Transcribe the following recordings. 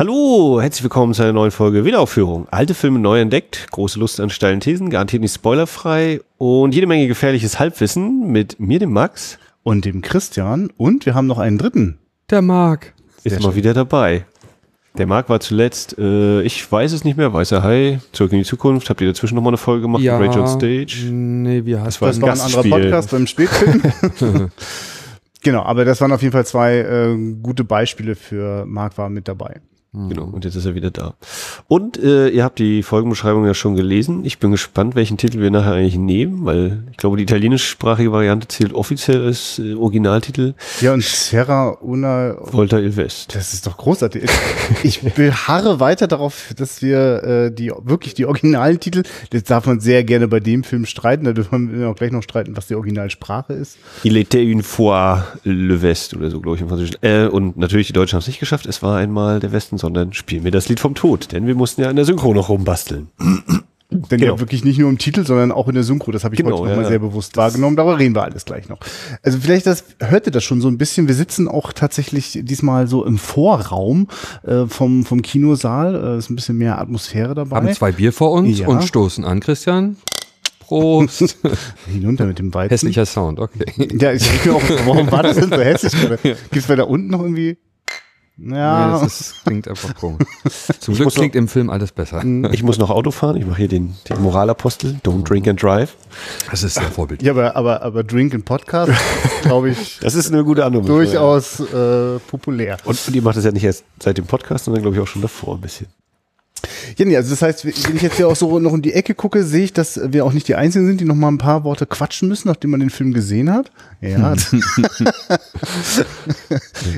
Hallo, herzlich willkommen zu einer neuen Folge Wiederaufführung. Alte Filme neu entdeckt, große Lust an steilen Thesen, garantiert nicht spoilerfrei und jede Menge gefährliches Halbwissen mit mir, dem Max. Und dem Christian. Und wir haben noch einen dritten. Der Marc. Ist mal wieder dabei. Der Marc war zuletzt, äh, ich weiß es nicht mehr, Weißer Hai, Zurück in die Zukunft. Habt ihr dazwischen nochmal eine Folge gemacht? Ja, Rage on Stage? Nee, wie heißt Das war Das ein war ein anderer Gastspiel. Podcast beim Spätfilm. genau, aber das waren auf jeden Fall zwei äh, gute Beispiele für Marc war mit dabei. Genau, und jetzt ist er wieder da. Und äh, ihr habt die Folgenbeschreibung ja schon gelesen. Ich bin gespannt, welchen Titel wir nachher eigentlich nehmen, weil ich glaube, die italienischsprachige Variante zählt offiziell als äh, Originaltitel Ja, und Serra Una, Volta il West. das ist doch großartig. Ich beharre weiter darauf, dass wir äh, die wirklich die originalen Titel, das darf man sehr gerne bei dem Film streiten, da dürfen wir auch gleich noch streiten, was die Originalsprache ist. Il était une fois le West oder so, glaube ich, im Französischen. Äh, und natürlich, die Deutschen haben es nicht geschafft. Es war einmal der Westen, sondern spielen wir das Lied vom Tod. Denn wir mussten ja an der Synchro noch rumbasteln. Denn Genau. ja wirklich nicht nur im Titel, sondern auch in der Synchro. Das habe ich Genau, heute nochmal ja. sehr bewusst wahrgenommen. Darüber reden wir alles gleich noch. Also vielleicht das, hört ihr das schon so ein bisschen. Wir sitzen auch tatsächlich diesmal so im Vorraum äh, vom, vom Kinosaal. Äh, ist ein bisschen mehr Atmosphäre dabei. Haben zwei Bier vor uns Ja. und stoßen an, Christian. Prost. Hinunter mit dem Weizen. Hässlicher Sound, okay. Ja, ich denke auch, warum war das denn so hässlich? Gibt es bei da unten noch irgendwie? Nee, Ja, das ist, klingt einfach komisch. Zum Glück muss noch- klingt im Film alles besser. Ich muss noch Auto fahren. Ich mache hier den, den Moralapostel. Don't drink and drive. Das ist sehr vorbildlich. ja aber, aber, aber Drink and Podcast, glaube ich, Das ist eine gute Antwort. durchaus äh, populär. Und, und ihr macht das ja nicht erst seit dem Podcast, sondern glaube ich auch schon davor ein bisschen. Ja, nee, also das heißt, wenn ich jetzt hier auch so noch in die Ecke gucke, sehe ich, dass wir auch nicht die Einzigen sind, die noch mal ein paar Worte quatschen müssen, nachdem man den Film gesehen hat. Ja.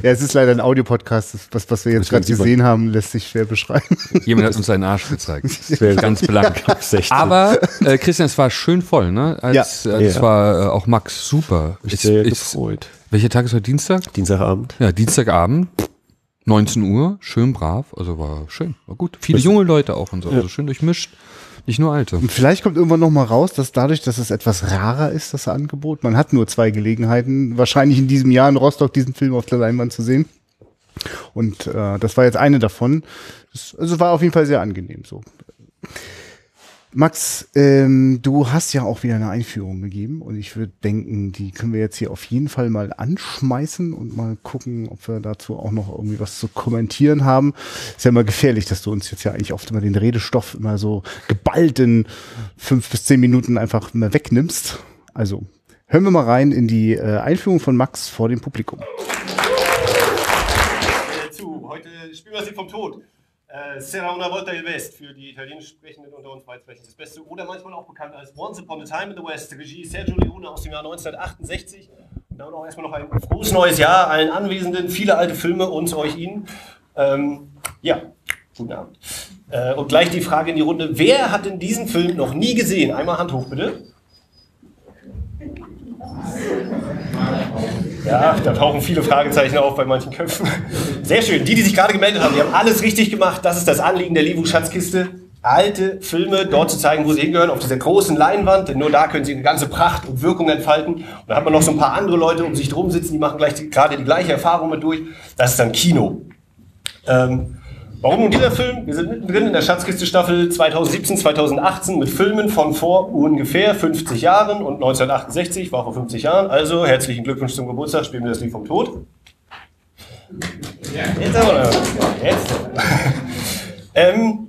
ja, es ist leider ein Audiopodcast. Was, was wir jetzt gerade gesehen haben, lässt sich schwer beschreiben. Jemand hat uns seinen Arsch gezeigt. wäre Ganz blank. 16. Aber äh, Christian, es war schön voll, ne? Als, Ja. als Ja. war äh, auch Max super. Ich Ist- sehr ist- gefreut. welcher Tag ist heute? Dienstag? Dienstagabend. Ja, Dienstagabend, 19 Uhr, schön brav, also war schön, war gut. Viele junge Leute auch und so, also schön durchmischt, nicht nur alte. Und vielleicht kommt irgendwann noch mal raus, dass dadurch, dass es etwas rarer ist, das Angebot, man hat nur zwei Gelegenheiten, wahrscheinlich in diesem Jahr in Rostock diesen Film auf der Leinwand zu sehen. Und äh, das war jetzt eine davon. Das, also war auf jeden Fall sehr angenehm so. Max, ähm, du hast ja auch wieder eine Einführung gegeben und ich würde denken, die können wir jetzt hier auf jeden Fall mal anschmeißen und mal gucken, ob wir dazu auch noch irgendwie was zu kommentieren haben. Ist ja immer gefährlich, dass du uns jetzt ja eigentlich oft immer den Redestoff immer so geballt in fünf bis zehn Minuten einfach immer wegnimmst. Also hören wir mal rein in die äh, Einführung von Max vor dem Publikum. Heute spielen wir Lied vom Tod. Äh, Serra una volta il West für die italienisch Sprechenden unter uns Weizsprechend das Beste oder manchmal auch bekannt als Once Upon a Time in the West, Regie Sergio Leone aus dem Jahr 1968. Und damit auch erstmal noch ein frohes neues Jahr allen Anwesenden, viele alte Filme und euch Ihnen. Ähm, ja, guten Abend. Äh, und gleich die Frage in die Runde: Wer hat denn diesen Film noch nie gesehen? Einmal Hand hoch, bitte. Ja, da tauchen viele Fragezeichen auf bei manchen Köpfen. Sehr schön. Die, die sich gerade gemeldet haben, die haben alles richtig gemacht. Das ist das Anliegen der Livu-Schatzkiste. Alte Filme dort zu zeigen, wo sie hingehören, auf dieser großen Leinwand, denn nur da können sie ihre ganze Pracht und Wirkung entfalten. Und da hat man noch so ein paar andere Leute um sich drum sitzen, die machen gleich die, gerade die gleiche Erfahrung mit durch. Das ist dann Kino. Ähm, warum nun dieser Film? Wir sind mittendrin in der Schatzkiste-Staffel 2017, 2018 mit Filmen von vor ungefähr 50 Jahren und 1968 war vor 50 Jahren. Also herzlichen Glückwunsch zum Geburtstag, spielen wir das Lied vom Tod. Jetzt aber. Jetzt. ähm,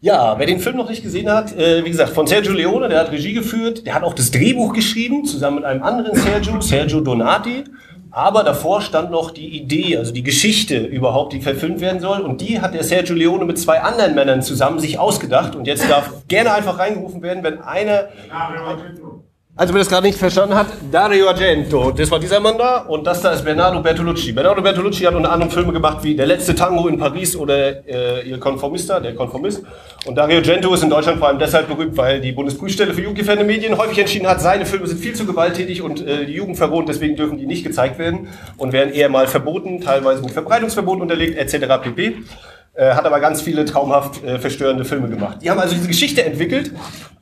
ja, wer den Film noch nicht gesehen hat, äh, wie gesagt, von Sergio Leone, der hat Regie geführt, der hat auch das Drehbuch geschrieben, zusammen mit einem anderen Sergio, Sergio Donati. Aber davor stand noch die Idee, also die Geschichte überhaupt, die verfilmt werden soll. Und die hat der Sergio Leone mit zwei anderen Männern zusammen sich ausgedacht. Und jetzt darf gerne einfach reingerufen werden, wenn einer. Also wer das gerade nicht verstanden hat, Dario Argento, das war dieser Mann da und das da ist Bernardo Bertolucci. Bernardo Bertolucci hat unter anderem Filme gemacht wie Der letzte Tango in Paris oder äh, Il Conformista, der Konformist. Und Dario Argento ist in Deutschland vor allem deshalb berühmt, weil die Bundesprüfstelle für jugendgefährdende Medien häufig entschieden hat, seine Filme sind viel zu gewalttätig und äh, die Jugend verwohnt, deswegen dürfen die nicht gezeigt werden und werden eher mal verboten, teilweise mit Verbreitungsverbot unterlegt, etc. pp. Äh, hat aber ganz viele traumhaft äh, verstörende Filme gemacht. Die haben also diese Geschichte entwickelt,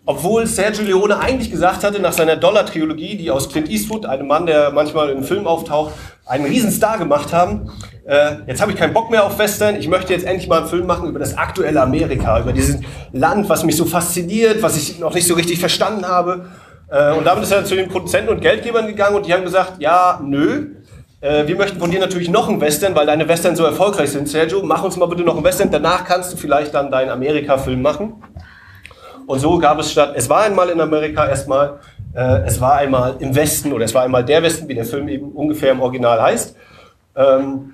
obwohl Sergio Leone eigentlich gesagt hatte, nach seiner Dollar-Trilogie, die aus Clint Eastwood, einem Mann, der manchmal in Filmen auftaucht, einen Riesenstar gemacht haben. Äh, jetzt habe ich keinen Bock mehr auf Western. Ich möchte jetzt endlich mal einen Film machen über das aktuelle Amerika, über dieses Land, was mich so fasziniert, was ich noch nicht so richtig verstanden habe. Äh, und damit ist er zu den Produzenten und Geldgebern gegangen und die haben gesagt, ja, nö, äh, wir möchten von dir natürlich noch einen Western, weil deine Western so erfolgreich sind, Sergio. Mach uns mal bitte noch einen Western. Danach kannst du vielleicht dann deinen Amerika-Film machen. Und so gab es statt, es war einmal in Amerika erstmal, äh, es war einmal im Westen oder es war einmal der Westen, wie der Film eben ungefähr im Original heißt. Ähm,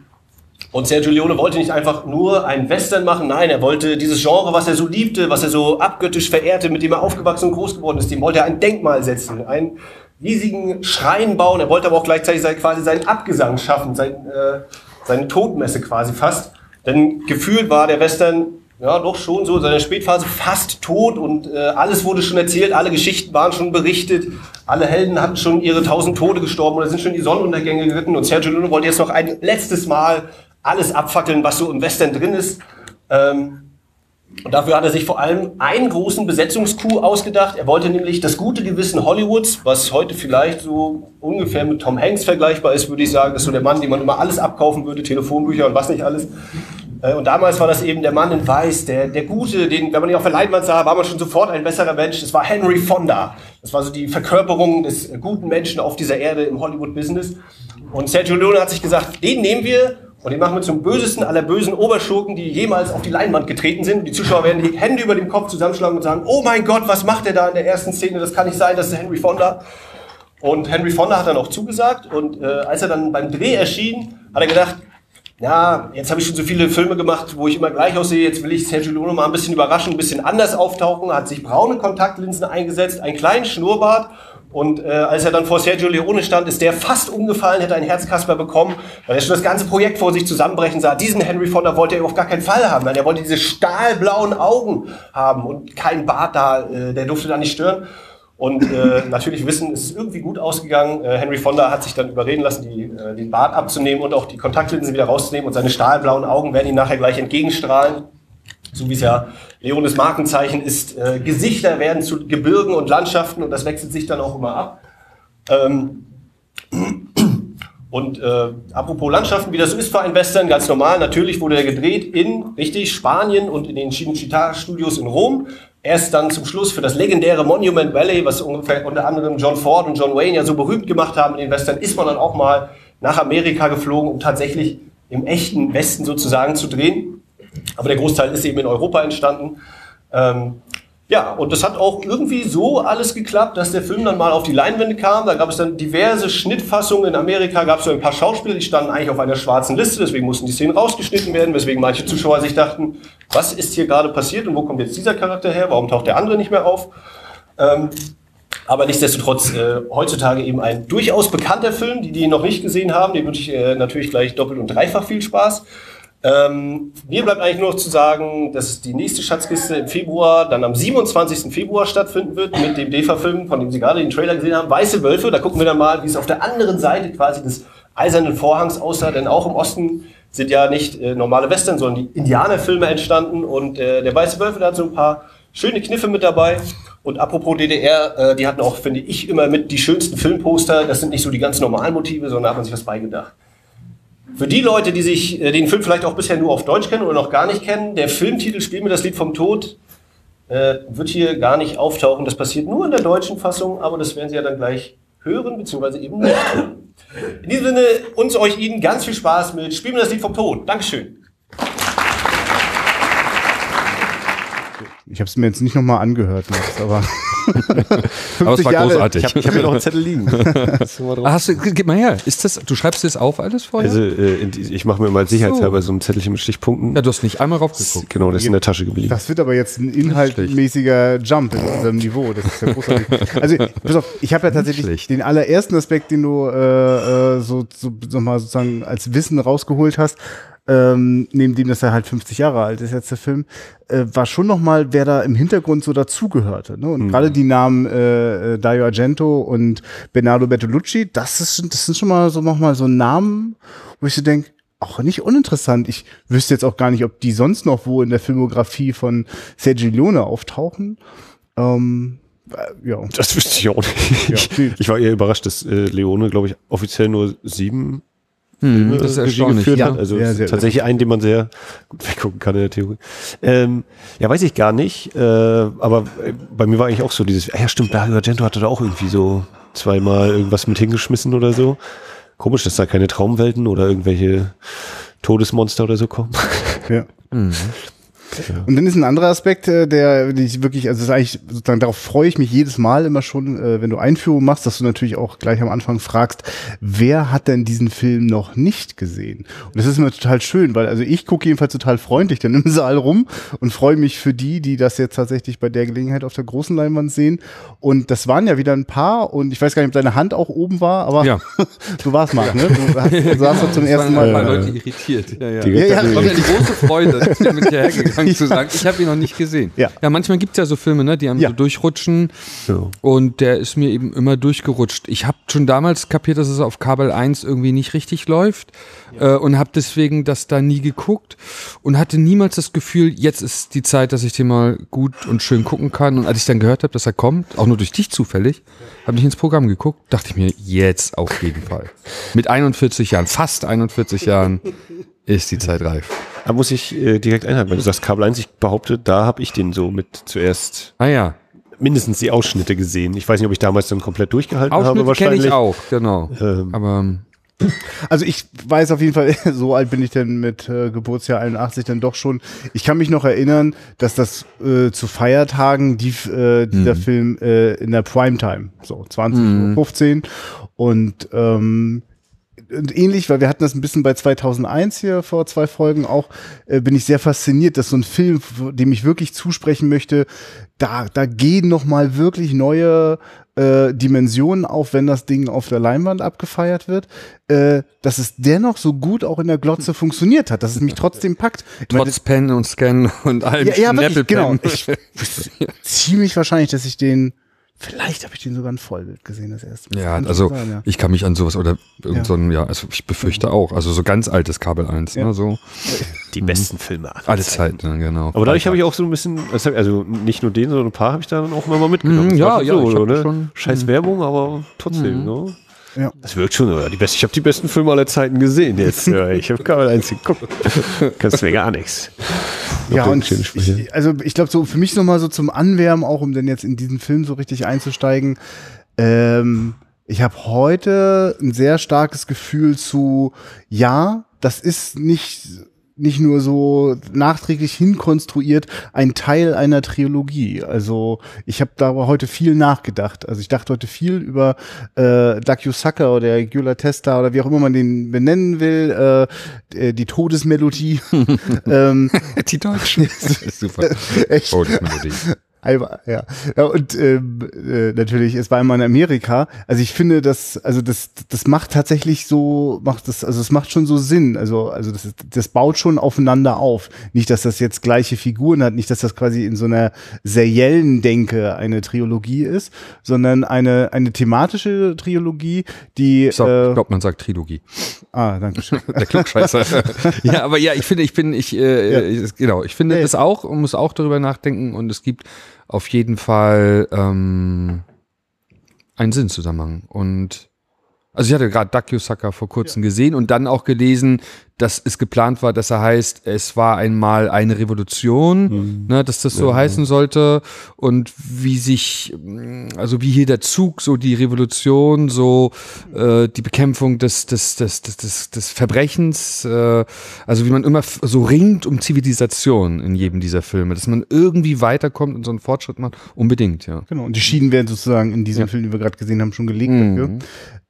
und Sergio Leone wollte nicht einfach nur einen Western machen, nein, er wollte dieses Genre, was er so liebte, was er so abgöttisch verehrte, mit dem er aufgewachsen und groß geworden ist, dem wollte er ein Denkmal setzen, einen riesigen Schrein bauen. Er wollte aber auch gleichzeitig quasi seinen Abgesang schaffen, sein, äh, seine Todmesse quasi fast. Denn gefühlt war der Western ja doch schon so in seiner Spätphase fast tot und äh, alles wurde schon erzählt, alle Geschichten waren schon berichtet, alle Helden hatten schon ihre tausend Tode gestorben oder sind schon in die Sonnenuntergänge geritten und Sergio Luna wollte jetzt noch ein letztes Mal alles abfackeln, was so im Western drin ist. Ähm, und dafür hat er sich vor allem einen großen Besetzungscoup ausgedacht. Er wollte nämlich das gute Gewissen Hollywoods, was heute vielleicht so ungefähr mit Tom Hanks vergleichbar ist, würde ich sagen. Das ist so der Mann, dem man immer alles abkaufen würde, Telefonbücher und was nicht alles. Äh, und damals war das eben der Mann in Weiß, der, der Gute, den, wenn man ihn auf der Leinwand sah, war man schon sofort ein besserer Mensch. Das war Henry Fonda. Das war so die Verkörperung des guten Menschen auf dieser Erde im Hollywood-Business. Und Sergio Leone hat sich gesagt, den nehmen wir und den machen wir zum bösesten aller bösen Oberschurken, die jemals auf die Leinwand getreten sind. Die Zuschauer werden die Hände über dem Kopf zusammenschlagen und sagen, oh mein Gott, was macht er da in der ersten Szene? Das kann nicht sein, das ist Henry Fonda. Und Henry Fonda hat dann auch zugesagt. Und äh, als er dann beim Dreh erschien, hat er gedacht, ja, jetzt habe ich schon so viele Filme gemacht, wo ich immer gleich aussehe, jetzt will ich Sergio Leone mal ein bisschen überraschen, ein bisschen anders auftauchen, hat sich braune Kontaktlinsen eingesetzt, einen kleinen Schnurrbart und äh, als er dann vor Sergio Leone stand, ist der fast umgefallen, hätte ein Herzkasper bekommen, weil er schon das ganze Projekt vor sich zusammenbrechen sah. Diesen Henry Fonda wollte er auf gar keinen Fall haben. Nein, er wollte diese stahlblauen Augen haben und kein Bart da, äh, der durfte da nicht stören. Und äh, natürlich wissen, es ist irgendwie gut ausgegangen. Äh, Henry Fonda hat sich dann überreden lassen, die, äh, den Bart abzunehmen und auch die Kontaktlinsen wieder rauszunehmen. Und seine stahlblauen Augen werden ihn nachher gleich entgegenstrahlen so wie es ja Leones Markenzeichen ist, äh, Gesichter werden zu Gebirgen und Landschaften und das wechselt sich dann auch immer ab. Ähm, und äh, apropos Landschaften, wie das so ist für ein Western, ganz normal, natürlich wurde er gedreht in, richtig, Spanien und in den Cinecittà Studios in Rom. Erst dann zum Schluss für das legendäre Monument Valley, was ungefähr unter anderem John Ford und John Wayne ja so berühmt gemacht haben in den Western, ist man dann auch mal nach Amerika geflogen, um tatsächlich im echten Westen sozusagen zu drehen. Aber der Großteil ist eben in Europa entstanden. Ähm, ja, und das hat auch irgendwie so alles geklappt, dass der Film dann mal auf die Leinwände kam. Da gab es dann diverse Schnittfassungen. In Amerika gab es so ein paar Schauspieler, die standen eigentlich auf einer schwarzen Liste, deswegen mussten die Szenen rausgeschnitten werden, weswegen manche Zuschauer sich dachten, was ist hier gerade passiert und wo kommt jetzt dieser Charakter her? Warum taucht der andere nicht mehr auf? Ähm, aber nichtsdestotrotz äh, heutzutage eben ein durchaus bekannter Film. Die, die noch nicht gesehen haben, dem wünsche ich äh, natürlich gleich doppelt und dreifach viel Spaß. Ähm, mir bleibt eigentlich nur noch zu sagen, dass die nächste Schatzkiste im Februar, dann am 27. Februar stattfinden wird mit dem DEFA-Film, von dem Sie gerade den Trailer gesehen haben, Weiße Wölfe. Da gucken wir dann mal, wie es auf der anderen Seite quasi des eisernen Vorhangs aussah, denn auch im Osten sind ja nicht äh, normale Western, sondern die Indianerfilme entstanden und äh, der Weiße Wölfe, der hat so ein paar schöne Kniffe mit dabei. Und apropos DDR, äh, die hatten auch, finde ich, immer mit die schönsten Filmposter. Das sind nicht so die ganz normalen Motive, sondern da hat man sich was beigedacht. Für die Leute, die sich äh, den Film vielleicht auch bisher nur auf Deutsch kennen oder noch gar nicht kennen, der Filmtitel Spiel mir das Lied vom Tod äh, wird hier gar nicht auftauchen. Das passiert nur in der deutschen Fassung, aber das werden Sie ja dann gleich hören, beziehungsweise eben nicht. In diesem Sinne, uns, euch, Ihnen ganz viel Spaß mit Spiel mir das Lied vom Tod. Dankeschön. Ich habe es mir jetzt nicht nochmal angehört, aber. Aber es war Jahre- großartig. Ich habe hab hier noch einen Zettel liegen. Ah, hast du, gib mal her. Ist das, du schreibst das auf alles vorher? Also äh, ich mache mir mal sicherheitshalber so ein Zettelchen mit Stichpunkten. ja, du hast nicht einmal raufgeguckt. Genau, das ist in der Tasche geblieben. Das wird aber jetzt ein inhaltmäßiger Jump in unserem Niveau. Das ist ja großartig. Also, pass auf, ich habe ja tatsächlich schlecht. den allerersten Aspekt, den du äh, äh, so, so nochmal sozusagen als Wissen rausgeholt hast, ähm, neben dem, dass er halt 50 Jahre alt ist jetzt der Film, äh, war schon nochmal, wer da im Hintergrund so dazugehörte. Ne? Und gerade die Namen äh, äh, Dario Argento und Bernardo Bertolucci, das, ist, das sind schon mal so nochmal so Namen, wo ich so denke, auch nicht uninteressant. Ich wüsste jetzt auch gar nicht, ob die sonst noch wo in der Filmografie von Sergio Leone auftauchen. Ähm, äh, ja. Das wüsste ich auch nicht. Ja, Ich war eher überrascht, dass äh, Leone, glaube ich, offiziell nur sieben Hm, äh, das ist Regie erstaunlich. geführt Ja, hat. Also sehr, sehr tatsächlich einen, den man sehr gut weggucken kann in der Theorie. Ähm, ja, weiß ich gar nicht. Äh, aber äh, bei mir war eigentlich auch so dieses, ah ja stimmt, Dario Argento hatte da auch irgendwie so zweimal irgendwas mit hingeschmissen oder so. Komisch, dass da keine Traumwelten oder irgendwelche Todesmonster oder so kommen. Ja. Und dann ist ein anderer Aspekt, äh, der ich wirklich, also das ist eigentlich sozusagen darauf freue ich mich jedes Mal immer schon, äh, wenn du Einführung machst, dass du natürlich auch gleich am Anfang fragst, wer hat denn diesen Film noch nicht gesehen? Und das ist immer total schön, weil also ich gucke jedenfalls total freundlich dann im Saal rum und freue mich für die, die das jetzt tatsächlich bei der Gelegenheit auf der großen Leinwand sehen. Und das waren ja wieder ein paar und ich weiß gar nicht, ob deine Hand auch oben war, aber Ja. du warst Marc, ne? Du, hast, du saßt doch zum ersten Mal. paar Leute irritiert. Ja, ja. Die- Ja, ja, Das war mir eine große Freude, mit dir hergegangen zu sagen, ich habe ihn noch nicht gesehen. Ja. ja manchmal gibt es ja so Filme, ne, die einem Ja. so durchrutschen Ja. und der ist mir eben immer durchgerutscht. Ich habe schon damals kapiert, dass es auf Kabel 1 irgendwie nicht richtig läuft äh, und habe deswegen das da nie geguckt und hatte niemals das Gefühl, jetzt ist die Zeit, dass ich den mal gut und schön gucken kann. Und als ich dann gehört habe, dass er kommt, auch nur durch dich zufällig, habe ich ins Programm geguckt, dachte ich mir, jetzt auf jeden Fall. Mit 41 Jahren, fast 41 Jahren ist die Zeit reif. Da muss ich äh, direkt einhaken, weil du sagst Kabel 1, ich behaupte, da habe ich den so mit zuerst Ah ja, mindestens die Ausschnitte gesehen. Ich weiß nicht, ob ich damals dann komplett durchgehalten habe Ausschnitte kenne wahrscheinlich. ich auch, genau. Ähm, Aber ähm, Also ich weiß auf jeden Fall, so alt bin ich denn mit äh, Geburtsjahr 81 dann doch schon. Ich kann mich noch erinnern, dass das äh, zu Feiertagen die, äh, dieser Film äh, in der Primetime, so 20.15 Uhr und ähm, und ähnlich, weil wir hatten das ein bisschen bei 2001 hier vor zwei Folgen auch, äh, bin ich sehr fasziniert, dass so ein Film, dem ich wirklich zusprechen möchte, da, da gehen noch mal wirklich neue äh, Dimensionen auf, wenn das Ding auf der Leinwand abgefeiert wird, äh, dass es dennoch so gut auch in der Glotze funktioniert hat, dass es mich trotzdem packt. Ich meine, trotz Pen und Scan und allem ja, ja, wirklich, genau. Ich ziemlich wahrscheinlich, dass ich den, vielleicht habe ich den sogar in Vollbild gesehen das erste Mal. Ja, Kann also sein, ja. ich kann mich an sowas oder irgend Ja. so ein, ja, also ich befürchte auch, also so ganz altes Kabel 1, Ja. ne, so die besten Filme aller alle Zeiten. Zeiten, ne, genau. Aber dadurch habe ich auch so ein bisschen, also nicht nur den, sondern ein paar habe ich da dann auch immer mal mitgenommen. Mhm, ja, ja, so, ich hab ne? schon- Scheiß Werbung, aber trotzdem, ne? Ja. Das wirkt schon, oder? Die besten, ich habe die besten Filme aller Zeiten gesehen jetzt. Ja, ich habe Kabel 1 geguckt. Kannst mir gar nichts. Ja, und ich, also ich glaube, so für mich nochmal so zum Anwärmen, auch um dann jetzt in diesen Film so richtig einzusteigen. Ähm, ich habe heute ein sehr starkes Gefühl zu, ja, das ist nicht nicht nur so nachträglich hinkonstruiert ein Teil einer Trilogie. Also ich habe darüber heute viel nachgedacht. Also ich dachte heute viel über äh, Dakio Saka oder Gyula Testa oder wie auch immer man den benennen will, äh, die Todesmelodie. ähm, die Deutschen. Super. Echt? Oh, die Melodie. Alba, ja. ja und ähm, äh, natürlich, es war immer in Amerika. Also ich finde, das, also das, das macht tatsächlich so, macht das, also es macht schon so Sinn. Also, also das, ist- das baut schon aufeinander auf. Nicht, dass das jetzt gleiche Figuren hat, nicht, dass das quasi in so einer seriellen Denke eine Trilogie ist, sondern eine, eine thematische Trilogie, die Ich, äh, ich glaube, man sagt Trilogie. ah, danke schön. Der Klugscheißer. ja, aber ja, ich finde, ich bin, ich, äh, äh, genau, ich finde Ja, ja. das auch und muss auch darüber nachdenken und es gibt auf jeden Fall ähm, einen Sinnzusammenhang. Und also ich hatte gerade Dakio Saka vor kurzem gesehen und dann auch gelesen, dass es geplant war, dass er heißt, es war einmal eine Revolution, ne, dass das so heißen sollte und wie sich, mh, also wie hier der Zug so die Revolution, so äh, die Bekämpfung des, des, des, des, des, Verbrechens, äh, also wie man immer so ringt um Zivilisation in jedem dieser Filme, dass man irgendwie weiterkommt und so einen Fortschritt macht, unbedingt, ja. Genau, und die Schienen werden sozusagen in diesem Film, den wir gerade gesehen haben, schon gelegt Mhm. dafür.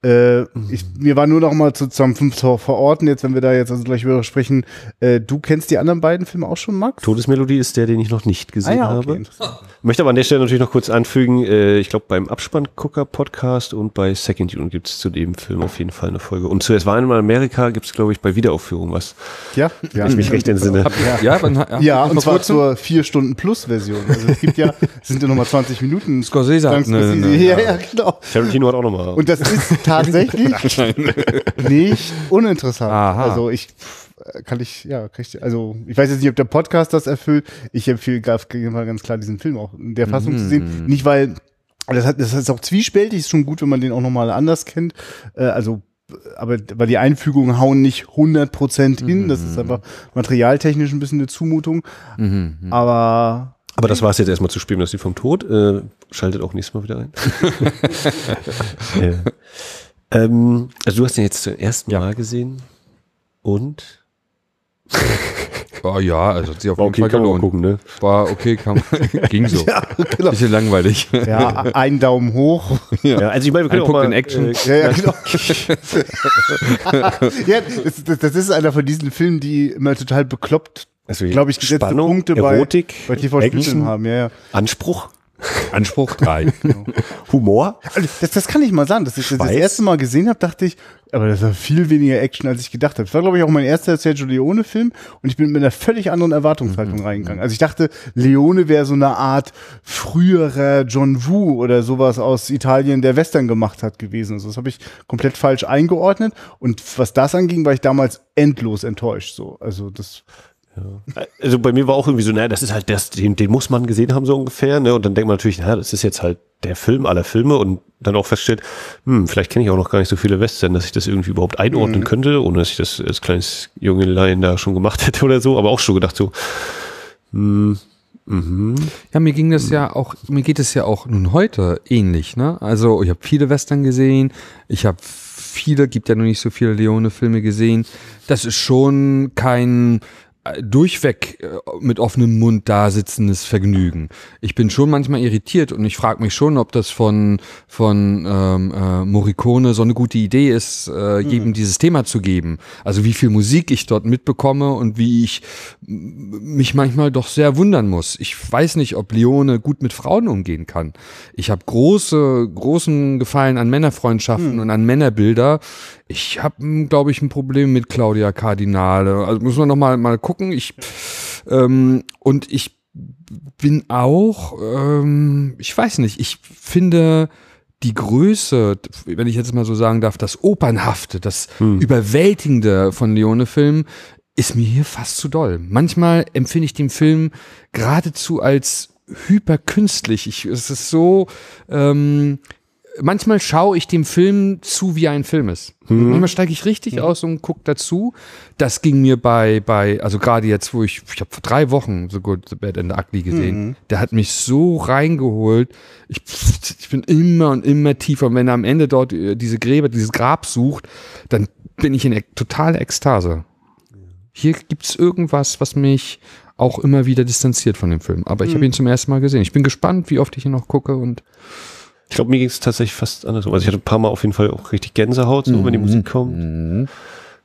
Äh, ich, mir war nur noch mal zu, zum fünf zu verorten, jetzt, wenn wir da jetzt also gleich über sprechen. Äh, du kennst die anderen beiden Filme auch schon, Max? Todesmelodie ist der, den ich noch nicht gesehen Ah ja, okay, habe. interessant. Möchte aber an der Stelle natürlich noch kurz anfügen, äh, ich glaube beim Abspann-Gucker-Podcast und bei Second Unit gibt es zu dem Film auf jeden Fall eine Folge. Und zu Es war einmal Amerika gibt es, glaube ich, bei Wiederaufführung was. Ja, ja. Ich mich recht entsinne. Ja, wann, ja, Ja, und zwar kurzem? zur vier Stunden Plus Version. Also es gibt ja, es sind ja nochmal 20 Minuten. Scorsese hat Scorsese. eine- ja, ja, genau. Tarantino hat auch nochmal. Und das ist tatsächlich nicht uninteressant. Aha. Also ich kann ich, ja, kann ich, also ich weiß jetzt nicht, ob der Podcast das erfüllt. Ich empfehle ganz, ganz klar diesen Film auch in der Fassung zu sehen. Nicht weil, das hat, das ist auch zwiespältig, ist schon gut, wenn man den auch nochmal anders kennt. Äh, also aber, aber die Einfügungen hauen nicht 100% hin. Das ist einfach materialtechnisch ein bisschen eine Zumutung. Aber Aber das war es jetzt erstmal zu spielen, dass die vom Tod. Äh, schaltet auch nächstes Mal wieder ein. ja. ähm, also du hast den jetzt zum ersten Ja. Mal gesehen. Und? Oh ja, also hat sich auf War jeden okay, Fall kann man mal gelohnt. gucken, ne? War okay, kam, ging so. ja, genau. Bisschen langweilig. Ja, ein Daumen hoch. Ja, also ich meine, wir können Ein auch Punkt mal, in Action. Äh, Ja, ja, genau. ja, das, das, das ist einer von diesen Filmen, die immer total bekloppt, also glaube ich, gesetzte Spannung, Punkte bei, Erotik, bei TV Action, Spielfilmen haben. Ja, ja. Anspruch, Anspruch 3. Humor. Also, das, das kann ich mal sagen. Dass ich das, das erste Mal gesehen habe, dachte ich, aber das war viel weniger Action, als ich gedacht habe. Das war, glaube ich, auch mein erster Sergio Leone-Film und ich bin mit einer völlig anderen Erwartungshaltung Mhm. reingegangen. Also ich dachte, Leone wäre so eine Art früherer John Woo oder sowas aus Italien, der Western gemacht hat, gewesen. Also das habe ich komplett falsch eingeordnet und was das anging, war ich damals endlos enttäuscht. So, also das Also bei mir war auch irgendwie so, naja, das ist halt das, den, den muss man gesehen haben, so ungefähr, ne? Und dann denkt man natürlich, naja, das ist jetzt halt der Film aller Filme und dann auch feststellt, hm, vielleicht kenne ich auch noch gar nicht so viele Western, dass ich das irgendwie überhaupt einordnen könnte, ohne dass ich das als kleines Jungelein da schon gemacht hätte oder so, aber auch schon gedacht so, hm, mhm. Ja, mir ging das ja auch, mir geht es ja auch nun heute ähnlich, ne? Also ich habe viele Western gesehen, ich habe viele, gibt ja noch nicht so viele Leone-Filme gesehen. Das ist schon kein durchweg äh, mit offenem Mund da sitzendes Vergnügen. Ich bin schon manchmal irritiert und ich frage mich schon, ob das von von ähm, äh, Morricone so eine gute Idee ist, äh, jedem dieses Thema zu geben. Also wie viel Musik ich dort mitbekomme und wie ich mich manchmal doch sehr wundern muss. Ich weiß nicht, ob Leone gut mit Frauen umgehen kann. Ich habe große, großen Gefallen an Männerfreundschaften und an Männerbilder. Ich habe, glaube ich, ein Problem mit Claudia Cardinale. Also muss man noch mal mal gucken. Ich ähm, und ich bin auch, ähm, ich weiß nicht, ich finde die Größe, wenn ich jetzt mal so sagen darf, das Opernhafte, das Überwältigende von Leone-Filmen ist mir hier fast zu doll. Manchmal empfinde ich den Film geradezu als hyperkünstlich. Ich, es ist so, ähm, manchmal schaue ich dem Film zu, wie ein Film ist. Manchmal steige ich richtig aus und gucke dazu. Das ging mir bei, bei, also gerade jetzt, wo ich, ich habe vor drei Wochen so gut The Bad and the Ugly gesehen, der hat mich so reingeholt. Ich, ich bin immer und immer tiefer. Und wenn er am Ende dort äh, diese Gräber, dieses Grab sucht, dann bin ich in totaler Ekstase. Hier gibt's irgendwas, was mich auch immer wieder distanziert von dem Film. Aber ich habe ihn zum ersten Mal gesehen. Ich bin gespannt, wie oft ich ihn noch gucke und Ich glaube, mir ging es tatsächlich fast andersrum. Also ich hatte ein paar Mal auf jeden Fall auch richtig Gänsehaut, so wenn die Musik kommt.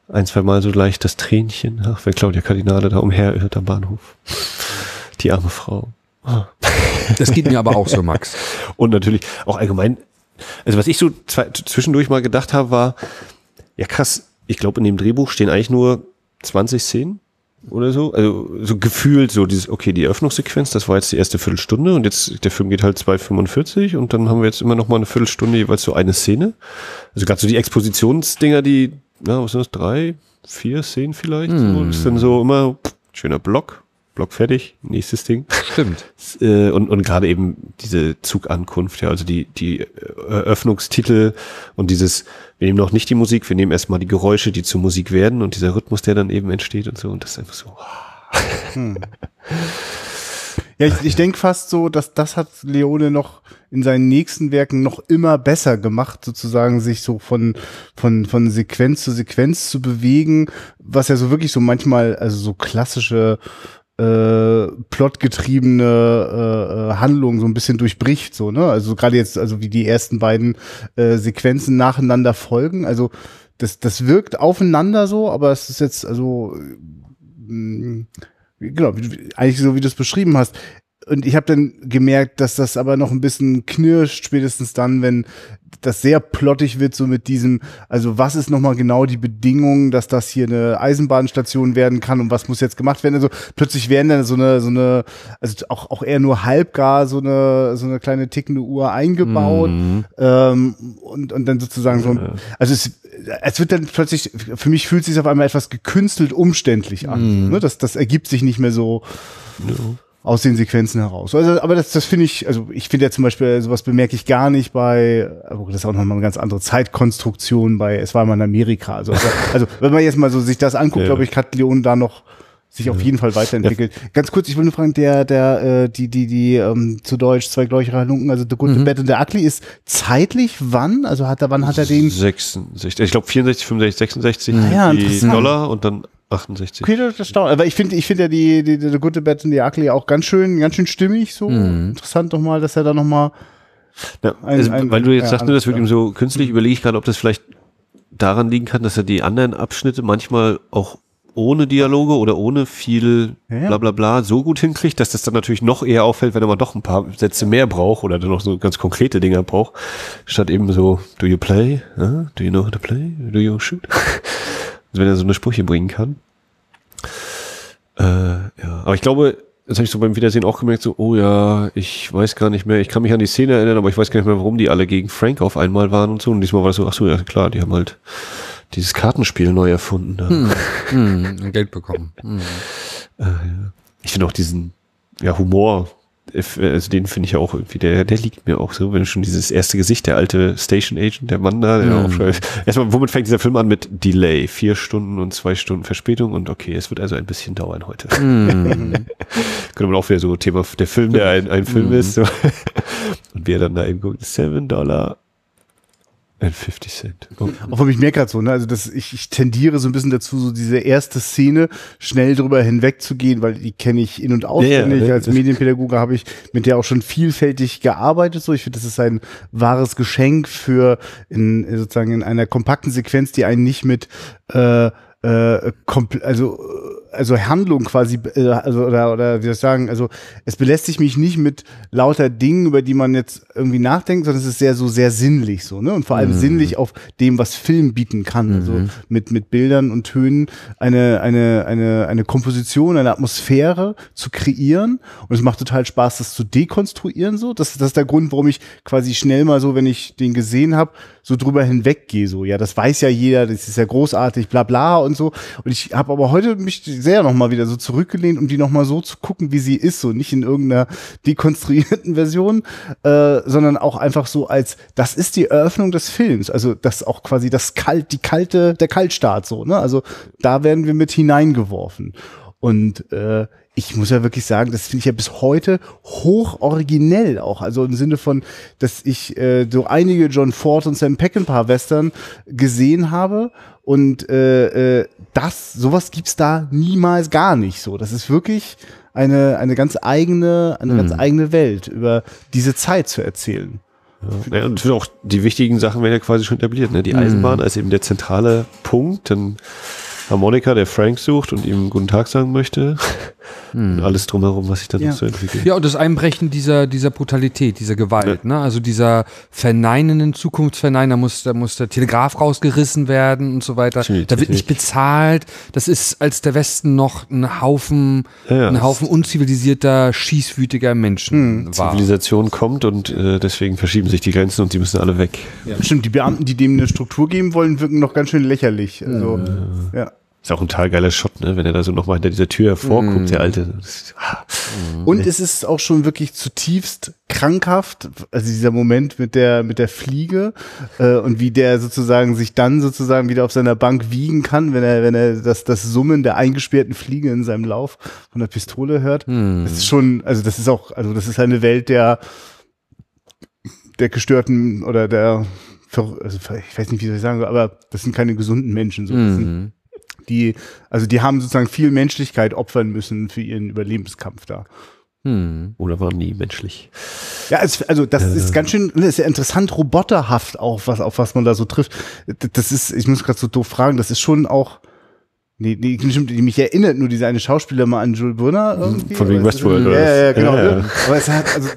Ein, zwei Mal so leicht das Tränchen, ach, wenn Claudia Cardinale da umherirrt am Bahnhof. Die arme Frau. das geht mir aber auch so, Max. Und natürlich auch allgemein, also was ich so zwischendurch mal gedacht habe, war, ja krass, ich glaube in dem Drehbuch stehen eigentlich nur 20 Szenen oder so. Also so gefühlt so dieses, okay, die Eröffnungssequenz, das war jetzt die erste Viertelstunde und jetzt der Film geht halt 2,45 und dann haben wir jetzt immer noch mal eine Viertelstunde jeweils so eine Szene. Also gerade so die Expositionsdinger, die, na, was sind das, drei, vier Szenen vielleicht? So, ist dann so immer pff, schöner Block, Block fertig, nächstes Ding. Stimmt. Äh, und, und gerade eben diese Zugankunft, ja, also die, die Eröffnungstitel und dieses, wir nehmen noch nicht die Musik, wir nehmen erstmal die Geräusche, die zur Musik werden und dieser Rhythmus, der dann eben entsteht und so. Und das ist einfach so. Ja, ich, ich denke fast so, dass das hat Leone noch in seinen nächsten Werken noch immer besser gemacht, sozusagen sich so von, von, von Sequenz zu Sequenz zu bewegen, was ja so wirklich so manchmal, also so klassische äh, plotgetriebene äh, äh, Handlung so ein bisschen durchbricht, so, ne? Also gerade jetzt, also wie die ersten beiden äh, Sequenzen nacheinander folgen, also das, das wirkt aufeinander so, aber es ist jetzt, also mh, genau, eigentlich so wie du es beschrieben hast, und ich habe dann gemerkt, dass das aber noch ein bisschen knirscht, spätestens dann, wenn das sehr plottig wird, so mit diesem, also was ist nochmal genau die Bedingung, dass das hier eine Eisenbahnstation werden kann und was muss jetzt gemacht werden? Also plötzlich werden dann so eine, so eine, also auch, auch eher nur halbgar so eine, so eine kleine tickende Uhr eingebaut Mhm. ähm, und, und dann sozusagen so, ein- also es, es wird dann plötzlich, für mich fühlt es sich auf einmal etwas gekünstelt umständlich an. Mhm. Ne? das, das ergibt sich nicht mehr so aus den Sequenzen heraus. Also, aber das, das finde ich, also ich finde ja zum Beispiel, sowas bemerke ich gar nicht bei, aber das ist auch nochmal eine ganz andere Zeitkonstruktion bei Es war mal in Amerika. Also, also, also wenn man jetzt mal so sich das anguckt, Ja. glaube ich, hat Leon da noch sich auf jeden Fall weiterentwickelt. Ganz kurz, ich will nur fragen, der, der, äh, die, die, die, ähm, zu Deutsch zwei gläubige Halunken, also The Good, The Bad und The Ugly ist zeitlich wann? Also hat er, wann hat er den? 66, ich glaube 64, 65, 66 Ah ja, die. Dollar und dann 68. Okay, das erstaunlich. Aber ich finde, ich finde ja die, die, die The Good, The Bad und The Ugly auch ganz schön, ganz schön stimmig, so. Interessant nochmal, dass er da nochmal, Ja, also, ein- weil du jetzt ja, sagst, ne, das wird ihm so künstlich, überlege ich gerade, ob das vielleicht daran liegen kann, dass er die anderen Abschnitte manchmal auch ohne Dialoge oder ohne viel ja. bla bla bla so gut hinkriegt, dass das dann natürlich noch eher auffällt, wenn er mal doch ein paar Sätze mehr braucht oder dann noch so ganz konkrete Dinger braucht, statt eben so, do you play? Do you know how to play? Do you shoot? also wenn er so eine Sprüche bringen kann. Äh, ja, aber ich glaube, das habe ich so beim Wiedersehen auch gemerkt, so, oh ja, ich weiß gar nicht mehr, ich kann mich an die Szene erinnern, aber ich weiß gar nicht mehr, warum die alle gegen Frank auf einmal waren und so. Und diesmal war das so, ach so, ja klar, die haben halt dieses Kartenspiel neu erfunden. Da. Hm, Geld bekommen. Hm. Ich finde auch diesen, ja, Humor, äh, also den finde ich ja auch irgendwie, der, der liegt mir auch so, wenn schon dieses erste Gesicht, der alte Station Agent, der Mann da, der Mhm. auch schon, erstmal, womit fängt dieser Film an? Mit Delay, vier Stunden und zwei Stunden Verspätung und okay, es wird also ein bisschen dauern heute. Hm. Könnte man auch wieder so Thema, der Film, der ein, ein Film Mhm. ist, so. und wir dann da eben gucken, seven Dollar and 50 Cent. Oh. Obwohl ich merke gerade so, ne, also das, ich, ich tendiere so ein bisschen dazu, so diese erste Szene schnell drüber hinwegzugehen, weil die kenne ich in- und auswendig. Ja, ja, Als Medienpädagoge habe ich mit der auch schon vielfältig gearbeitet. So, ich finde, das ist ein wahres Geschenk für in sozusagen in einer kompakten Sequenz, die einen nicht mit äh, äh, also also Handlung quasi, äh, also oder, oder wie soll ich sagen, also es belästigt mich nicht mit lauter Dingen, über die man jetzt irgendwie nachdenkt, sondern es ist sehr so sehr sinnlich so, ne? Und vor allem sinnlich auf dem, was Film bieten kann. Also mit, mit Bildern und Tönen eine, eine, eine, eine Komposition, eine Atmosphäre zu kreieren. Und es macht total Spaß, das zu dekonstruieren so. Das, das ist der Grund, warum ich quasi schnell mal so, wenn ich den gesehen habe, so drüber hinweggehe. So, ja, das weiß ja jeder, das ist ja großartig, bla bla und so. Und ich habe aber heute mich sehr nochmal wieder so zurückgelehnt, um die nochmal so zu gucken, wie sie ist, so nicht in irgendeiner dekonstruierten Version, äh, sondern auch einfach so als, das ist die Eröffnung des Films. Also das auch quasi das Kalt, die kalte, der Kaltstart so, ne? Also da werden wir mit hineingeworfen. Und äh, ich muss ja wirklich sagen, das finde ich ja bis heute hoch originell auch. Also im Sinne von, dass ich äh, so einige John Ford und Sam Peckinpah Western gesehen habe und äh, äh, das, sowas gibt's da niemals gar nicht so. Das ist wirklich eine, eine ganz eigene, eine ganz eigene Welt über diese Zeit zu erzählen. Ja, und ich finde auch, die wichtigen Sachen werden ja quasi schon etabliert. Ne? Die Eisenbahn als eben der zentrale Punkt, dann Harmonika, der Frank sucht und ihm guten Tag sagen möchte. Und alles drumherum, was sich dann Ja. noch so entwickelt. Ja, und das Einbrechen dieser, dieser Brutalität, dieser Gewalt, ne? Also dieser verneinenden Zukunftsverneinen, da muss, da muss der Telegraph rausgerissen werden und so weiter. Da wird nicht bezahlt. Das ist, als der Westen noch ein Haufen, Ja, ja. ein Haufen unzivilisierter, schießwütiger Menschen war. Zivilisation kommt und äh, deswegen verschieben sich die Grenzen und sie müssen alle weg. Stimmt, die Beamten, die dem eine Struktur geben wollen, wirken noch ganz schön lächerlich. Also, ja. Ist auch ein total geiler Shot, ne? wenn er da so nochmal hinter dieser Tür hervorguckt, der alte. Ah, Und es ist auch schon wirklich zutiefst krankhaft, also dieser Moment mit der mit der Fliege äh, und wie der sozusagen sich dann sozusagen wieder auf seiner Bank wiegen kann, wenn er wenn er das das Summen der eingesperrten Fliege in seinem Lauf von der Pistole hört. Das ist schon, also das ist auch, also das ist eine Welt der der gestörten oder der also ich weiß nicht, wie soll ich sagen, aber das sind keine gesunden Menschen. So. Sind, die, also die haben sozusagen viel Menschlichkeit opfern müssen für ihren Überlebenskampf da. Hm. oder waren nie menschlich. Ja, es, also das ist ganz schön, das ist ja interessant roboterhaft auch, was, auf was man da so trifft. Das ist, ich muss gerade so doof fragen, das ist schon auch, Nee, nee, stimmt, die mich erinnert nur diese eine Schauspieler mal an Jules Brunner irgendwie. Von wegen Westworld, Ja, oder ja, ja, genau. Ja, ja. Aber es hat, also,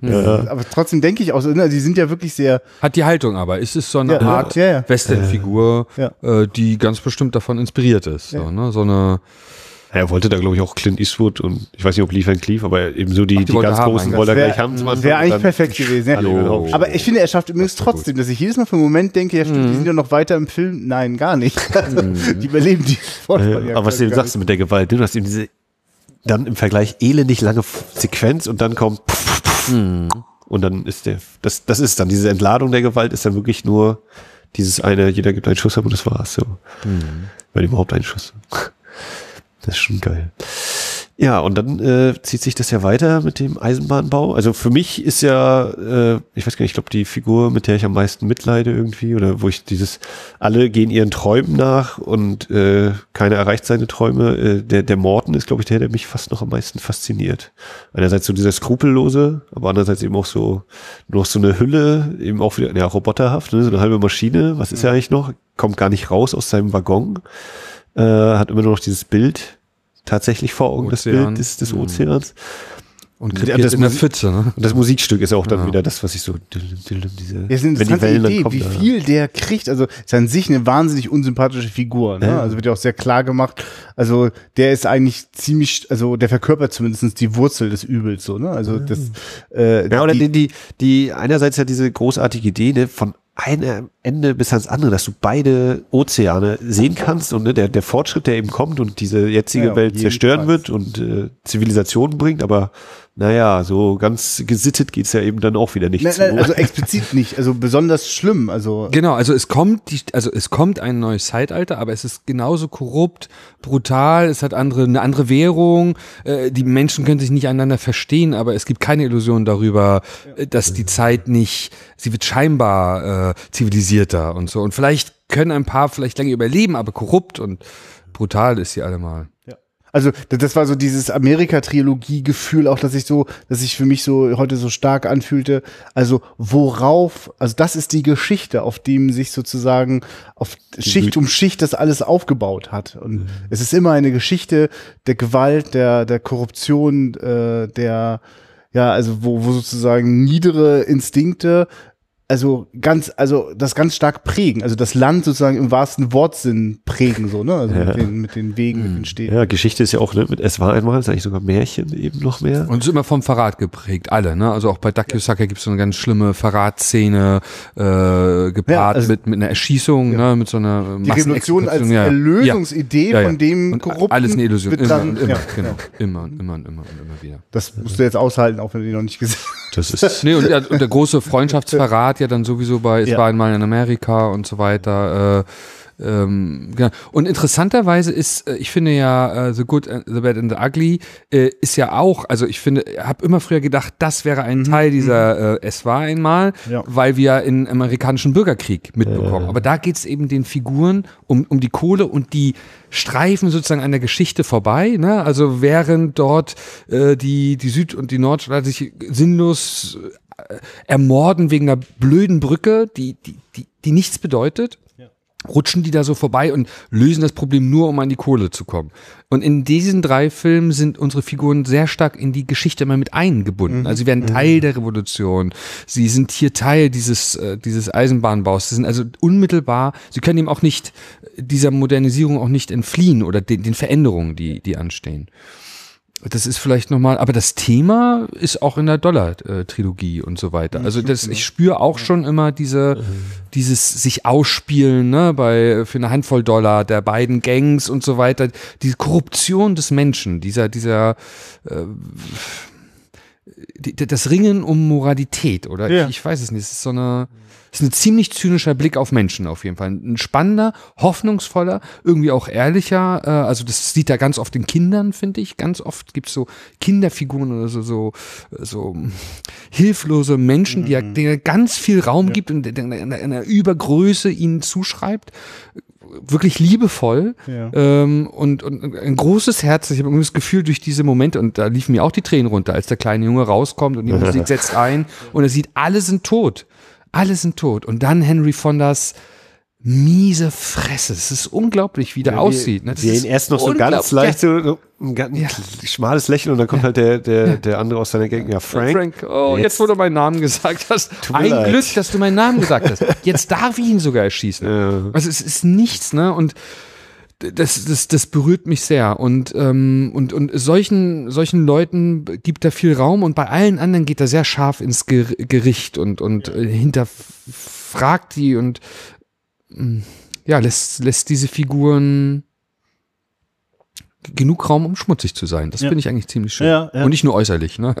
das, aber trotzdem denke ich auch so, ne, die sind ja wirklich sehr, Hat die Haltung aber. Es ist so eine Ja, Art ja, ja. Western-Figur, Ja. äh, die ganz bestimmt davon inspiriert ist. So, ne? so eine, Er wollte da, glaube ich, auch Clint Eastwood und ich weiß nicht, ob Lee Van Cleef, aber eben so die, die die, wollte ganz haben großen wollte er gleich haben. Anfang wäre eigentlich perfekt gewesen. Ja. Hallo. Aber ich finde, er schafft übrigens trotzdem, dass ich jedes Mal für einen Moment denke, ja stimmt, die sind ja noch weiter im Film. Nein, gar nicht. Also, Die überleben die Ja, aber was du eben sagst mit der Gewalt, ne, du hast eben diese dann im Vergleich elendig lange Sequenz und dann kommt pff, pff. und dann ist der, das, das ist dann, diese Entladung der Gewalt ist dann wirklich nur dieses eine, jeder gibt einen Schuss ab und das war's so. Wenn überhaupt einen Schuss. Das ist schon geil. Ja, und dann äh, zieht sich das ja weiter mit dem Eisenbahnbau. Also für mich ist ja, äh, ich weiß gar nicht, ich glaube, die Figur, mit der ich am meisten mitleide irgendwie, oder wo ich dieses, alle gehen ihren Träumen nach und äh, keiner erreicht seine Träume. Äh, der, der Morten ist, glaube ich, der, der mich fast noch am meisten fasziniert. Einerseits so dieser Skrupellose, aber andererseits eben auch so, noch so eine Hülle, eben auch wieder, ja, roboterhaft, ne? so eine halbe Maschine. Was ist er eigentlich noch? Kommt gar nicht raus aus seinem Waggon. Äh, hat immer nur noch dieses Bild tatsächlich vor Augen, das Ozean. Bild des, des Mhm. Ozeans. und Ja, krepiert das in der Pfütze. Ne? Und das Musikstück ist auch dann Ja. wieder das, was ich so, diese, Ja, ist eine wenn die interessante Wellen dann Idee, kommen. wie viel der kriegt. Also ist an sich eine wahnsinnig unsympathische Figur. Ne? Ja. Also wird ja auch sehr klar gemacht. Also der ist eigentlich ziemlich, also der verkörpert zumindest die Wurzel des Übels. So, ne? Also das. Äh, Ja, oder die, die, die, die einerseits ja diese großartige Idee, ne, von einem Ende bis ans andere, dass du beide Ozeane sehen kannst und ne, der, der Fortschritt, der eben kommt und diese jetzige Ja, Welt zerstören jedenfalls. wird und äh, Zivilisation bringt, aber naja, so ganz gesittet geht's ja eben dann auch wieder nicht nein, zu. nein, also explizit nicht. Also besonders schlimm. Also Genau, also es kommt, die, also es kommt ein neues Zeitalter, aber es ist genauso korrupt, brutal, es hat andere, eine andere Währung, äh, die Menschen können sich nicht einander verstehen, aber es gibt keine Illusion darüber, äh, dass die Zeit nicht, sie wird scheinbar äh, zivilisierter und so. Und vielleicht können ein paar vielleicht lange überleben, aber korrupt und brutal ist sie allemal. Also das war so dieses Amerika-Trilogie-Gefühl, auch dass ich so, dass sich für mich so heute so stark anfühlte. Also worauf, also das ist die Geschichte, auf dem sich sozusagen auf Schicht um Schicht das alles aufgebaut hat. Und es ist immer eine Geschichte der Gewalt, der der Korruption, äh, der ja, also wo, wo sozusagen niedere Instinkte also ganz, also das ganz stark prägen, also das Land sozusagen im wahrsten Wortsinn prägen, so, ne? Also mit, den, mit den Wegen, mit den Städten. ja, Geschichte ist ja auch, ne, mit Es war einmal, ist eigentlich sogar Märchen eben noch mehr. Und es ist immer vom Verrat geprägt, alle, ne? Also auch bei Duck Yosaka gibt es so eine ganz schlimme Verratsszene, äh, gepaart Ja, also- mit, mit einer Erschießung, ne? Mit so einer Die Revolution als Erlösungsidee, Ja, ja. von dem Und Korrupten alles eine Illusion. wird Immer dann- und immer, ja, genau. ja. Immer und immer und immer und immer wieder. Das musst du jetzt aushalten, auch wenn du die noch nicht gesehen hast. Das ist, Nee, und, und der große Freundschaftsverrat ja dann sowieso bei Es Ja. war einmal in Amerika und so weiter. Äh, ähm, genau. Und interessanterweise ist, äh, ich finde ja, äh, The Good, and The Bad and the Ugly äh, ist ja auch, also ich finde, habe immer früher gedacht, das wäre ein Teil dieser äh, Es war einmal, Ja. weil wir in amerikanischen Bürgerkrieg mitbekommen. Aber da geht es eben den Figuren um, um die Kohle und die streifen sozusagen an der Geschichte vorbei. Ne? Also während dort äh, die, die Süd- und die Nordstaaten sich sinnlos äh, ermorden wegen einer blöden Brücke, die, die, die, die nichts bedeutet, rutschen die da so vorbei und lösen das Problem nur, um an die Kohle zu kommen. Und in diesen drei Filmen sind unsere Figuren sehr stark in die Geschichte immer mit eingebunden. Also sie werden Teil der Revolution. Sie sind hier Teil dieses, äh, dieses Eisenbahnbaus. Sie sind also unmittelbar, sie können ihm auch nicht, dieser Modernisierung auch nicht entfliehen oder den, den Veränderungen, die, die anstehen. Das ist vielleicht nochmal, aber das Thema ist auch in der Dollar-Trilogie und so weiter. Also das, ich spüre auch schon immer diese, dieses sich ausspielen, ne, bei, für eine Handvoll Dollar der beiden Gangs und so weiter. Diese Korruption des Menschen, dieser, dieser, äh, die, das Ringen um Moralität oder Ja. ich, ich weiß es nicht. Es ist so eine, es ist ein ziemlich zynischer Blick auf Menschen auf jeden Fall. Ein spannender, hoffnungsvoller, irgendwie auch ehrlicher. Äh, also das sieht er ganz oft in Kindern, finde ich. Ganz oft gibt es so Kinderfiguren oder so, so, so hilflose Menschen, die er, denen er ganz viel Raum gibt und einer einer Übergröße ihnen zuschreibt. Wirklich liebevoll Ja. ähm, und, und ein großes Herz. Ich habe irgendwie das Gefühl, durch diese Momente, und da liefen mir auch die Tränen runter, als der kleine Junge rauskommt und die Musik setzt ein und er sieht, alle sind tot. Alle sind tot. Und dann Henry Fondas miese Fresse. Es ist unglaublich, wie der aussieht. Ne? Das ist ihn erst noch so ganz leicht so, ein ganz schmales Lächeln und dann kommt halt der, der, der andere aus seiner Gang, ja, Frank. Frank, oh, jetzt, wo du meinen Namen gesagt hast. Ein leid. Glück, dass du meinen Namen gesagt hast. Jetzt darf ich ihn sogar erschießen. Ja. Also es ist nichts, ne? Und das, das, das berührt mich sehr. Und, ähm, und, und solchen, solchen Leuten gibt er viel Raum und bei allen anderen geht er sehr scharf ins Ger Gericht und, und äh, hinterfragt die und mm, ja, lässt, lässt diese Figuren genug Raum, um schmutzig zu sein. Das Ja. finde ich eigentlich ziemlich schön. Ja, ja. Und nicht nur äußerlich, ne?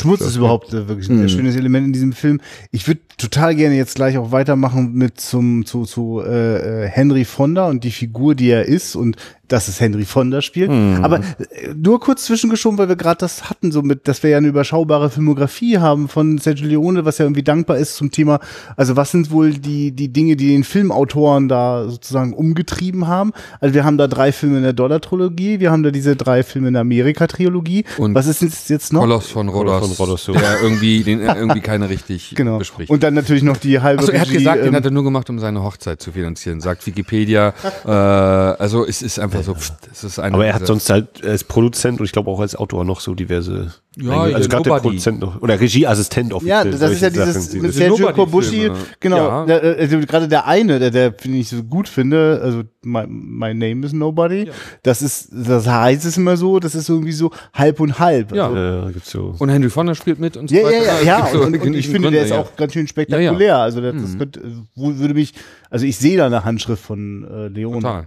Schmutz ist überhaupt äh, wirklich ein sehr schönes Element in diesem Film. Ich würde total gerne jetzt gleich auch weitermachen mit zum zu zu äh, äh, Henry Fonda und die Figur, die er ist und dass es Henry Fonda spielt. Aber äh, nur kurz zwischengeschoben, weil wir gerade das hatten, so mit, dass wir ja eine überschaubare Filmografie haben von Sergio Leone, was ja irgendwie dankbar ist zum Thema. Also was sind wohl die die Dinge, die den Filmautoren da sozusagen umgetrieben haben? Also wir haben da drei Filme in der Dollar-Trilogie, wir haben da diese drei Filme in der Amerika-Trilogie. Und was ist jetzt jetzt noch? Koloss von Rodos, von Rodos, so. der irgendwie, den irgendwie keiner richtig Genau. bespricht. Und dann natürlich noch die halbe Achso, er hat Regie, gesagt, den ähm, hat er nur gemacht, um seine Hochzeit zu finanzieren, sagt Wikipedia. äh, also es ist einfach so, pff, es ist eine Aber er hat sonst halt als Produzent und ich glaube auch als Autor noch so diverse. Ja, also ja, gerade der. Produzent noch. Oder Regieassistent offiziell. ja, das ist ja dieses Sachen, mit Sergio Corbucci, genau, Ja. äh, also gerade der eine, der, der finde ich so gut finde, also my, my name is nobody, das ist, das heißt es immer so, das ist irgendwie so halb und halb. Ja. Also, äh, gibt's so. Und Henry Fonda spielt mit und so ja, ja, weiter. ja, ja, gibt so und, und ich finde, Gründe, der ist ja. auch ganz schön spektakulär. Ja, ja. Also das, das könnte, wo würde mich, also ich sehe da eine Handschrift von äh, Leone. Total.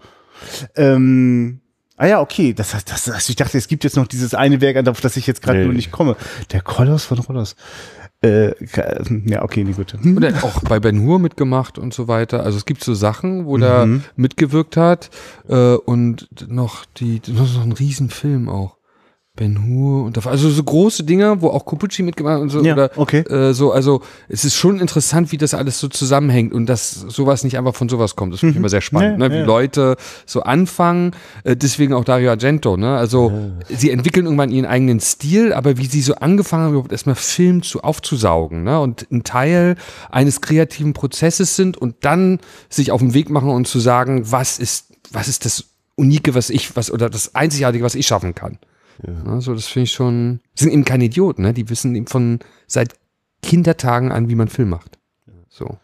Ähm, ah ja, okay. Das das, das, ich dachte, es gibt jetzt noch dieses eine Werk, auf das ich jetzt gerade Nee. nur nicht komme. Der Koloss von Rhodos. Äh, ja, okay, nee, gut. Hm. Und er hat auch bei Ben Hur mitgemacht und so weiter. Also es gibt so Sachen, wo Mhm. der mitgewirkt hat äh, und noch die, noch so ein Riesenfilm auch. Ben Hur und also so große Dinger, wo auch Kopucci mitgemacht und so Ja, oder okay. äh, so, also es ist schon interessant, wie das alles so zusammenhängt und dass sowas nicht einfach von sowas kommt. Das finde ich immer sehr spannend, Ja, ne? wie ja. Leute so anfangen, äh, deswegen auch Dario Argento, ne? Also sie entwickeln irgendwann ihren eigenen Stil, aber wie sie so angefangen haben, überhaupt erstmal Film zu aufzusaugen, ne? Und ein Teil eines kreativen Prozesses sind und dann sich auf den Weg machen und zu sagen, was ist, was ist das Unike, was ich, was, oder das Einzigartige, was ich schaffen kann. Ja. so, das finde ich schon. Sind eben keine Idioten, ne? Die wissen eben von seit Kindertagen an, wie man Film macht. So.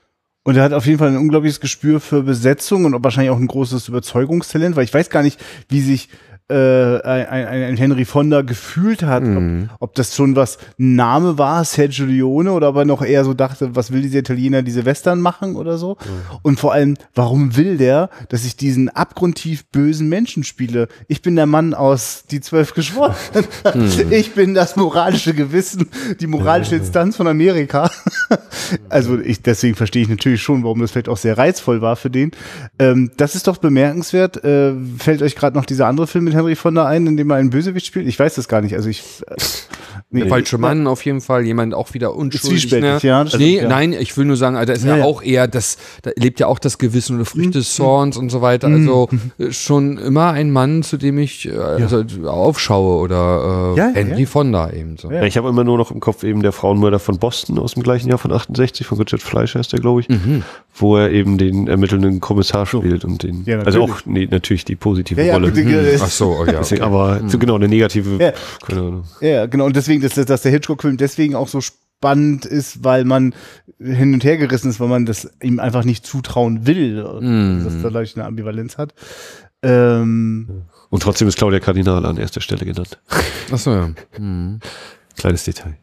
Und er hat auf jeden Fall ein unglaubliches Gespür für Besetzung und wahrscheinlich auch ein großes Überzeugungstalent, weil ich weiß gar nicht, wie sich äh, ein, ein, Henry Fonda gefühlt hat, Mhm. ob, ob das schon was Name war, Sergio Leone, oder ob er noch eher so dachte, was will dieser Italiener diese Western machen oder so. Und vor allem, warum will der, dass ich diesen abgrundtief bösen Menschen spiele? Ich bin der Mann aus Die Zwölf Geschworenen. Mhm. Ich bin das moralische Gewissen, die moralische Instanz von Amerika. Also ich, deswegen verstehe ich natürlich schon, warum das vielleicht auch sehr reizvoll war für den. Ähm, das ist doch bemerkenswert. Äh, fällt euch gerade noch dieser andere Film mit Henry Fonda ein, in dem er einen Bösewicht spielt? Ich weiß das gar nicht. Also ich. Äh, nee. Der falsche Mann auf jeden Fall, jemand auch wieder unschuldig. Ne? ja, das nee, stimmt, ja. nein, ich will nur sagen, also da ist ja, Ja, auch eher das, da lebt ja auch das Gewissen oder Früchte Mhm. des Zorns und so weiter. Also äh, schon immer ein Mann, zu dem ich äh, also, aufschaue oder äh, Ja, ja, Henry ja. Fonda eben so. Ja, ich habe immer nur noch im Kopf eben der Frauenmörder von Boston aus dem gleichen Jahr von 68, von Richard Fleischer ist der, glaube ich, Mhm. wo er eben den ermittelnden Kommissar spielt und den, Ja, also natürlich. auch nee, natürlich die positive Ja, ja, Rolle. Ach so, oh ja. Deswegen, aber so genau eine negative, Ja. keine Ahnung. Ja, genau. Und deswegen, dass, dass der Hitchcock-Film deswegen auch so spannend ist, weil man hin und her gerissen ist, weil man das ihm einfach nicht zutrauen will. Und Dass da dadurch eine Ambivalenz hat. Ähm, Und trotzdem ist Claudia Kardinal an erster Stelle genannt. Ach so, ja. Hm. Kleines Detail.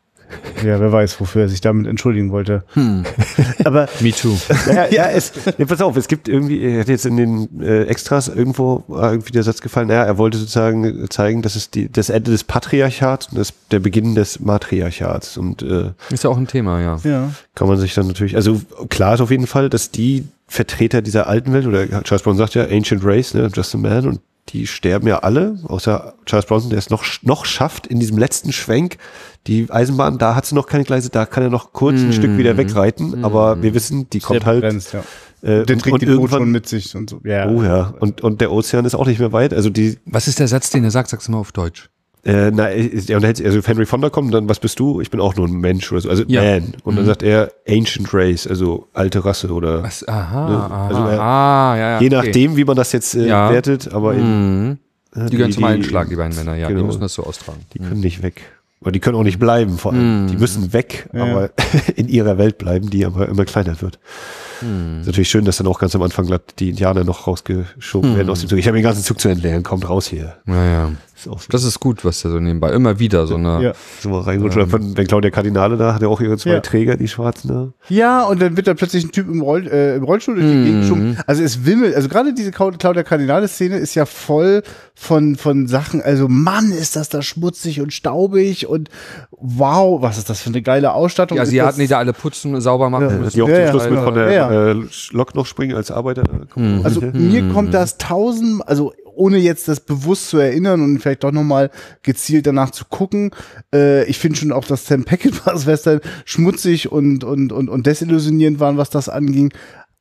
Ja, wer weiß, wofür er sich damit entschuldigen wollte. Aber Me too. Ja, ja, es, ja, pass auf, es gibt irgendwie, er hat jetzt in den äh, Extras irgendwo war irgendwie der Satz gefallen, naja, er wollte sozusagen zeigen, dass es die, das Ende des Patriarchats und das, der Beginn des Matriarchats. Und äh, Ist ja auch ein Thema, ja. ja. kann man sich dann natürlich, also klar ist auf jeden Fall, dass die Vertreter dieser alten Welt, oder Charles Bronson sagt ja Ancient Race, ne, Just a Man, und die sterben ja alle, außer Charles Bronson, der es noch, noch schafft, in diesem letzten Schwenk, die Eisenbahn, da hat sie noch keine Gleise, da kann er noch kurz ein Stück wieder wegreiten, aber wir wissen, die kommt Sehr halt, begrenzt, ja. äh, Der trägt und die Boot irgendwann- schon mit sich und so. Ja. Oh ja, und, und der Ozean ist auch nicht mehr weit. Also die, Was ist der Satz, den er sagt? Sag's mal auf Deutsch. äh, na, ist- er unterhält sich, also Henry Fonda kommt dann, was bist du? Ich bin auch nur ein Mensch oder so, also Ja. Man. Und dann sagt er Ancient Race, also alte Rasse oder Was? Aha, Ne? aha, Also er- ah, ja, ja. je okay. nachdem, wie man das jetzt äh, Ja. wertet, aber eben, Mhm. äh, Die können zum Einschlag, die beiden Männer, ja. Die Genau. müssen das so austragen. Die können nicht weg. Aber die können auch nicht bleiben, vor allem. Die müssen weg, Ja. aber in ihrer Welt bleiben, die aber immer kleiner wird. Ist natürlich schön, dass dann auch ganz am Anfang die Indianer noch rausgeschoben werden aus dem Zug. Ich habe den ganzen Zug zu entleeren, kommt raus hier. Naja. Ist auch so. Das ist gut, was da so nebenbei. Immer wieder so eine. Ja. so mal reingerutscht. Oder Von, wenn Claudia Kardinale da hat ja auch ihre zwei Ja. Träger, die schwarzen da. Ja, und dann wird da plötzlich ein Typ im, Roll, äh, im Rollstuhl durch die Gegend geschoben. Also es wimmelt, also gerade diese Clau- Claudia Kardinale-Szene ist ja voll von, von Sachen, also Mann, ist das da schmutzig und staubig und wow, was ist das für eine geile Ausstattung. Ist Asiaten, die das, da alle putzen und sauber machen Ja. müssen. Die auch Ja, zum ja, Schluss mit von der Ja, äh, Lok noch springen als Arbeiter. Kommt auch Also mit. mir kommt das tausend, also ohne jetzt das bewusst zu erinnern und vielleicht doch nochmal gezielt danach zu gucken. Äh, ich finde schon auch, dass Sam Peckinpahs Western schmutzig und, und, und, und desillusionierend waren, was das anging.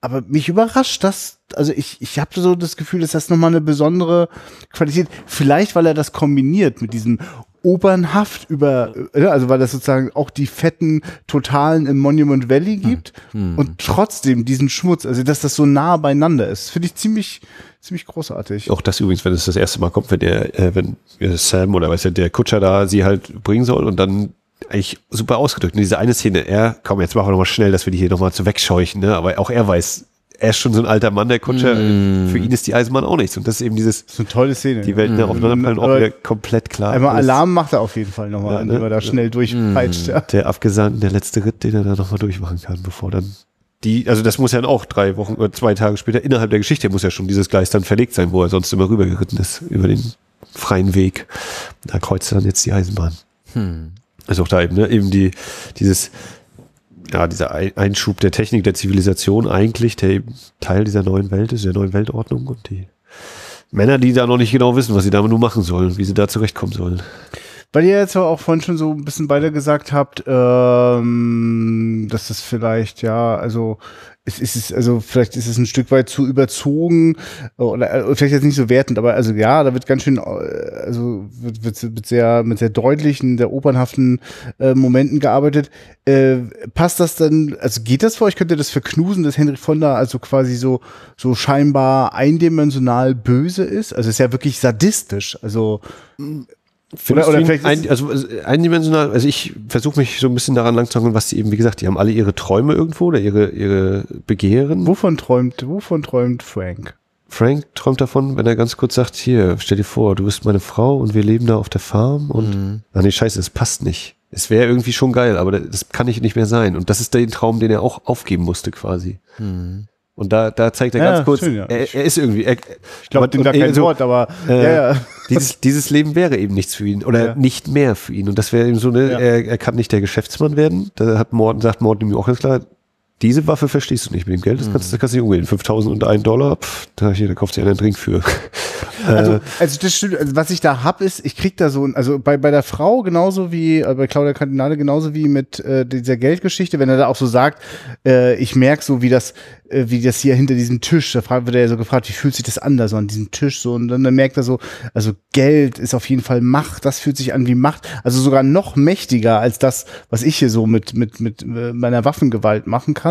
Aber mich überrascht das, also ich, ich habe so das Gefühl, dass das nochmal eine besondere Qualität, vielleicht weil er das kombiniert mit diesem opernhaft über, äh, also weil das sozusagen auch die fetten Totalen im Monument Valley gibt und trotzdem diesen Schmutz, also dass das so nah beieinander ist, finde ich ziemlich, ziemlich großartig. Auch das übrigens, wenn es das erste Mal kommt, wenn der, äh, wenn äh, Sam oder weiß ja, der Kutscher da sie halt bringen soll und dann eigentlich super ausgedrückt. Und diese eine Szene, er, komm, jetzt machen wir nochmal schnell, dass wir die hier nochmal zu wegscheuchen, ne? Aber auch er weiß, er ist schon so ein alter Mann, der Kutscher, für ihn ist die Eisenbahn auch nichts. Und das ist eben dieses, Das ist eine tolle Szene. die Welten da aufeinanderfallen, auch Aber wieder komplett klar. Einmal Alles- Alarm macht er auf jeden Fall nochmal, Ja, ne? indem er da schnell durchpeitscht. Ja. Der Abgesandten, der letzte Ritt, den er da nochmal durchmachen kann, bevor dann die, also das muss ja dann auch drei Wochen oder zwei Tage später innerhalb der Geschichte muss ja schon dieses Gleis dann verlegt sein, wo er sonst immer rübergeritten ist, über den freien Weg. Da kreuzt er dann jetzt die Eisenbahn. Also auch da eben, ne, eben die, dieses, ja, dieser Ein- Einschub der Technik, der Zivilisation eigentlich, der Teil dieser neuen Welt ist, der neuen Weltordnung und die Männer, die da noch nicht genau wissen, was sie damit nur machen sollen, wie sie da zurechtkommen sollen. Weil ihr jetzt auch vorhin schon so ein bisschen beide gesagt habt, ähm, dass das vielleicht, ja, also es ist also vielleicht ist es ein Stück weit zu überzogen oder äh, vielleicht jetzt nicht so wertend, aber also ja, da wird ganz schön, äh, also wird, wird mit sehr, mit sehr deutlichen, sehr opernhaften äh, Momenten gearbeitet. Äh, passt das dann, also geht das euch? Könnt ihr das verknusen, dass Henry Fonda also quasi so, so scheinbar eindimensional böse ist? Also ist ja wirklich sadistisch, also Findest oder ihn vielleicht ein, also also eindimensional, also ich versuche mich so ein bisschen daran lang zu hangeln, was die eben, wie gesagt, die haben alle ihre Träume irgendwo oder ihre, ihre Begehren. Wovon träumt, wovon träumt Frank? Frank träumt davon, wenn er ganz kurz sagt, hier, stell dir vor, du bist meine Frau und wir leben da auf der Farm und, Mhm. ach nee, scheiße, es passt nicht. Es wäre irgendwie schon geil, aber das kann nicht, nicht mehr sein. Und das ist der Traum, den er auch aufgeben musste quasi. Und da, da zeigt er Ja, ganz kurz, schön, ja. er, er ist irgendwie, er, Ich glaube, dem da kein Wort, aber äh, ja, dieses, dieses Leben wäre eben nichts für ihn oder nicht mehr für ihn. Und das wäre eben so eine, er, er kann nicht der Geschäftsmann werden. Da hat Morten, sagt Morten ihm auch ganz klar, diese Waffe verstehst du nicht mit dem Geld, das kannst, das kannst du nicht umgehen. 5000 und ein Dollar, pff, da, hier, da kauft sich einer einen Drink für. Also, also das stimmt, also was ich da hab, ist, ich krieg da so also bei, bei der Frau genauso wie, äh, bei Claudia Cardinale genauso wie mit äh, dieser Geldgeschichte, wenn er da auch so sagt, äh, ich merk so, wie das, äh, wie das hier hinter diesem Tisch, da wird er ja so gefragt, wie fühlt sich das an da so an diesem Tisch so und dann, dann merkt er so, also Geld ist auf jeden Fall Macht, das fühlt sich an wie Macht, also sogar noch mächtiger als das, was ich hier so mit, mit, mit äh, meiner Waffengewalt machen kann.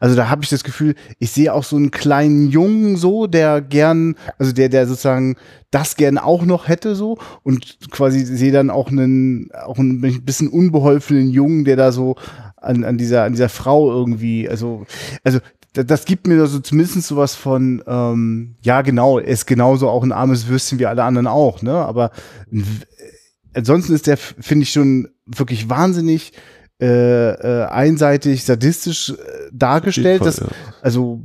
Also da habe ich das Gefühl, ich sehe auch so einen kleinen Jungen so, der gern, also der, der sozusagen das gern auch noch hätte so und quasi sehe dann auch einen, auch einen bisschen unbeholfenen Jungen, der da so an, an dieser, an dieser Frau irgendwie, also, also da- das gibt mir so zumindest sowas von, ähm, ja genau, er ist genauso auch ein armes Würstchen wie alle anderen auch, ne? Aber ansonsten ist der, finde ich, schon wirklich wahnsinnig äh, äh, einseitig, sadistisch äh, dargestellt. Fall, ja. Also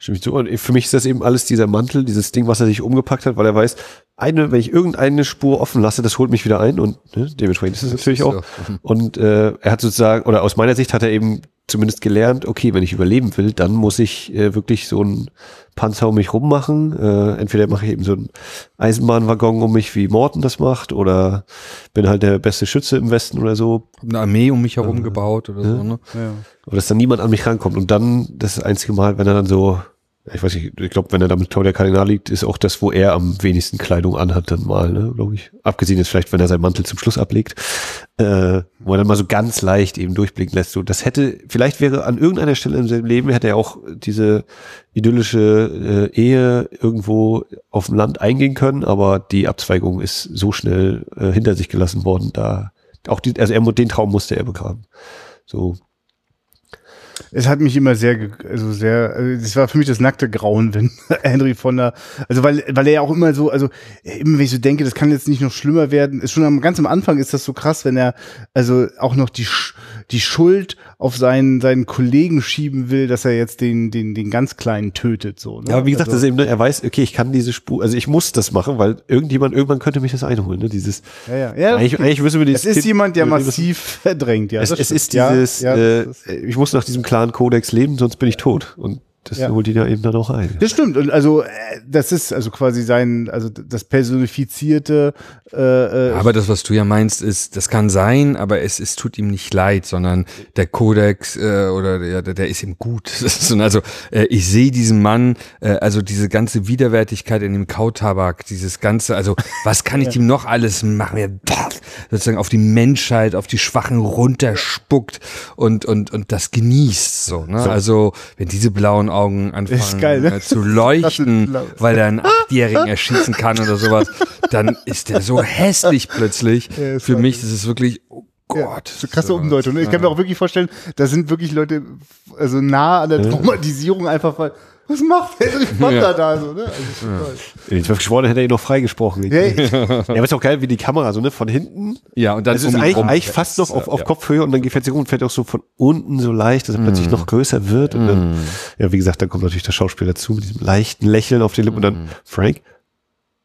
Stimme ich zu. Und für mich ist das eben alles dieser Mantel, dieses Ding, was er sich umgepackt hat, weil er weiß, eine, wenn ich irgendeine Spur offen lasse, das holt mich wieder ein und ne, dementsprechend ist es natürlich ist auch. Und äh, er hat sozusagen, oder aus meiner Sicht hat er eben zumindest gelernt, okay, wenn ich überleben will, dann muss ich äh, wirklich so einen Panzer um mich rummachen. Äh, entweder mache ich eben so einen Eisenbahnwaggon um mich, wie Morton das macht, oder bin halt der beste Schütze im Westen oder so. Eine Armee um mich herum gebaut oder so, ne? ja. Aber dass dann niemand an mich rankommt. Und dann das einzige Mal, wenn er dann so ich weiß nicht, ich glaube, wenn er da mit Claudia Kardinal liegt, ist auch das, wo er am wenigsten Kleidung anhat, dann mal, ne, glaube ich. Abgesehen jetzt vielleicht, wenn er seinen Mantel zum Schluss ablegt, äh, wo er dann mal so ganz leicht eben durchblicken lässt. So, das hätte, vielleicht wäre an irgendeiner Stelle in seinem Leben, hätte er auch diese idyllische äh, Ehe irgendwo auf dem Land eingehen können, aber die Abzweigung ist so schnell äh, hinter sich gelassen worden, da auch die, also er, den Traum musste er begraben. So, es hat mich immer sehr, also sehr, also das war für mich das nackte Grauen, wenn Henry Fonda, also weil, weil er ja auch immer so, also immer wenn ich so denke, das kann jetzt nicht noch schlimmer werden, ist schon am, ganz am Anfang ist das so krass, wenn er also auch noch die, Sch- die Schuld auf seinen, seinen Kollegen schieben will, dass er jetzt den, den, den ganz Kleinen tötet, so. Ne? Ja, aber wie gesagt, also, das ist eben, ne, er weiß, okay, ich kann diese Spur, also ich muss das machen, weil irgendjemand, irgendwann könnte mich das einholen, ne, dieses, ja, ja, ja, eigentlich, eigentlich müssen wir dieses es ist Kind- jemand, der massiv verdrängt, ja. es, es ist Ja, dieses, ja, äh, das ist- ich muss nach diesem klaren Kodex leben, sonst bin ich tot. Und das Ja. holt ihn ja eben dann auch ein. Das stimmt. Und also, äh, das ist also quasi sein, also das personifizierte, äh, äh, Aber das, was du ja meinst, ist, das kann sein, aber es, es tut ihm nicht leid, sondern der Kodex äh, oder der, der, ist ihm gut. So, also äh, ich sehe diesen Mann, äh, also diese ganze Widerwärtigkeit in dem Kautabak, dieses ganze, also was kann ich ihm noch alles machen? Er sozusagen auf die Menschheit, auf die Schwachen runterspuckt und und und das genießt so. Ne? Also wenn diese blauen Augen anfangen ist geil, ne? äh, zu leuchten, weil er einen Achtjährigen erschießen kann oder sowas, dann ist der so hässlich plötzlich. Ja, Für wahr. mich ist es wirklich, oh Gott. so krasse sowas. Umdeutung. Ich kann mir auch wirklich vorstellen, da sind wirklich Leute also nah an der Traumatisierung einfach weil, was macht Henry Fonda Ja. da so, ne? Also, toll. In den zwölf Geschworenen hätte er ihn noch freigesprochen. Ja, ich- Ja, aber ist auch geil, wie die Kamera so, ne, von hinten. Ja, und dann Es ist um ihn eigentlich, eigentlich fast noch auf, auf Ja. Kopfhöhe und dann fährt sie rum und fährt auch so von unten so leicht, dass er plötzlich noch größer wird. Und dann, ja, wie gesagt, dann kommt natürlich der Schauspieler dazu mit diesem leichten Lächeln auf den Lippen und dann, Frank?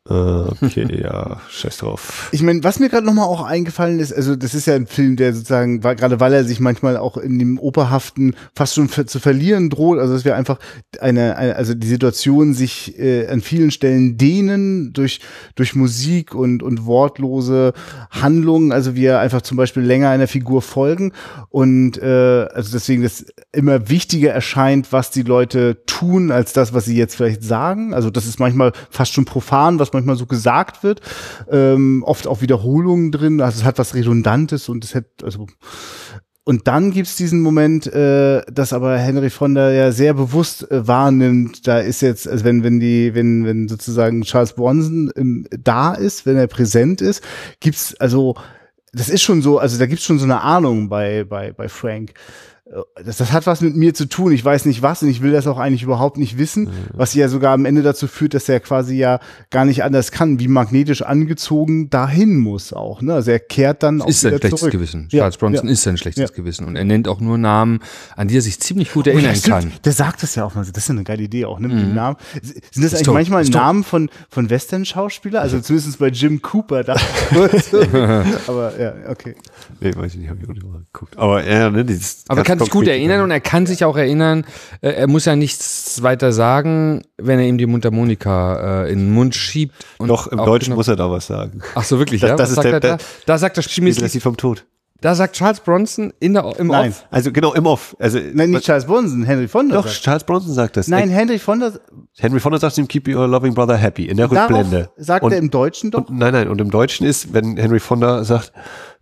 Äh, okay, ja, scheiß drauf. Ich meine, was mir gerade nochmal auch eingefallen ist, also das ist ja ein Film, der sozusagen, weil- gerade weil er sich manchmal auch in dem Operhaften fast schon zu verlieren droht, also dass wir einfach eine, eine also die Situation sich äh, an vielen Stellen dehnen durch, durch Musik und, und wortlose Handlungen, also wir einfach zum Beispiel länger einer Figur folgen und äh, also deswegen das immer wichtiger erscheint, was die Leute tun, als das, was sie jetzt vielleicht sagen. Also das ist manchmal fast schon profan, was manchmal so gesagt wird. Ähm, oft auch Wiederholungen drin, also es hat was Redundantes und es hat, also und dann gibt's diesen Moment, äh, dass aber Henry Fonda ja sehr bewusst äh, wahrnimmt, da ist jetzt, also wenn, wenn die, wenn, wenn sozusagen Charles Bronson ähm, da ist, wenn er präsent ist, gibt's, also, das ist schon so, also da gibt's schon so eine Ahnung bei, bei, bei Frank. Äh, Das, das hat was mit mir zu tun. Ich weiß nicht was und ich will das auch eigentlich überhaupt nicht wissen, was ja sogar am Ende dazu führt, dass er quasi ja gar nicht anders kann, wie magnetisch angezogen dahin muss auch. Ne? Also er kehrt dann auch ist sein wieder schlechtes zurück. Gewissen. Ja, Charles Bronson ja. ist sein schlechtes Ja. Gewissen. Und er nennt auch nur Namen, an die er sich ziemlich gut Oh ja, erinnern stimmt. kann. Der sagt das ja auch mal. Das ist ja eine geile Idee auch, ne? Mit dem Namen. Sind das eigentlich tot, manchmal ist. Namen von, von Western-Schauspieler? Also zumindest bei Jim Cooper da. Aber ja, okay. Nee, weiß ich nicht, hab ich auch nicht mal geguckt. Aber ja, ne, Aber er kann sich gut erinnern und er kann sich auch erinnern, äh, er muss ja nichts weiter sagen, wenn er ihm die Mundharmonika äh, in den Mund schiebt. Und Doch, im Deutschen muss er da was sagen. Ach so, wirklich, Das- ja? das Was ist sagt der- er da? der- Da sagt das Spiel, Das ist vom Tod. Da sagt Charles Bronson in der, im Nein. Off. Also genau, im Off. Also, Nein, nicht Charles Bronson, Henry Fonda. doch, sagt. Charles Bronson sagt das. Nein, Henry Fonda. Henry Fonda sagt ihm, keep your loving brother happy, in der Darauf Rückblende. sagt und, er im Deutschen doch. Und, nein, nein, und im Deutschen ist, wenn Henry Fonda sagt,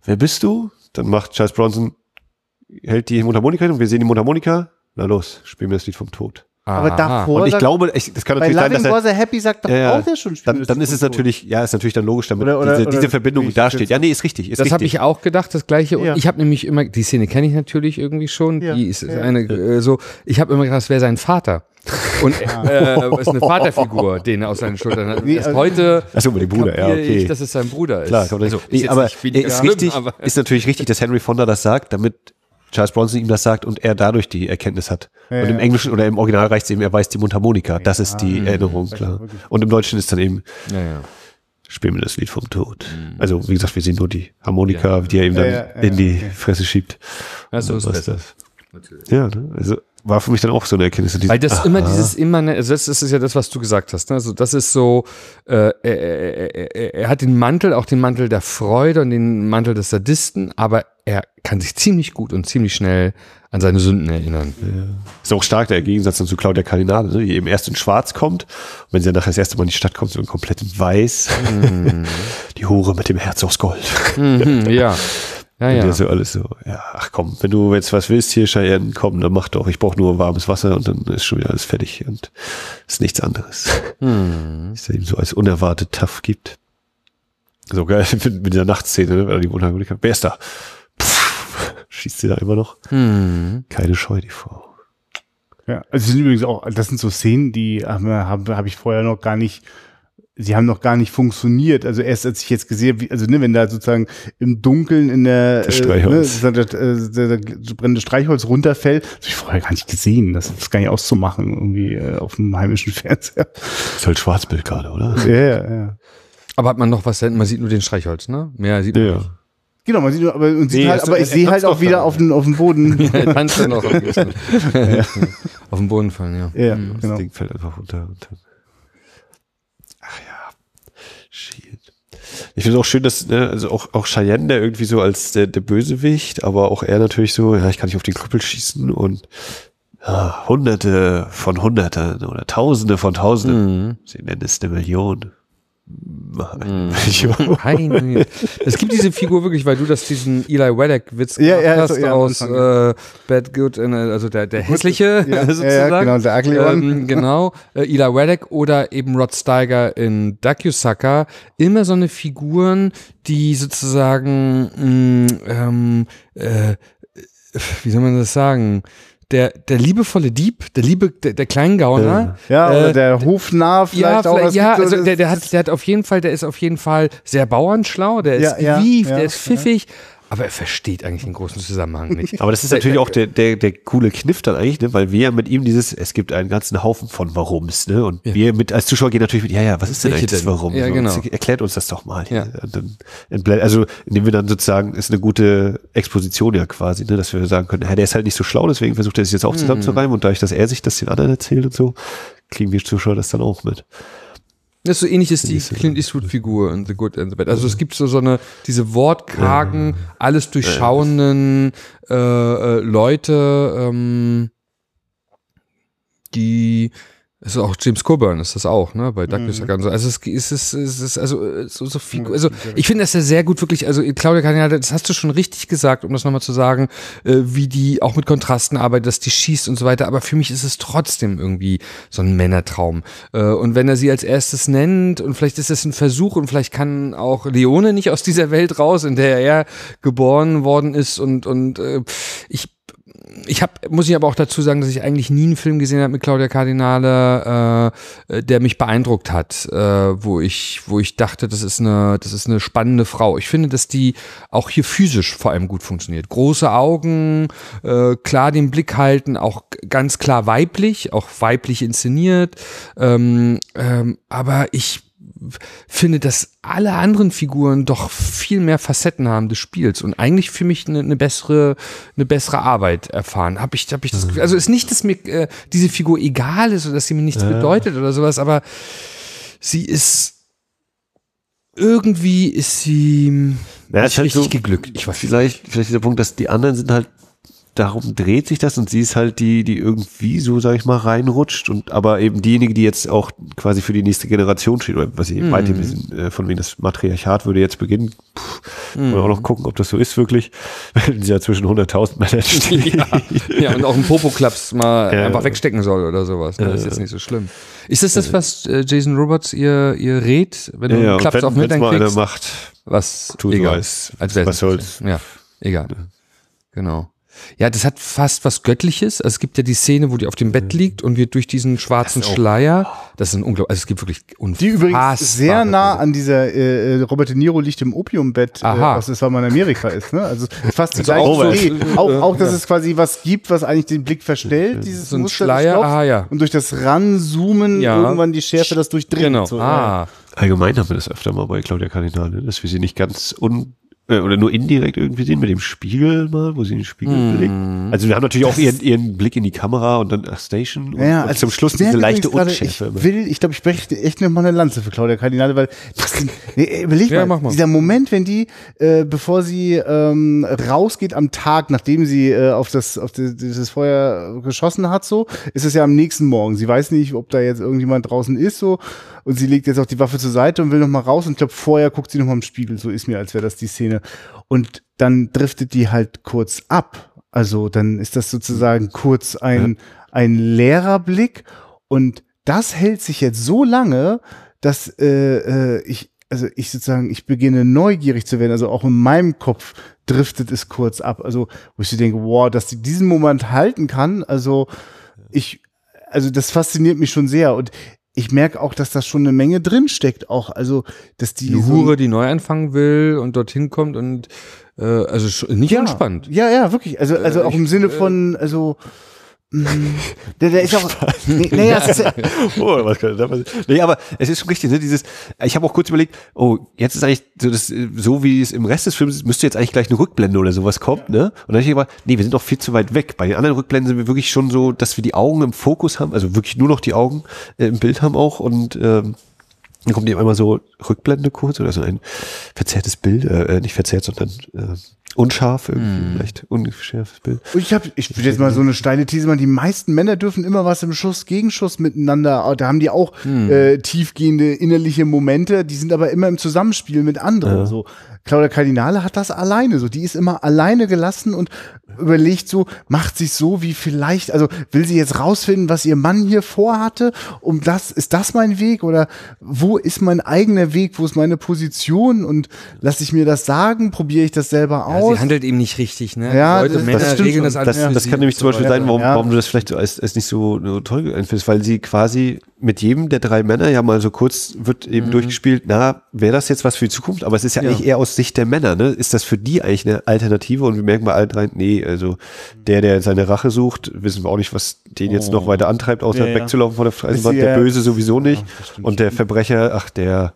wer bist du? Dann macht Charles Bronson, hält die Mundharmonika hin und wir sehen die Mundharmonika. Na los, spielen wir das Lied vom Tod. Aber Aha. davor. Und ich sagt- glaube, ich, das kann bei natürlich sein, dass er, Was a Happy sagt doch Ja, ja. auch der schon dann, dann ist es natürlich, ja, ist natürlich dann logisch, damit Oder- oder- diese, oder diese Verbindung wie ich dasteht. Ja, nee, ist richtig, ist Das habe ich auch gedacht, das gleiche. Und Ja. ich habe nämlich immer, die Szene kenne ich natürlich irgendwie schon. Ja, Die ist ja. eine äh, so. Ich habe immer gedacht, das wäre sein Vater. Und äh, ist eine Vaterfigur, den er aus seinen Schultern hat. Nee, also- heute Achso, über den Bruder, ja, okay. ich, dass es sein Bruder ist. Klar, also, nee, aber ist schlimm, richtig, aber ist natürlich richtig, dass Henry Fonda das sagt, damit Charles Bronson ihm das sagt und er dadurch die Erkenntnis hat. Ja, und im ja. Englischen oder im Original reicht es eben, er weiß die Mundharmonika. Das ist die Mhm. Erinnerung, klar. Und im Deutschen ist dann eben, ja, ja. spielen wir das Lied vom Tod. Also, wie gesagt, wir sehen nur die Harmonika, die er ihm dann Ja, ja, ja, in die okay. Fresse schiebt. Ja, so ist besser. das? Ja, ne? also war für mich dann auch so eine Erkenntnis. Weil das immer dieses immer, also das ist ja das, was du gesagt hast. Ne? Also das ist so, äh, er, er, er, er hat den Mantel, auch den Mantel der Freude und den Mantel des Sadisten, aber er kann sich ziemlich gut und ziemlich schnell an seine Sünden erinnern. Ist auch stark der Gegensatz zu Claudia Cardinale, ne? die eben erst in Schwarz kommt. Und wenn sie dann nachher das erste Mal in die Stadt kommt, so in komplett in Weiß. Die Hure mit dem Herz aus Gold. Mhm, ja. Ja, Und ja. der so alles so, ja, ach komm, wenn du jetzt was willst hier, Cheyenne, komm, dann mach doch. Ich brauche nur warmes Wasser und dann ist schon wieder alles fertig und ist nichts anderes. Hm. Dass er ihm so als unerwartet tough gibt. So geil mit, mit dieser Nachtszene, ne? weil er die Wohnheim Wer ist da? Pff, schießt sie da immer noch? Hm. Keine Scheu, die Frau. Ja, also sind übrigens auch, das sind so Szenen, die habe hab ich vorher noch gar nicht, sie haben noch gar nicht funktioniert. Also erst als ich jetzt gesehen habe, wie- also ne, wenn da sozusagen im Dunkeln in der, Das äh, Streichholz. ne, das, das, das, das brennende Streichholz runterfällt, das habe ich vorher gar nicht gesehen. Das ist gar nicht auszumachen irgendwie äh, auf dem heimischen Fernseher. Ist halt Schwarzbild gerade, oder? Ja, ja, ja. Aber hat man noch was? Man sieht nur den Streichholz, ne? Mehr sieht man Ja. nicht. Genau, man sieht nur, aber, und sieht Nee, halt, aber ich sehe halt auch wieder auf den, auf den Boden. Er tanzt dann noch. Auf den Boden fallen, ja. ja, Mhm. Das genau. Ding fällt einfach runter. Und dann Ach ja. Shit. Ich finde es auch schön, dass, ne, also auch, auch Cheyenne, der irgendwie so als der, der Bösewicht, aber auch er natürlich so, ja, ich kann nicht auf den Krüppel schießen und ja, Hunderte von Hunderten oder Tausende von Tausenden. Mhm. Sie nennen es eine Million. Million. Nein, es gibt diese Figur wirklich, weil du das diesen Eli Wallach-Witz Ja, gemacht ja, hast so, ja, aus äh, Bad Good, and, äh, also der, der hässliche Ja, sozusagen. genau, der ugly ähm, Genau, äh, Eli Wallach oder eben Rod Steiger in Dacusucker. Immer so eine Figuren, die sozusagen, mh, ähm, äh, wie soll man das sagen? Der, der liebevolle Dieb, der liebe, der, der Kleingauner, Ja, oder äh, der Hofnarr vielleicht ja, auch. vielleicht, ja, also der, der hat, der hat auf jeden Fall, der ist auf jeden Fall sehr bauernschlau, der ist Ja, ja, gewieft, ja, der ist pfiffig, aber er versteht eigentlich den großen Zusammenhang nicht. Aber das ist natürlich auch der, der, der coole Kniff dann eigentlich, ne? weil wir ja mit ihm dieses, es gibt einen ganzen Haufen von Warums, ne? Und wir mit als Zuschauer gehen natürlich mit, ja, ja, was ist denn Welche eigentlich das denn? Warum? Ja, So, genau. Erklärt uns das doch mal. Ja. Dann also indem wir dann sozusagen, ist eine gute Exposition ja quasi, ne? dass wir sagen können, ja, der ist halt nicht so schlau, deswegen versucht er sich jetzt auch zusammenzureimen und dadurch, dass er sich das den anderen erzählt und so, kriegen wir Zuschauer das dann auch mit. Das ist so ähnlich ist die Clint Eastwood-Figur in The Good and the Bad. Also es gibt so, so eine, diese wortkargen, alles durchschauenden äh, äh, Leute, ähm, die ist auch James Coburn ist das auch, ne, bei Douglas mhm. und so. Also es ist, es ist, es ist also äh, so, so viel, also ich finde das ja sehr gut wirklich, also Claudia Cardinale, das hast du schon richtig gesagt, um das nochmal zu sagen, äh, wie die auch mit Kontrasten arbeitet, dass die schießt und so weiter, aber für mich ist es trotzdem irgendwie so ein Männertraum. Äh, und wenn er sie als erstes nennt und vielleicht ist es ein Versuch und vielleicht kann auch Leone nicht aus dieser Welt raus, in der er geboren worden ist und, und äh, ich ich habe, muss ich aber auch dazu sagen, dass ich eigentlich nie einen Film gesehen habe mit Claudia Cardinale, äh, der mich beeindruckt hat, äh, wo ich, wo ich dachte, das ist eine, das ist eine spannende Frau. Ich finde, dass die auch hier physisch vor allem gut funktioniert. Große Augen, äh, klar den Blick halten, auch ganz klar weiblich, auch weiblich inszeniert. Ähm, ähm, aber ich finde, dass alle anderen Figuren doch viel mehr Facetten haben des Spiels und eigentlich für mich eine, eine bessere eine bessere Arbeit erfahren. Habe ich habe ich das Gefühl, also ist nicht, dass mir äh, diese Figur egal ist oder dass sie mir nichts bedeutet oder sowas, aber sie ist irgendwie ist sie Ja, nicht ist halt richtig so- geglückt. Ich weiß Vielleicht, vielleicht dieser Punkt, dass die anderen sind halt, darum dreht sich das und sie ist halt die, die irgendwie so, sag ich mal, reinrutscht und aber eben diejenige, die jetzt auch quasi für die nächste Generation steht, oder was ich Mhm. meinte, äh, von wem das Matriarchat würde jetzt beginnen. Puh, wollen wir auch Mhm. noch gucken, ob das so ist wirklich. Wenn sie ja zwischen 100.000 Männern steht. ja, ja, und auch einen Popoklaps mal Ja. einfach wegstecken soll oder sowas. Ne? Das ist jetzt nicht so schlimm. Ist das das, was äh, Jason Roberts ihr, ihr rät, wenn du Ja, Klaps wenn, auf Hintern kriegst? macht, Was tu so egal. als, Als wär's was soll's. Ja, egal. Genau. Ja, das hat fast was Göttliches. Also es gibt ja die Szene, wo die auf dem Bett liegt und wird durch diesen schwarzen Schleier. Das ist ein unglaublich. Also es gibt wirklich Die übrigens sehr nah an dieser äh, äh, Robert De Niro liegt im Opiumbett, äh, Aha. was es, weil man in Amerika ist. Ne? Also fast die Also gleiche auch Auch, auch, dass es quasi was gibt, was eigentlich den Blick verstellt, dieses So ein Muster Schleier, aha, ja. Und durch das Ranzoomen Ja. irgendwann die Schärfe das durchdringt. Genau. So, ah. Allgemein haben wir das öfter mal bei Claudia Cardinale, dass wir sie nicht ganz un, oder nur indirekt irgendwie sehen mit dem Spiegel mal, wo sie den Spiegel blickt. Also wir haben natürlich auch ihren, ihren Blick in die Kamera und dann Station und, Ja, und also zum Schluss ich diese leichte Unschärfe. Ich will, ich glaube, ich breche echt noch mal eine Lanze für Claudia Kardinale, weil das nee, überleg Ja, mal, mach mal. dieser Moment, wenn die, äh, bevor sie ähm, rausgeht am Tag, nachdem sie äh, auf das auf das, dieses Feuer geschossen hat, so, ist es ja am nächsten Morgen. Sie weiß nicht, ob da jetzt irgendjemand draußen ist, so, und sie legt jetzt auch die Waffe zur Seite und will noch mal raus und ich glaube, vorher guckt sie noch mal im Spiegel. So ist mir, als wäre das die Szene. Und dann driftet die halt kurz ab. Also dann ist das sozusagen kurz ein, ein leerer Blick und das hält sich jetzt so lange, dass äh, äh, ich, also ich sozusagen, ich beginne neugierig zu werden. Also auch in meinem Kopf driftet es kurz ab. Also wo ich so denke, wow, dass sie diesen Moment halten kann. Also ich, also das fasziniert mich schon sehr und ich merke auch, dass das schon eine Menge drin steckt. Auch also, dass die Die so- Hure, die neu anfangen will und dorthin kommt und äh, also nicht ja, unspannend. Ja, ja, wirklich. Also, also auch im Sinne von, also der, der ist auch. Nee, naja, es ist ja, Oh, was kann da passieren? Nee, aber es ist schon richtig, ne? Dieses, ich habe auch kurz überlegt, oh, jetzt ist eigentlich so, das, so wie es im Rest des Films ist, müsste jetzt eigentlich gleich eine Rückblende oder sowas kommen, ne? Und dann habe ich gedacht, nee, wir sind doch viel zu weit weg. Bei den anderen Rückblenden sind wir wirklich schon so, dass wir die Augen im Fokus haben, also wirklich nur noch die Augen äh, im Bild haben auch und ähm, dann kommt eben einmal so Rückblende kurz oder so ein verzerrtes Bild, äh, nicht verzerrt, sondern äh, unscharf irgendwie, vielleicht ungeschärftes Bild. Und ich habe, ich will jetzt mal so eine steile These machen. Die meisten Männer dürfen immer was im Schuss Gegenschuss miteinander. Da haben die auch äh, tiefgehende innerliche Momente. Die sind aber immer im Zusammenspiel mit anderen. So Claudia Kardinale hat das alleine. So, die ist immer alleine gelassen und überlegt so, macht sich so wie vielleicht. Also will sie jetzt rausfinden, was ihr Mann hier vorhatte? Um das ist das mein Weg oder wo ist mein eigener Weg? Wo ist meine Position? Und lasse ich mir das sagen? Probiere ich das selber Ja, aus? sie handelt eben nicht richtig, ne? Ja, Leute, das- Männer das regeln das alles Das, für das sie kann nämlich zum Beispiel so sein, warum, Ja. warum du das vielleicht so als, als nicht so, so toll empfindest, weil sie quasi mit jedem der drei Männer ja mal so kurz wird eben durchgespielt, na, wäre das jetzt was für die Zukunft? Aber es ist ja, Ja. eigentlich eher aus Sicht der Männer, ne? Ist das für die eigentlich eine Alternative? Und wir merken bei allen drei, nee, also der, der seine Rache sucht, wissen wir auch nicht, was den jetzt noch weiter antreibt, außer Ja, ja. wegzulaufen von der Eisenbahn. Ist Der ja- Böse sowieso nicht. stimmt und der Verbrecher, ach, der,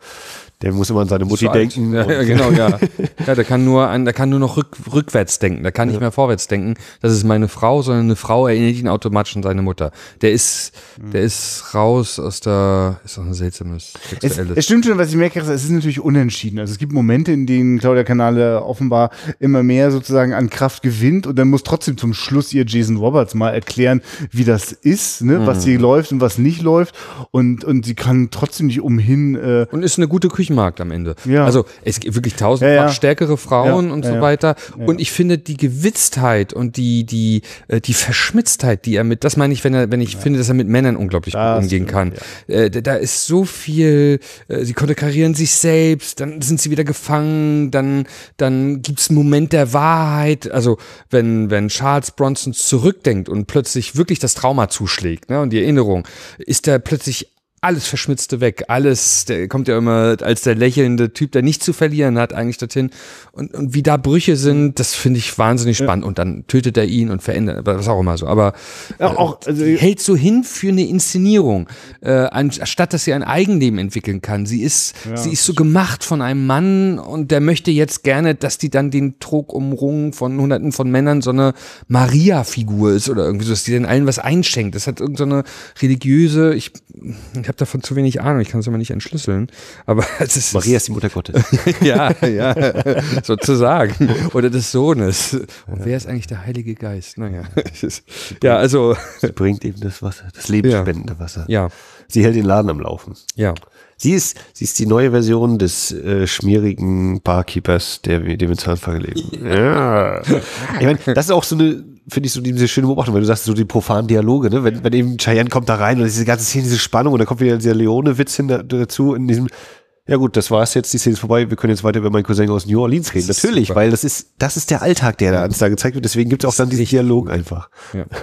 der muss immer an seine Mutti denken. Ja, ja, genau, ja. Ja, der kann nur an, der kann nur noch rück, rückwärts denken, der kann nicht mehr vorwärts denken. Das ist meine Frau, sondern eine Frau erinnert ihn automatisch an seine Mutter. Der ist, der ist raus aus der, ist doch ein seltsames Es, sexuelles. es stimmt schon, was ich merke, es ist natürlich unentschieden. Also es gibt Momente, in denen Claudia Kanale offenbar immer mehr sozusagen an Kraft gewinnt und dann muss trotzdem zum Schluss ihr Jason Roberts mal erklären, wie das ist, ne, was hier läuft und was nicht läuft und und sie kann trotzdem nicht umhin. Äh, und ist eine gute Küchenmarkt am Ende. Ja. Also es gibt wirklich tausendfach Ja, ja. stärkere Frauen und so weiter. Und ich finde die Gewitztheit und die die äh, die Verschmitztheit, die er mit, das meine ich, wenn er wenn ich finde, dass er mit Männern unglaublich gut Das umgehen stimmt, kann. Äh, da, da ist so viel. Äh, sie konterkarieren sich selbst, dann sind sie wieder gefangen, dann dann gibt's einen Moment der Wahrheit. Also wenn wenn Charles Bronson zurückdenkt und plötzlich wirklich das Trauma zuschlägt, ne, und die Erinnerung, ist er plötzlich alles Verschmitzte weg, alles, der kommt ja immer als der lächelnde Typ, der nichts zu verlieren hat, eigentlich dorthin. Und, und wie da Brüche sind, das finde ich wahnsinnig spannend. Und dann tötet er ihn und verändert, was auch immer so. Aber Ja, auch, also- die hält so hin für eine Inszenierung, äh, anstatt dass sie ein Eigenleben entwickeln kann. Sie ist, sie ist so gemacht von einem Mann und der möchte jetzt gerne, dass die dann den Trog umrungen von hunderten von Männern so eine Maria-Figur ist oder irgendwie so, dass die den allen was einschenkt. Das hat irgendeine so religiöse, ich, ich habe davon zu wenig Ahnung, ich kann es immer nicht entschlüsseln. Aber es ist Maria ist die Mutter Gottes. ja, ja, sozusagen. Oder des Sohnes. Und wer ist eigentlich der Heilige Geist? Naja. ist- Ja, also, Sie bringt eben das Wasser, das lebensspendende Wasser. ja, Sie hält den Laden am Laufen. ja. Sie ist, sie ist die neue Version des äh, schmierigen Barkeepers, der wir dem wir Zahnfall leben. Ja. Ich meine, das ist auch so eine, finde ich, so diese schöne Beobachtung, weil du sagst, so die profanen Dialoge, ne? Wenn, wenn eben Cheyenne kommt da rein und diese ganze Szene, diese Spannung und dann kommt wieder dieser Leone-Witz hin da- dazu in diesem, ja gut, das war's jetzt, die Szene ist vorbei, wir können jetzt weiter über meinen Cousin aus New Orleans reden. ist Natürlich, super. weil das ist, das ist der Alltag, der da uns da gezeigt wird. Deswegen gibt es auch dann diesen Dialog einfach. ja.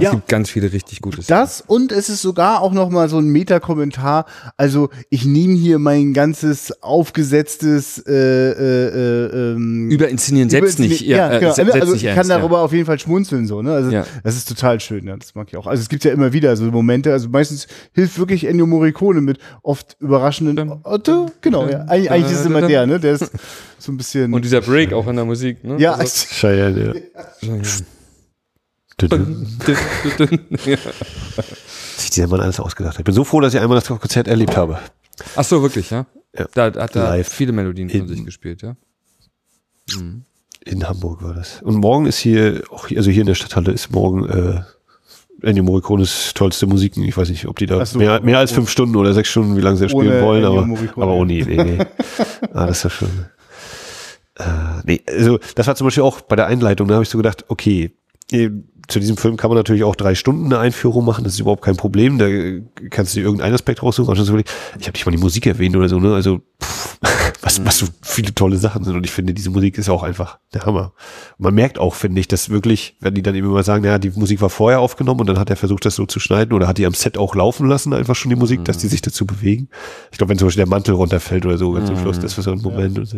Ja. Es gibt ganz viele richtig gute Szenen. Das und es ist sogar auch noch mal so ein Meta-Kommentar. Also ich nehme hier mein ganzes aufgesetztes äh, äh, äh, ähm, Überinszenieren selbst nicht. Ja, äh, genau. se- selbst also ich ernst, kann darüber auf jeden Fall schmunzeln so. Ne? Also Ja. das ist total schön. Ja. Das mag ich auch. Also es gibt ja immer wieder so Momente. Also meistens hilft wirklich Ennio Morricone mit oft überraschenden Otto genau, ja. Eigentlich, eigentlich ist es immer der, ne? Der ist so ein bisschen. Und dieser Break auch in der Musik, ne? ja, Also, Cheyenne, ja. sich dieser Mann alles ausgedacht hat. Ich bin so froh, dass ich einmal das Konzert erlebt habe. Ach so, wirklich, ja? Ja. Da hat er Live. viele Melodien von In- sich gespielt, ja? In Hamburg war das. Und morgen ist hier, auch hier, also hier in der Stadthalle ist morgen äh, Ennio Morricones tollste Musiken. Ich weiß nicht, ob die da so. mehr, mehr als fünf Stunden oder sechs Stunden, wie lange sie spielen Ohne wollen, aber, Morricone. aber ohne ihn. Nee, nee. ah, das ist ja schon. Äh, nee, also das war zum Beispiel auch bei der Einleitung, da habe ich so gedacht, okay, eh, zu diesem Film kann man natürlich auch drei Stunden eine Einführung machen, das ist überhaupt kein Problem. Da äh, kannst du dir irgendeinen Aspekt raussuchen. Ich habe nicht mal die Musik erwähnt oder so, ne? Also pff, was, was so viele tolle Sachen sind. Und ich finde, diese Musik ist auch einfach der Hammer. Und man merkt auch, finde ich, dass wirklich, wenn die dann eben immer sagen, ja, die Musik war vorher aufgenommen und dann hat er versucht, das so zu schneiden oder hat die am Set auch laufen lassen, einfach schon die Musik, dass die sich dazu bewegen. Ich glaube, wenn zum Beispiel der Mantel runterfällt oder so, ganz zum Schluss, das war so ein Moment. Und so.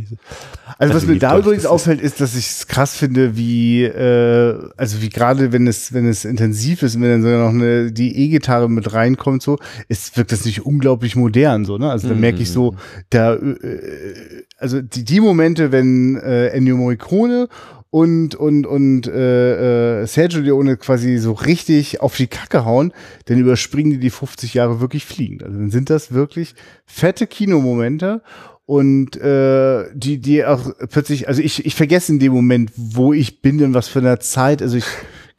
Also was Also mir da übrigens ist. auffällt, ist, dass ich es krass finde, wie äh, also wie gerade wenn es wenn es intensiv ist, und wenn dann sogar noch eine die E-Gitarre mit reinkommt, so, ist wirkt das nicht unglaublich modern, so ne? Also da merke ich so, da äh, also die die Momente, wenn äh, Ennio Morricone und und und äh, äh, Sergio Leone quasi so richtig auf die Kacke hauen, dann überspringen die die 50 Jahre wirklich fliegend. Also dann sind das wirklich fette Kinomomente und äh, die die auch plötzlich also ich ich vergesse in dem Moment wo ich bin und was für einer Zeit also ich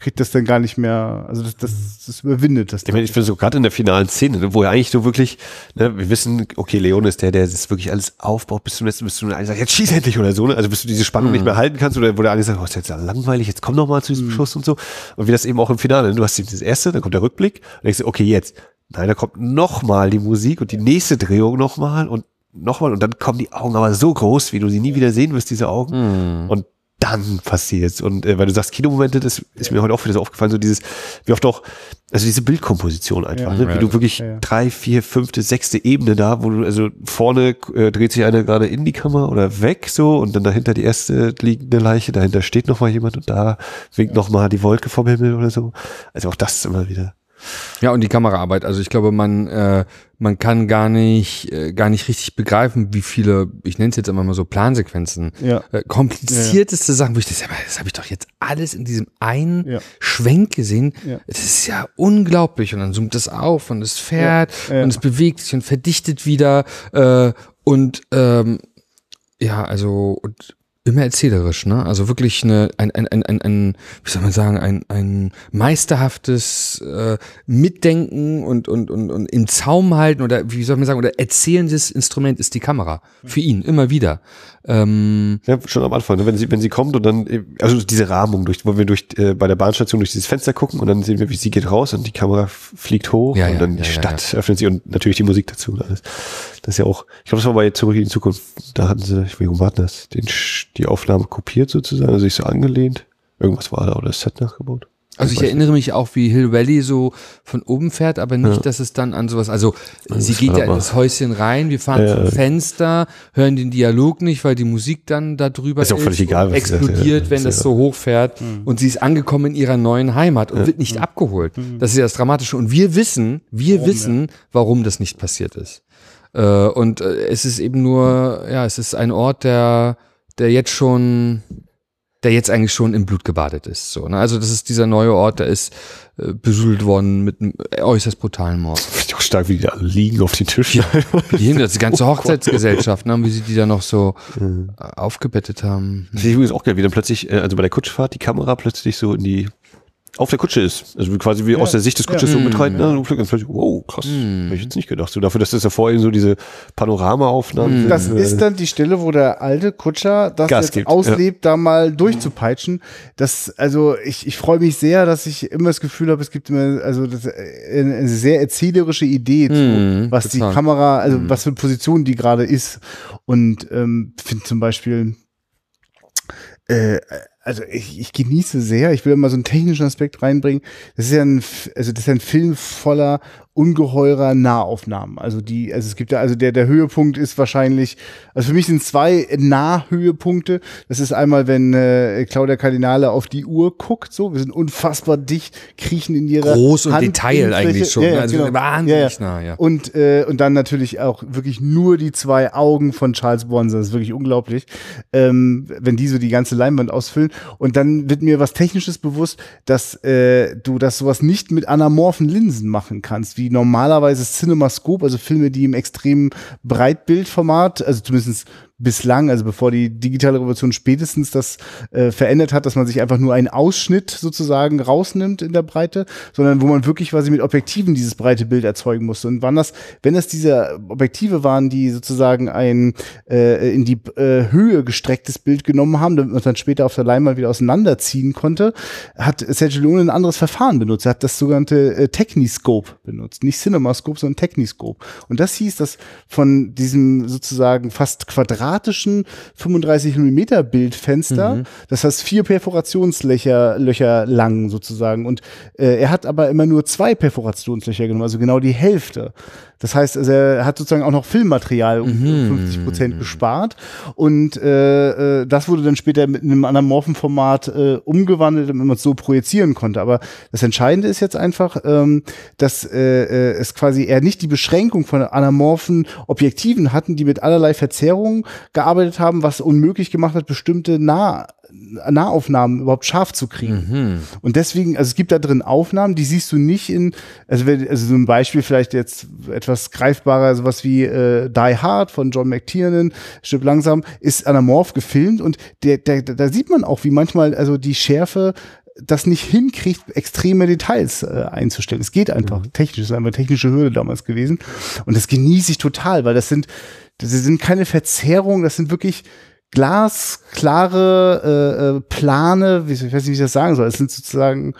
krieg das dann gar nicht mehr also das das, das überwindet das Ich meine, ich finde so gerade in der finalen Szene, ne, wo er eigentlich so wirklich, ne, wir wissen, okay, Leon ist der, der das wirklich alles aufbaut bis zum letzten, bis du einer sagt, jetzt schieß endlich oder so, ne? Also bis du diese Spannung nicht mehr halten kannst oder wo der eine sagt, oh, ist jetzt langweilig, jetzt komm doch mal zu diesem Schuss und so. Und wie das eben auch im Finale, ne? du hast das erste, dann kommt der Rückblick und denkst du, okay, jetzt. Nein, da kommt noch mal die Musik und die nächste Drehung noch mal und noch mal und dann kommen die Augen aber so groß, wie du sie nie wieder sehen wirst, diese Augen. Und dann passiert's. Und äh, weil du sagst, Kinomomente, das ist mir heute auch wieder so aufgefallen, so dieses, wie oft auch, also diese Bildkomposition einfach, Ja. ne? wie Ja, du wirklich ja, ja. drei, vier, fünfte, sechste Ebene da, wo du, also vorne äh, dreht sich einer gerade in die Kamera oder weg so und dann dahinter die erste liegende Leiche, dahinter steht noch mal jemand und da winkt noch mal die Wolke vom Himmel oder so. Also auch das ist immer wieder. Ja, und die Kameraarbeit. Also ich glaube, man, äh, man kann gar nicht, äh, gar nicht richtig begreifen, wie viele, ich nenne es jetzt immer mal so Plansequenzen, Ja. äh, komplizierteste Sachen, wo ich das, mal, das habe ich doch jetzt alles in diesem einen Ja. Schwenk gesehen. Ja. Das ist ja unglaublich. Und dann zoomt es auf und es fährt Ja, ja. und es bewegt sich und verdichtet wieder. Äh, und ähm, ja, also und immer erzählerisch, ne? Also wirklich eine, ein, ein, ein, ein, ein wie soll man sagen, ein, ein meisterhaftes äh, Mitdenken und, und, und, und im Zaum halten oder wie soll man sagen, oder erzählendes Instrument ist die Kamera. Für ihn, immer wieder. Ähm, Ja, schon am Anfang, ne? wenn sie, wenn sie kommt und dann, also diese Rahmung, durch, wo wir durch, äh, bei der Bahnstation durch dieses Fenster gucken und dann sehen wir, wie sie geht raus und die Kamera fliegt hoch Ja, und ja, dann die Stadt öffnet sich und natürlich die Musik dazu und alles. Das ist ja auch, ich glaube, das war bei Zurück in die Zukunft, da hatten sie, wie rum war das, den, die Aufnahme kopiert sozusagen, also sich so angelehnt. Irgendwas war da oder das Set nachgebaut. Also ich erinnere mich auch, wie Hill Valley so von oben fährt, aber nicht, dass es dann an sowas, also sie das geht war ja in aber- das Häuschen rein, wir fahren Ja, zum ja. Fenster, hören den Dialog nicht, weil die Musik dann da drüber Ist auch völlig egal, sie explodiert, ja. wenn Ist das ja- so hoch fährt und sie ist angekommen in ihrer neuen Heimat und wird nicht abgeholt. Das ist ja das Dramatische und wir wissen, wir wissen, warum das nicht passiert ist. Äh, und äh, es ist eben nur, ja, es ist ein Ort, der, der jetzt schon der jetzt eigentlich schon im Blut gebadet ist. So, ne? Also das ist dieser neue Ort, der ist äh, besudelt worden mit einem äußerst brutalen Mord. Ich auch stark, wie die da alle liegen auf den Tischen. Die hinter die ganze Oh Hochzeitsgesellschaft, ne? wie sie die da noch so äh, aufgebettet haben. Das ist übrigens auch geil, wie dann plötzlich, äh, also bei der Kutschfahrt, die Kamera plötzlich so in die, auf der Kutsche ist. Also quasi wie aus der Sicht des Kutsches so Mm. mitreiten. Ne? Und plötzlich, wow, krass. Hätte ich jetzt nicht gedacht. So dafür, dass das ja vorhin so diese Panoramaaufnahmen Das sind, ist dann die Stelle, wo der alte Kutscher das Gas jetzt gibt, auslebt, da mal durchzupeitschen. Das, also ich, ich freue mich sehr, dass ich immer das Gefühl habe, es gibt immer, also das, äh, eine, sehr erzählerische Idee, zu, Mhm, was total. die Kamera, also was für eine Position die gerade ist. Und ähm, finde zum Beispiel, äh, also ich, ich genieße sehr, ich will immer so einen technischen Aspekt reinbringen. Das ist ja ein, also das ist ja ein Film voller ungeheurer Nahaufnahmen. Also die, also es gibt ja, also der, der Höhepunkt ist wahrscheinlich, also für mich sind zwei Nahhöhepunkte. Das ist einmal, wenn äh, Claudia Kardinale auf die Uhr guckt, so, wir sind unfassbar dicht, kriechen in ihrer Groß und Hand Detail eigentlich schon. Ja, ja, also genau. wahnsinnig nah, ja. Und, äh, und dann natürlich auch wirklich nur die zwei Augen von Charles Bronson. Das ist wirklich unglaublich, ähm, wenn die so die ganze Leinwand ausfüllen. Und dann wird mir was Technisches bewusst, dass äh, du das sowas nicht mit anamorphen Linsen machen kannst, wie normalerweise CinemaScope, also Filme, die im extremen Breitbildformat, also zumindest bislang, also bevor die digitale Revolution spätestens das äh, verändert hat, dass man sich einfach nur einen Ausschnitt sozusagen rausnimmt in der Breite, sondern wo man wirklich quasi mit Objektiven dieses breite Bild erzeugen musste. Und wann das, wenn es diese Objektive waren, die sozusagen ein äh, in die äh, Höhe gestrecktes Bild genommen haben, damit man dann später auf der Leinwand wieder auseinanderziehen konnte, hat Sergio Leone ein anderes Verfahren benutzt. Er hat das sogenannte äh, Techniscope benutzt. Nicht CinemaScope, sondern Techniscope. Und das hieß, dass von diesem sozusagen fast quadratischen 35 Millimeter Bildfenster, das heißt vier Perforationslöcher Löcher lang sozusagen. Und äh, er hat aber immer nur zwei Perforationslöcher genommen, also genau die Hälfte. Das heißt, also er hat sozusagen auch noch Filmmaterial um 50 Prozent gespart. Und äh, äh, das wurde dann später mit einem anamorphen Format äh, umgewandelt, damit man es so projizieren konnte. Aber das Entscheidende ist jetzt einfach, ähm, dass äh, äh, es quasi eher nicht die Beschränkung von anamorphen Objektiven hatten, die mit allerlei Verzerrungen gearbeitet haben, was unmöglich gemacht hat, bestimmte nah Nahaufnahmen überhaupt scharf zu kriegen. Und deswegen, also es gibt da drin Aufnahmen, die siehst du nicht in, also, wenn, also so ein Beispiel vielleicht jetzt etwas greifbarer, sowas wie äh, Die Hard von John McTiernan, Stück langsam, ist anamorph gefilmt und der, der, da sieht man auch, wie manchmal also die Schärfe das nicht hinkriegt, extreme Details äh, einzustellen. Es geht einfach technisch, das ist einfach eine technische Hürde damals gewesen. Und das genieße ich total, weil das sind, das sind keine Verzerrungen, das sind wirklich glasklare äh, äh, Plane, wie, ich weiß nicht, wie ich das sagen soll. Es sind sozusagen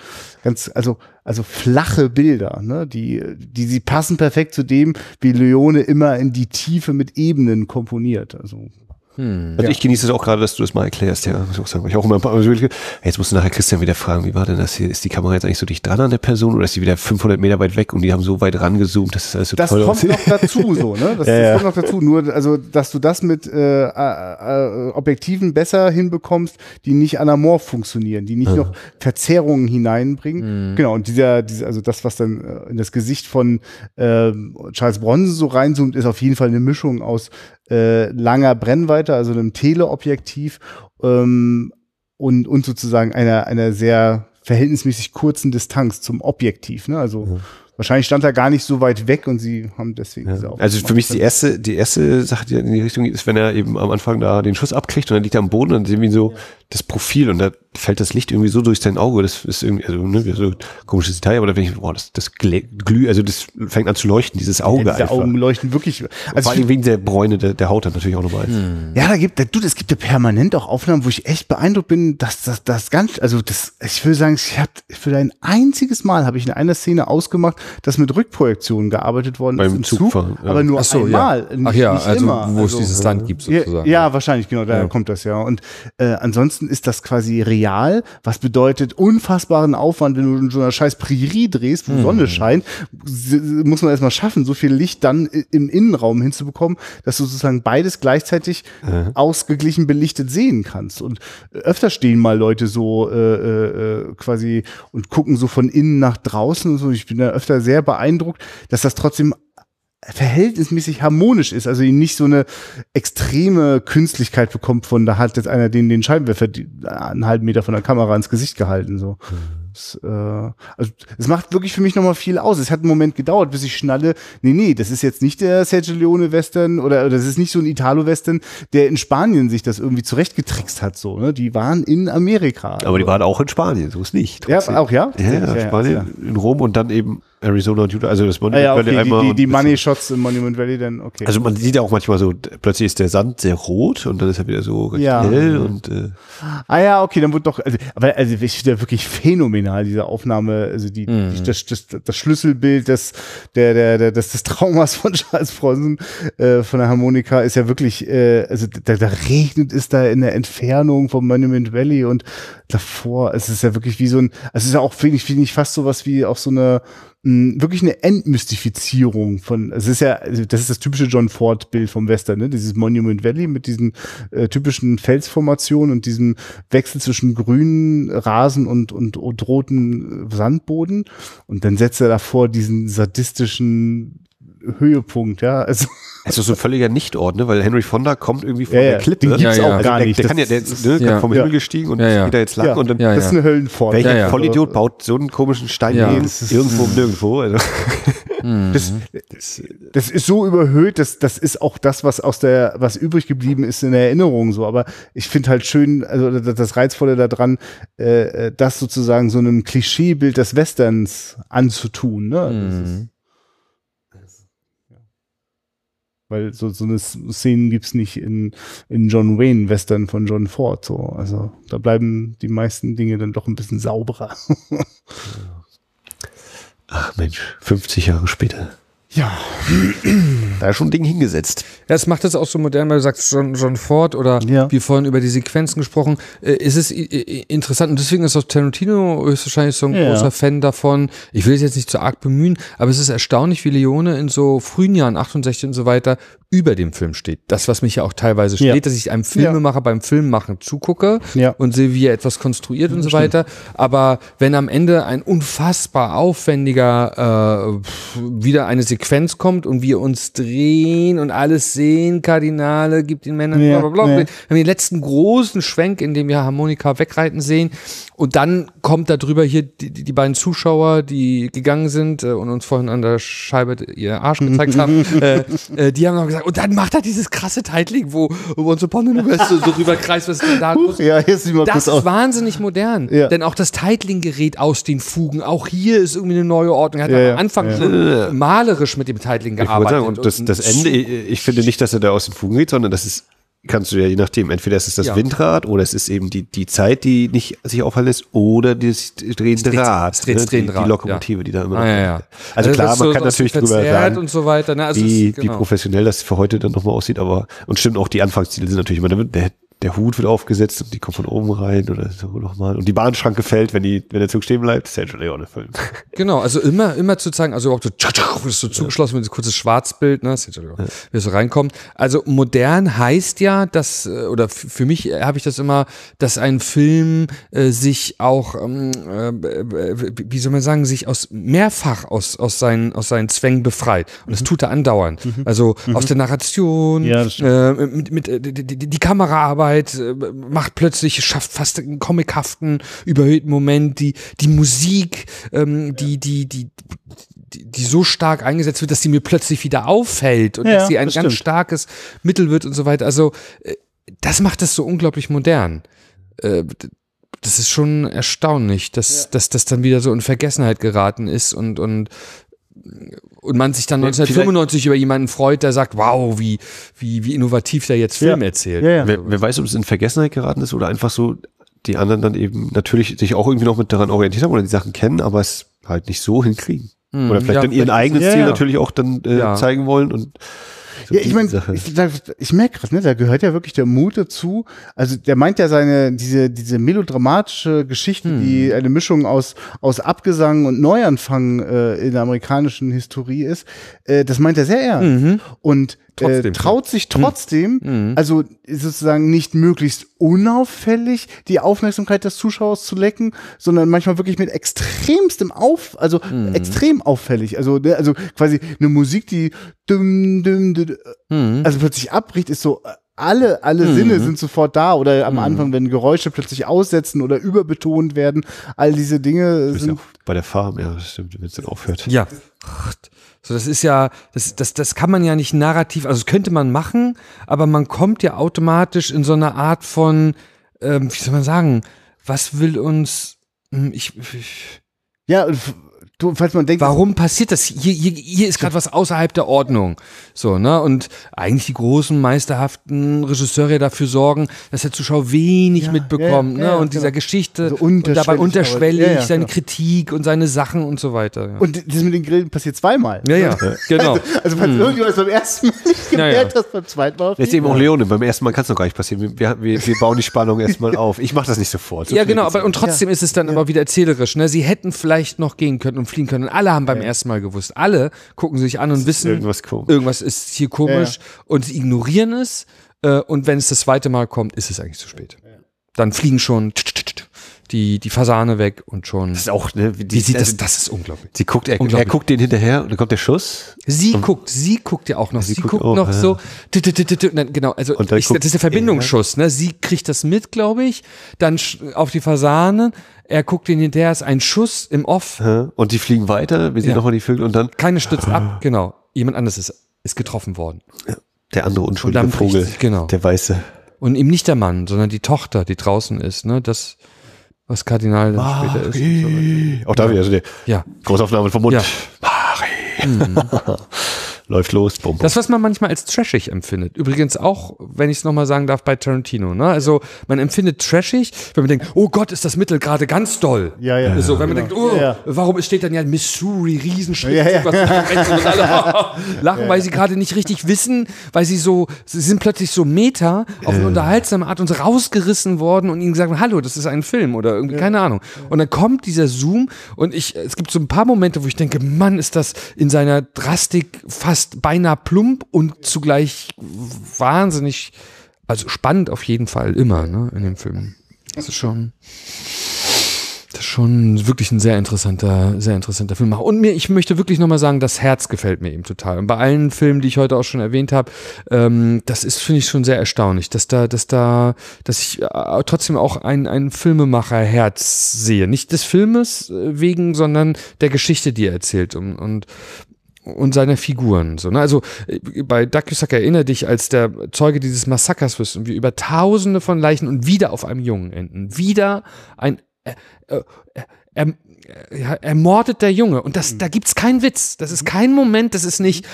ganz, also also flache Bilder, ne? die, die sie passen perfekt zu dem, wie Leone immer in die Tiefe mit Ebenen komponiert. Also Also ich genieße es auch gerade, dass du das mal erklärst, ja. Muss ich auch sagen. Ich auch immer ein paar jetzt musst du nachher Christian wieder fragen, wie war denn das hier? Ist die Kamera jetzt eigentlich so dicht dran an der Person oder ist sie wieder 500 Meter weit weg und die haben so weit rangezoomt, dass das alles so das toll kommt noch dazu, so, ne? Das, Ja, das ja. kommt noch dazu. Nur, also, dass du das mit äh, äh, äh, Objektiven besser hinbekommst, die nicht anamorph funktionieren, die nicht noch Verzerrungen hineinbringen. Genau, und dieser, dieser, also das, was dann äh, in das Gesicht von äh, Charles Bronson so reinzoomt, ist auf jeden Fall eine Mischung aus äh, langer Brennweite, also einem Teleobjektiv ähm, und, und sozusagen einer, einer sehr verhältnismäßig kurzen Distanz zum Objektiv. Ne? Also wahrscheinlich stand er gar nicht so weit weg und sie haben deswegen diese Ja. Aufnahme Also für mich die erste, die erste Sache, die in die Richtung geht, ist, wenn er eben am Anfang da den Schuss abkriegt und dann liegt er am Boden und dann sehen wir so das Profil und da fällt das Licht irgendwie so durch sein Auge. Das ist irgendwie, also, ne, so ein komisches Detail, aber da denke ich, boah, das, das glä- glüh, also das fängt an zu leuchten, dieses Auge ja, diese einfach. Augen leuchten wirklich. Also Vor allem wegen der Bräune der, der Haut dann natürlich auch nochmal. Ja, da gibt, da, du, es gibt ja permanent auch Aufnahmen, wo ich echt beeindruckt bin, dass das, das ganz, also das, ich würde sagen, ich habe für ein einziges Mal habe ich in einer Szene ausgemacht, dass mit Rückprojektionen gearbeitet worden Beim ist im Zugfahren, ja. aber nur Ach so, einmal, ja. nicht, Ach ja, nicht also immer. wo also, es dieses Land gibt ja, sozusagen. ja, wahrscheinlich, genau, daher kommt das ja. Und äh, ansonsten ist das quasi real, was bedeutet unfassbaren Aufwand, wenn du in so einer scheiß Prärie drehst, wo Sonne scheint, s- muss man erstmal schaffen, so viel Licht dann im Innenraum hinzubekommen, dass du sozusagen beides gleichzeitig ausgeglichen belichtet sehen kannst. Und öfter stehen mal Leute so äh, äh, äh, quasi und gucken so von innen nach draußen und so. Ich bin da öfter sehr beeindruckt, dass das trotzdem verhältnismäßig harmonisch ist, also ihn nicht so eine extreme Künstlichkeit bekommt von, da hat jetzt einer den, den Scheinwerfer die, einen halben Meter von der Kamera ins Gesicht gehalten, so. Das, äh, also, es macht wirklich für mich nochmal viel aus. Es hat einen Moment gedauert, bis ich schnalle, nee, nee, das ist jetzt nicht der Sergio Leone Western oder, oder das ist nicht so ein Italo-Western, der in Spanien sich das irgendwie zurechtgetrickst hat, so, ne? Die waren in Amerika. Aber die waren auch in Spanien, so ist nicht. ja, Trotzdem. auch, ja? Ja, ja, Spanien, in Rom und dann eben Arizona und Utah, also das Ah, Monument ja, Valley okay, einmal die, die, die Money Shots im Monument Valley, dann, okay. Also man sieht ja auch manchmal so, plötzlich ist der Sand sehr rot und dann ist er wieder so Ja. hell und äh, Ah ja, okay, dann wird doch, also, aber also ich finde ja wirklich phänomenal, diese Aufnahme, also die, die das, das, das Schlüsselbild des, der, der, der, des, des Traumas von Charles Bronson äh, von der Harmonika ist ja wirklich, äh, also da, da regnet es da in der Entfernung vom Monument Valley und davor, es ist ja wirklich wie so ein, also es ist ja auch, finde ich, finde ich fast sowas wie auch so eine, mh, wirklich eine Entmystifizierung von, es ist ja, also das ist das typische John Ford-Bild vom Western, ne? dieses Monument Valley mit diesen äh, typischen Felsformationen und diesem Wechsel zwischen grünen Rasen und, und, und roten Sandboden. Und dann setzt er davor diesen sadistischen Höhepunkt, ja. Also, Es ist so ein völliger Nichtort, ne? weil Henry Fonda kommt irgendwie von Ja, der Klippe. den gibt's Ja, ja. auch gar der, nicht. Der, Das kann ja, der ist- ne, Ja. vom. Himmel gestiegen und Ja, ja. geht da jetzt lang Ja. und dann Ja, das ist eine Höllenfahrt. welcher Ja, ja. Vollidiot baut so einen komischen Stein Ja. hin, Das irgendwo und nirgendwo. Also, Das, das ist so überhöht, das, das ist auch das, was aus der, was übrig geblieben ist in der Erinnerung so. Aber ich finde halt schön, also das, das Reizvolle daran, äh, äh, das sozusagen so einem Klischeebild des Westerns anzutun. Ne? Das ist, weil so, so eine Szene gibt's nicht in, in John Wayne Western von John Ford. So. Also da bleiben die meisten Dinge dann doch ein bisschen sauberer. ach Mensch, 50 Jahre später. Ja. Da ist schon ein Ding hingesetzt. Ja, es macht das auch so modern, weil du sagst John, John Ford oder Ja. wir vorhin über die Sequenzen gesprochen. Äh, ist es i- interessant und deswegen ist auch Tarantino höchstwahrscheinlich so ein Ja. großer Fan davon. Ich will es jetzt nicht zu arg bemühen, aber es ist erstaunlich, wie Leone in so frühen Jahren, 68 und so weiter, über dem Film steht. Das, was mich ja auch teilweise steht, Ja. dass ich einem Filmemacher beim Filmmachen zugucke Ja. und sehe, wie er etwas konstruiert und so weiter. Aber wenn am Ende ein unfassbar aufwendiger äh, wieder eine Sequenz kommt und wir uns drehen und alles sehen, Kardinale, gibt den Männern, Ja, bla bla bla. ja. Wir haben den letzten großen Schwenk, in dem wir Harmonika wegreiten sehen. Und dann kommt da drüber hier die, die beiden Zuschauer, die gegangen sind äh, und uns vorhin an der Scheibe ihr Arsch gezeigt haben. äh, äh, die haben noch gesagt, und dann macht er dieses krasse Titling, wo, uns Upon the West so, so rüber kreist, was denn da los? Ja, jetzt sieht mal Das kurz ist aus. wahnsinnig modern. Ja. Denn auch das Titling gerät aus den Fugen. Auch hier ist irgendwie eine neue Ordnung. Er hat Ja, ja, am Anfang ja. so malerisch mit dem Titling gearbeitet. sagen, und das, das Ende, ich finde nicht, dass er da aus den Fugen geht, sondern das ist, kannst du ja je nachdem, entweder ist es das Ja. Windrad oder es ist eben die, die Zeit, die nicht sich aufhalten lässt, oder das drehende Rad, das das ne? die, Rad, die Lokomotive, die da immer Ah, ja, ja. Also, klar, man so- kann natürlich drüber sagen, und so weiter. Ne? Also wie, ist- wie professionell das für heute dann nochmal aussieht, aber und stimmt auch, die Anfangsziele sind natürlich immer, da der, Hut wird aufgesetzt und die kommt von oben rein oder so nochmal. Und die Bahnschranke fällt, wenn die, wenn der Zug stehen bleibt, Sergio Leone-Film. Genau, also immer, immer zu zeigen, also auch so, ist so zugeschlossen mit diesem kurzes Schwarzbild, ne, das ist ja, wie es so reinkommt. Also modern heißt ja, dass, äh, oder für mich äh, habe ich das immer, dass ein Film äh, sich auch, ähm, äh, wie soll man sagen, sich aus mehrfach aus, aus, seinen, aus seinen Zwängen befreit. Und das tut er andauernd. Also aus der Narration, Ja, das äh, mit, mit, äh, die, die, die Kameraarbeit äh, macht plötzlich, schafft fast einen comichaften, überhöhten Moment, die, die Musik, ähm, die, die, die, die, so stark eingesetzt wird, dass sie mir plötzlich wieder auffällt und Ja, dass sie ein das ganz stimmt. starkes Mittel wird und so weiter. Also äh, das macht es so unglaublich modern. Äh, das ist schon erstaunlich, dass, dass das dann wieder so in Vergessenheit geraten ist und, und und man sich dann Ja, 1995 über jemanden freut, der sagt, wow, wie, wie, wie innovativ der jetzt Film Ja. erzählt. Ja, ja. Wer, wer weiß, ob es in Vergessenheit geraten ist oder einfach so die anderen dann eben natürlich sich auch irgendwie noch mit daran orientiert haben oder die Sachen kennen, aber es halt nicht so hinkriegen. oder vielleicht Hm, ja, dann ihren eigenen ja, Stil ja. natürlich auch dann äh, Ja. zeigen wollen und so Ja, ich meine, ich, ich merke gerade, ne, da gehört ja wirklich der Mut dazu. Also der meint ja seine, diese, diese melodramatische Geschichte, Hm. die eine Mischung aus, aus Abgesang und Neuanfang äh, in der amerikanischen Historie ist, äh, das meint er sehr ernst. Und äh, Mhm. Trotzdem. traut sich trotzdem, Mhm. also sozusagen nicht möglichst unauffällig die Aufmerksamkeit des Zuschauers zu lecken, sondern manchmal wirklich mit extremstem Auf, also Mhm. extrem auffällig. Also, ne, also quasi eine Musik, die düm, düm, düm, Mhm. also plötzlich abbricht, ist so, äh, alle, alle Sinne sind sofort da oder am Anfang, wenn Geräusche plötzlich aussetzen oder überbetont werden, all diese Dinge ja sind, auch bei der Farm, ja, stimmt, wenn es dann aufhört. Ja. So, das ist ja, das, das, das kann man ja nicht narrativ, also das könnte man machen, aber man kommt ja automatisch in so eine Art von, ähm, wie soll man sagen, was will uns, hm, ich, ich ja, du, falls man denkt, Warum passiert das? Hier, hier, hier ist gerade was außerhalb der Ordnung. So, ne? Und eigentlich die großen, meisterhaften Regisseure dafür sorgen, dass der Zuschauer wenig Ja, mitbekommt, ja, ja, ne? ja, und dieser genau. Geschichte So und dabei unterschwellig, unterschwellig aber- ja, ja, seine genau. Kritik und seine Sachen und so weiter. Ja, und das mit den Grillen passiert zweimal. ja, ja genau. Also falls irgendjemand es beim ersten Mal nicht Ja, ja. gemerkt hat, beim zweiten Mal auf Jetzt eben auch. Leone, beim ersten Mal kann es noch gar nicht passieren. Wir, wir, wir bauen die Spannung erstmal auf. Ich mache das nicht sofort. So Ja, genau, aber und trotzdem ist es dann aber wieder erzählerisch. Ne? Sie hätten vielleicht noch gehen können und fliegen können. Und alle haben beim ersten Mal gewusst. Alle gucken sich an und wissen, irgendwas komisch. irgendwas ist hier komisch und sie ignorieren es. Äh, und wenn es das zweite Mal kommt, ist es eigentlich zu spät. Dann fliegen schon die, die Fasane weg und schon. Das ist auch, ne, wie, Wie sieht das? also, Das ist unglaublich. Sie guckt, er, er Unglaublich. guckt den hinterher und dann kommt der Schuss. Sie guckt, sie guckt ja auch noch. Sie, guckt guckt auch, noch ja. so. dann- Genau, also ich, guckt das ist der Verbindungsschuss. Ne? Sie kriegt das mit, glaube ich. Dann auf die Fasane. Er guckt ihn hinterher. Ist ein Schuss im Off. Und die fliegen weiter, wir sehen Ja. nochmal die Vögel und dann Keine stützt ab. Genau. Jemand anderes ist, ist getroffen worden. der andere unschuldige bricht Vogel, sich- genau. der weiße. Und eben nicht der Mann, sondern die Tochter, die draußen ist. Ne? Das, was Kardinal dann später ist. so. Auch da wieder so der Ja. Großaufnahme vom Mund. Ja. Marie. Läuft los, bum, bum. Das, was man manchmal als trashig empfindet. Übrigens auch, wenn ich es nochmal sagen darf, bei Tarantino. Ne? Also man empfindet trashig, wenn man denkt, oh Gott, ist das Mittel gerade ganz doll. Ja, ja. So, wenn man Genau. denkt, oh, Ja. warum steht dann ja Missouri, Riesenschrift, Ja, ja. was nach rechts und alle lachen, weil sie gerade nicht richtig wissen, weil sie so, sie sind plötzlich so Meta auf eine unterhaltsame Art und rausgerissen worden und ihnen gesagt, hallo, das ist ein Film oder irgendwie, keine Ahnung. Und dann kommt dieser Zoom und ich, es gibt so ein paar Momente, wo ich denke, Mann, ist das in seiner Drastik fast beinahe plump und zugleich wahnsinnig, also spannend auf jeden Fall immer, ne, in dem Film. Das ist schon, das ist schon wirklich ein sehr interessanter, sehr interessanter Film. Und mir, ich möchte wirklich nochmal sagen, das Herz gefällt mir eben total. Und bei allen Filmen, die ich heute auch schon erwähnt habe, ähm, das ist, finde ich, schon sehr erstaunlich, dass da, dass da, dass ich äh, trotzdem auch ein, ein Filmemacher-Herz sehe. Nicht des Filmes äh, wegen, sondern der Geschichte, die er erzählt. Und, und und seiner Figuren. So, ne? Also äh, bei Dakusak erinnere dich, als der Zeuge dieses Massakers wirst und wir über Tausende von Leichen und wieder auf einem Jungen enden. Wieder ein äh, äh, äh, ermordet der Junge. Und das, da gibt's keinen Witz. Das ist kein Moment, das ist nicht,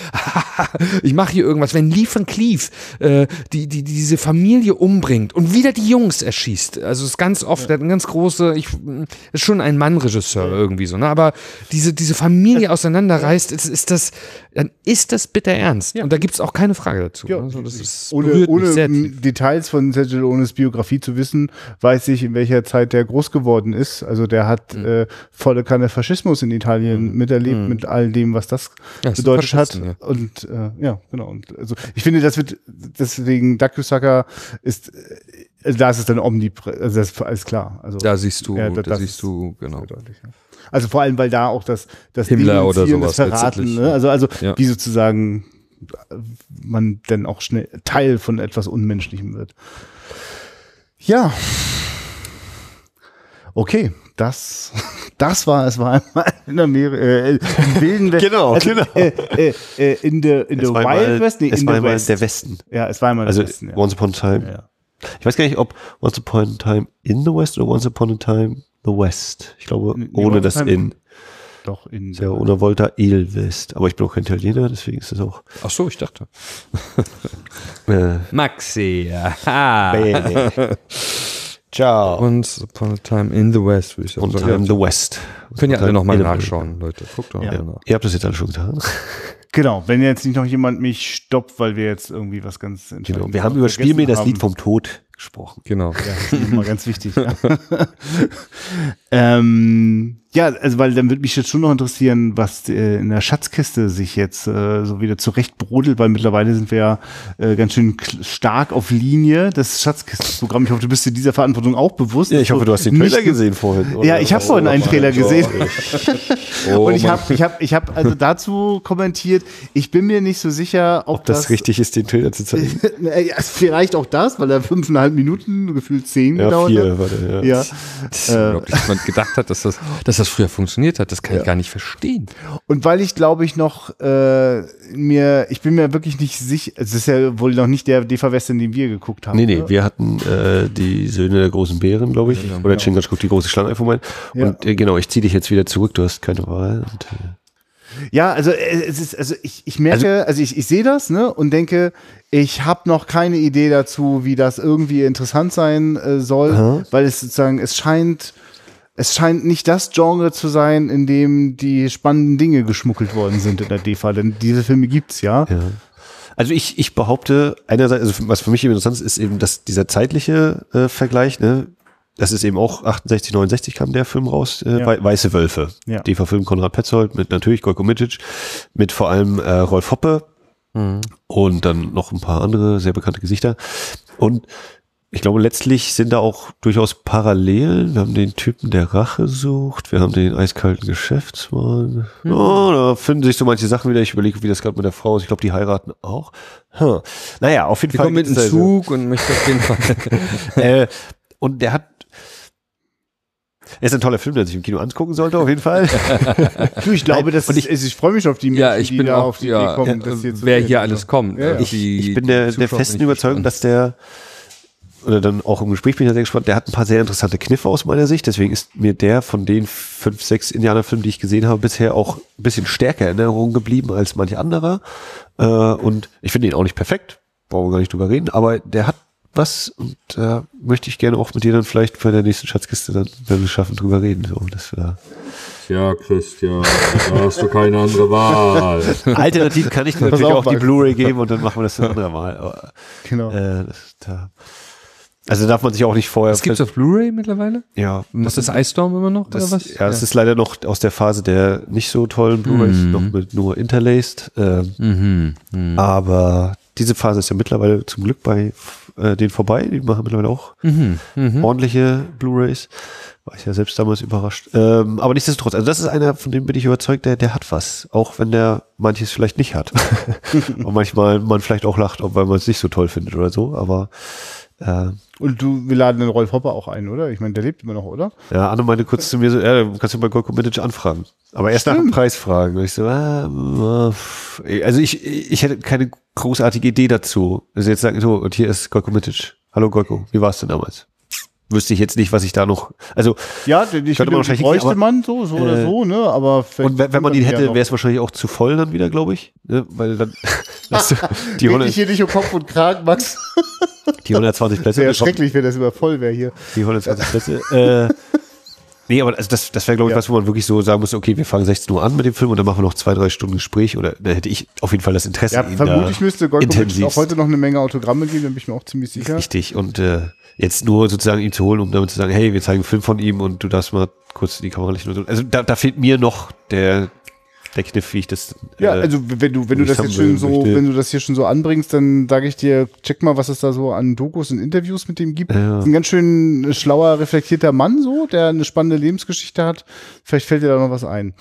ich mache hier irgendwas. Wenn Lee van Cleef äh, die, die, diese Familie umbringt und wieder die Jungs erschießt, also es ist ganz oft, der hat eine ganz große, ich, ist schon ein Mann-Regisseur irgendwie so, ne? aber diese, diese Familie auseinanderreißt, ist, ist das, dann ist das bitter ernst. Und da gibt's auch keine Frage dazu. Ja, also das ist, ohne, ohne. Details von Sergio Leones Biografie zu wissen, weiß ich, in welcher Zeit der groß geworden ist. Also der hat Mhm. äh, volle Kanne Faschismus in Italien miterlebt, mit all dem, was das Ja, bedeutet hat. Ja. Und äh, ja, genau. Und also ich finde, das wird deswegen Dakusaka ist also da ist es dann omnipräsent, also das ist alles klar. Also Da siehst du, Ja, da, da- siehst du, genau. Also vor allem, weil da auch das, das Himmler oder sowas das Verraten, ne? also, also Ja. wie sozusagen man dann auch schnell Teil von etwas Unmenschlichem wird. Ja. Okay, das, das war, es war einmal in der Meer, äh, im wilden Westen. Genau, genau. Äh, äh, äh, in der, in war Wild einmal- West, nee, es in war der einmal West. der Westen. Ja, es war einmal Also der Westen, ja. Once Upon a Time. ja. Ich weiß gar nicht, ob Once Upon a Time in the West oder Once Upon a Time the West. Ich glaube, Nee, ohne das in. Doch, in Ja, una volta il West. Aber ich bin auch kein Italiener, deswegen ist das auch. Ach so, ich dachte. Äh, Maxi, aha. bene. Ciao. Once upon a time in the West, würde ich Und sagen. Time the West. Können ja alle nochmal In nachschauen, Leute. Guckt doch Ja. mal nach. Ihr habt das jetzt alle schon getan. Genau, wenn jetzt nicht noch jemand mich stoppt, weil wir jetzt irgendwie was ganz Genau. Entscheidendes Wir haben über Spiel mir das. Lied vom Tod gesprochen. Genau. Ja, das ist immer ganz wichtig. Ja. ähm, ja, also weil dann würde mich jetzt schon noch interessieren, was äh, in der Schatzkiste sich jetzt äh, so wieder zurecht brodelt, weil mittlerweile sind wir ja äh, ganz schön stark auf Linie des Schatzkistenprogramms. Ich hoffe, du bist dir dieser Verantwortung auch bewusst. Ja, ich hoffe, du hast den nicht Trailer ge- gesehen vorhin. oder? Ja, ich habe Oh, vorhin einen mein Trailer gesehen. Oh, Und ich habe ich hab, ich hab also dazu kommentiert, ich bin mir nicht so sicher, ob, Ob das, richtig ist, den Trailer zu zeigen. ja, vielleicht auch das, weil er fünfeinhalb Minuten, gefühlt zehn Ja, gedauert vier hat. war der, ja. Ja. Das ist unglaublich, dass man gedacht hat, dass das, dass das früher funktioniert hat. Das kann ich gar nicht verstehen. Und weil ich glaube ich noch äh, mir, ich bin mir wirklich nicht sicher, es ist ja wohl noch nicht der DV-Western, den wir geguckt haben. Nee, nee, ne? wir hatten äh, die Söhne der großen Bären, glaube ich. Oder Chingachgook, die große Schlange einfach mal. Ja. Und äh, genau, ich ziehe dich jetzt wieder zurück, du hast keine Wahl. Und, äh, Ja, also äh, es ist, also ich, ich merke, also, ich, ich sehe das, ne, und denke, ich habe noch keine Idee dazu, wie das irgendwie interessant sein äh, soll, Aha. weil es sozusagen, es scheint, es scheint nicht das Genre zu sein, in dem die spannenden Dinge geschmuggelt worden sind in der DEFA, denn diese Filme gibt's ja. ja. Also ich, ich behaupte, einerseits, also was für mich eben interessant ist, ist eben dass dieser zeitliche äh, Vergleich, ne? das ist eben auch 68, 69 kam der Film raus, äh, Ja. Wei- Weiße Wölfe. Ja. DV-Film Konrad Petzold mit natürlich Golko Mitic, mit vor allem äh, Rolf Hoppe und dann noch ein paar andere sehr bekannte Gesichter. Und ich glaube, letztlich sind da auch durchaus Parallelen. Wir haben den Typen, der Rache sucht. Wir haben den eiskalten Geschäftsmann. Oh, da finden sich so manche Sachen wieder. Ich überlege, wie das gerade mit der Frau ist. Ich glaube, die heiraten auch. Hm. Naja, auf jeden Die Fall. kommt mit einem so- Zug und möchte auf jeden Fall. äh, und der hat. Er ist ein toller Film, der sich im Kino angucken sollte, auf jeden Fall. Ich glaube, das Und ich, ich freue mich auf die Menschen, ja, ich die bin da auch, auf die ja, Idee kommen, zu wer hier alles kommt. Ja, ja. Also Ich, die- ich bin die der, der festen Überzeugung, dass der, oder dann auch im Gespräch bin ich ja sehr gespannt, der hat ein paar sehr interessante Kniffe aus meiner Sicht. Deswegen ist mir der von den fünf, sechs Indianerfilmen, die ich gesehen habe, bisher auch ein bisschen stärker in Erinnerung geblieben als manch anderer. Äh, und ich finde ihn auch nicht perfekt, brauchen wir gar nicht drüber reden, aber der hat was und da möchte ich gerne auch mit dir dann vielleicht bei der nächsten Schatzkiste dann, wenn wir es schaffen, drüber reden. So, dass wir da Tja, Christian, da hast du keine andere Wahl. Alternativ kann ich dir natürlich auf, auch die. Blu-ray geben und dann machen wir das ein andermal. Aber, Genau. äh, das, da, also darf man sich auch nicht vorher. Das gibt's auf Blu-ray mittlerweile? ja, Was ist Ice Storm immer noch das, oder was? ja, das ist leider noch aus der Phase der nicht so tollen Blu-rays, Mhm. noch mit nur interlaced. Ähm, Mhm. Mhm. Aber diese Phase ist ja mittlerweile zum Glück bei äh, denen vorbei. Die machen mittlerweile auch Mhm. Mhm. ordentliche Blu-rays. War ich ja selbst damals überrascht. Ähm, aber nichtsdestotrotz, also das ist einer, von dem bin ich überzeugt, der, der hat was. Auch wenn der manches vielleicht nicht hat. Und manchmal man vielleicht auch lacht, weil man es nicht so toll findet oder so. Aber äh, Und du, wir laden den Rolf Hopper auch ein, oder? Ich meine, der lebt immer noch, oder? ja, Anne meinte kurz zu mir so, ja, du kannst du bei Golko Mitic anfragen. Aber erst nach dem Preis fragen. Und ich so, ah, pff. also ich, ich hätte keine großartige Idee dazu. Also jetzt sagen, so, und hier ist Golko Mitic. Hallo Golko, wie war es denn damals? Wüsste ich jetzt nicht, was ich da noch, also, Ja, den ich Könnte man wahrscheinlich den bräuchte aber- man so, so oder äh, so, ne? Aber und wenn, wenn man ihn hätte, wäre es wahrscheinlich auch zu voll dann wieder, glaube ich. Ne? Weil dann, weißt du, die, 100, dich hier nicht um Kopf und Kragen, Max. die 120 Plätze. Wäre schrecklich, wenn das immer voll wäre hier. Die 120 Plätze. äh, nee, aber also das, das wäre, glaube ich, Ja. was, wo man wirklich so sagen muss, okay, wir fangen 16 Uhr an mit dem Film und dann machen wir noch zwei, drei Stunden Gespräch oder dann hätte ich auf jeden Fall das Interesse. Ja, vermutlich da müsste Golkovic auch heute noch eine Menge Autogramme geben, da bin ich mir auch ziemlich sicher. Richtig. Und äh, jetzt nur sozusagen ihn zu holen, um damit zu sagen, hey, wir zeigen einen Film von ihm und du darfst mal kurz die Kamera lichten. so. Also da, da fehlt mir noch der, der Kniff, wie ich das. Ja, äh, also wenn du, wenn du das jetzt will, so, möchte- wenn du das hier schon so anbringst, dann sage ich dir, check mal, was es da so an Dokus und Interviews mit dem gibt. Ja. Ist ein ganz schön schlauer, reflektierter Mann so, der eine spannende Lebensgeschichte hat. Vielleicht fällt dir da noch was ein.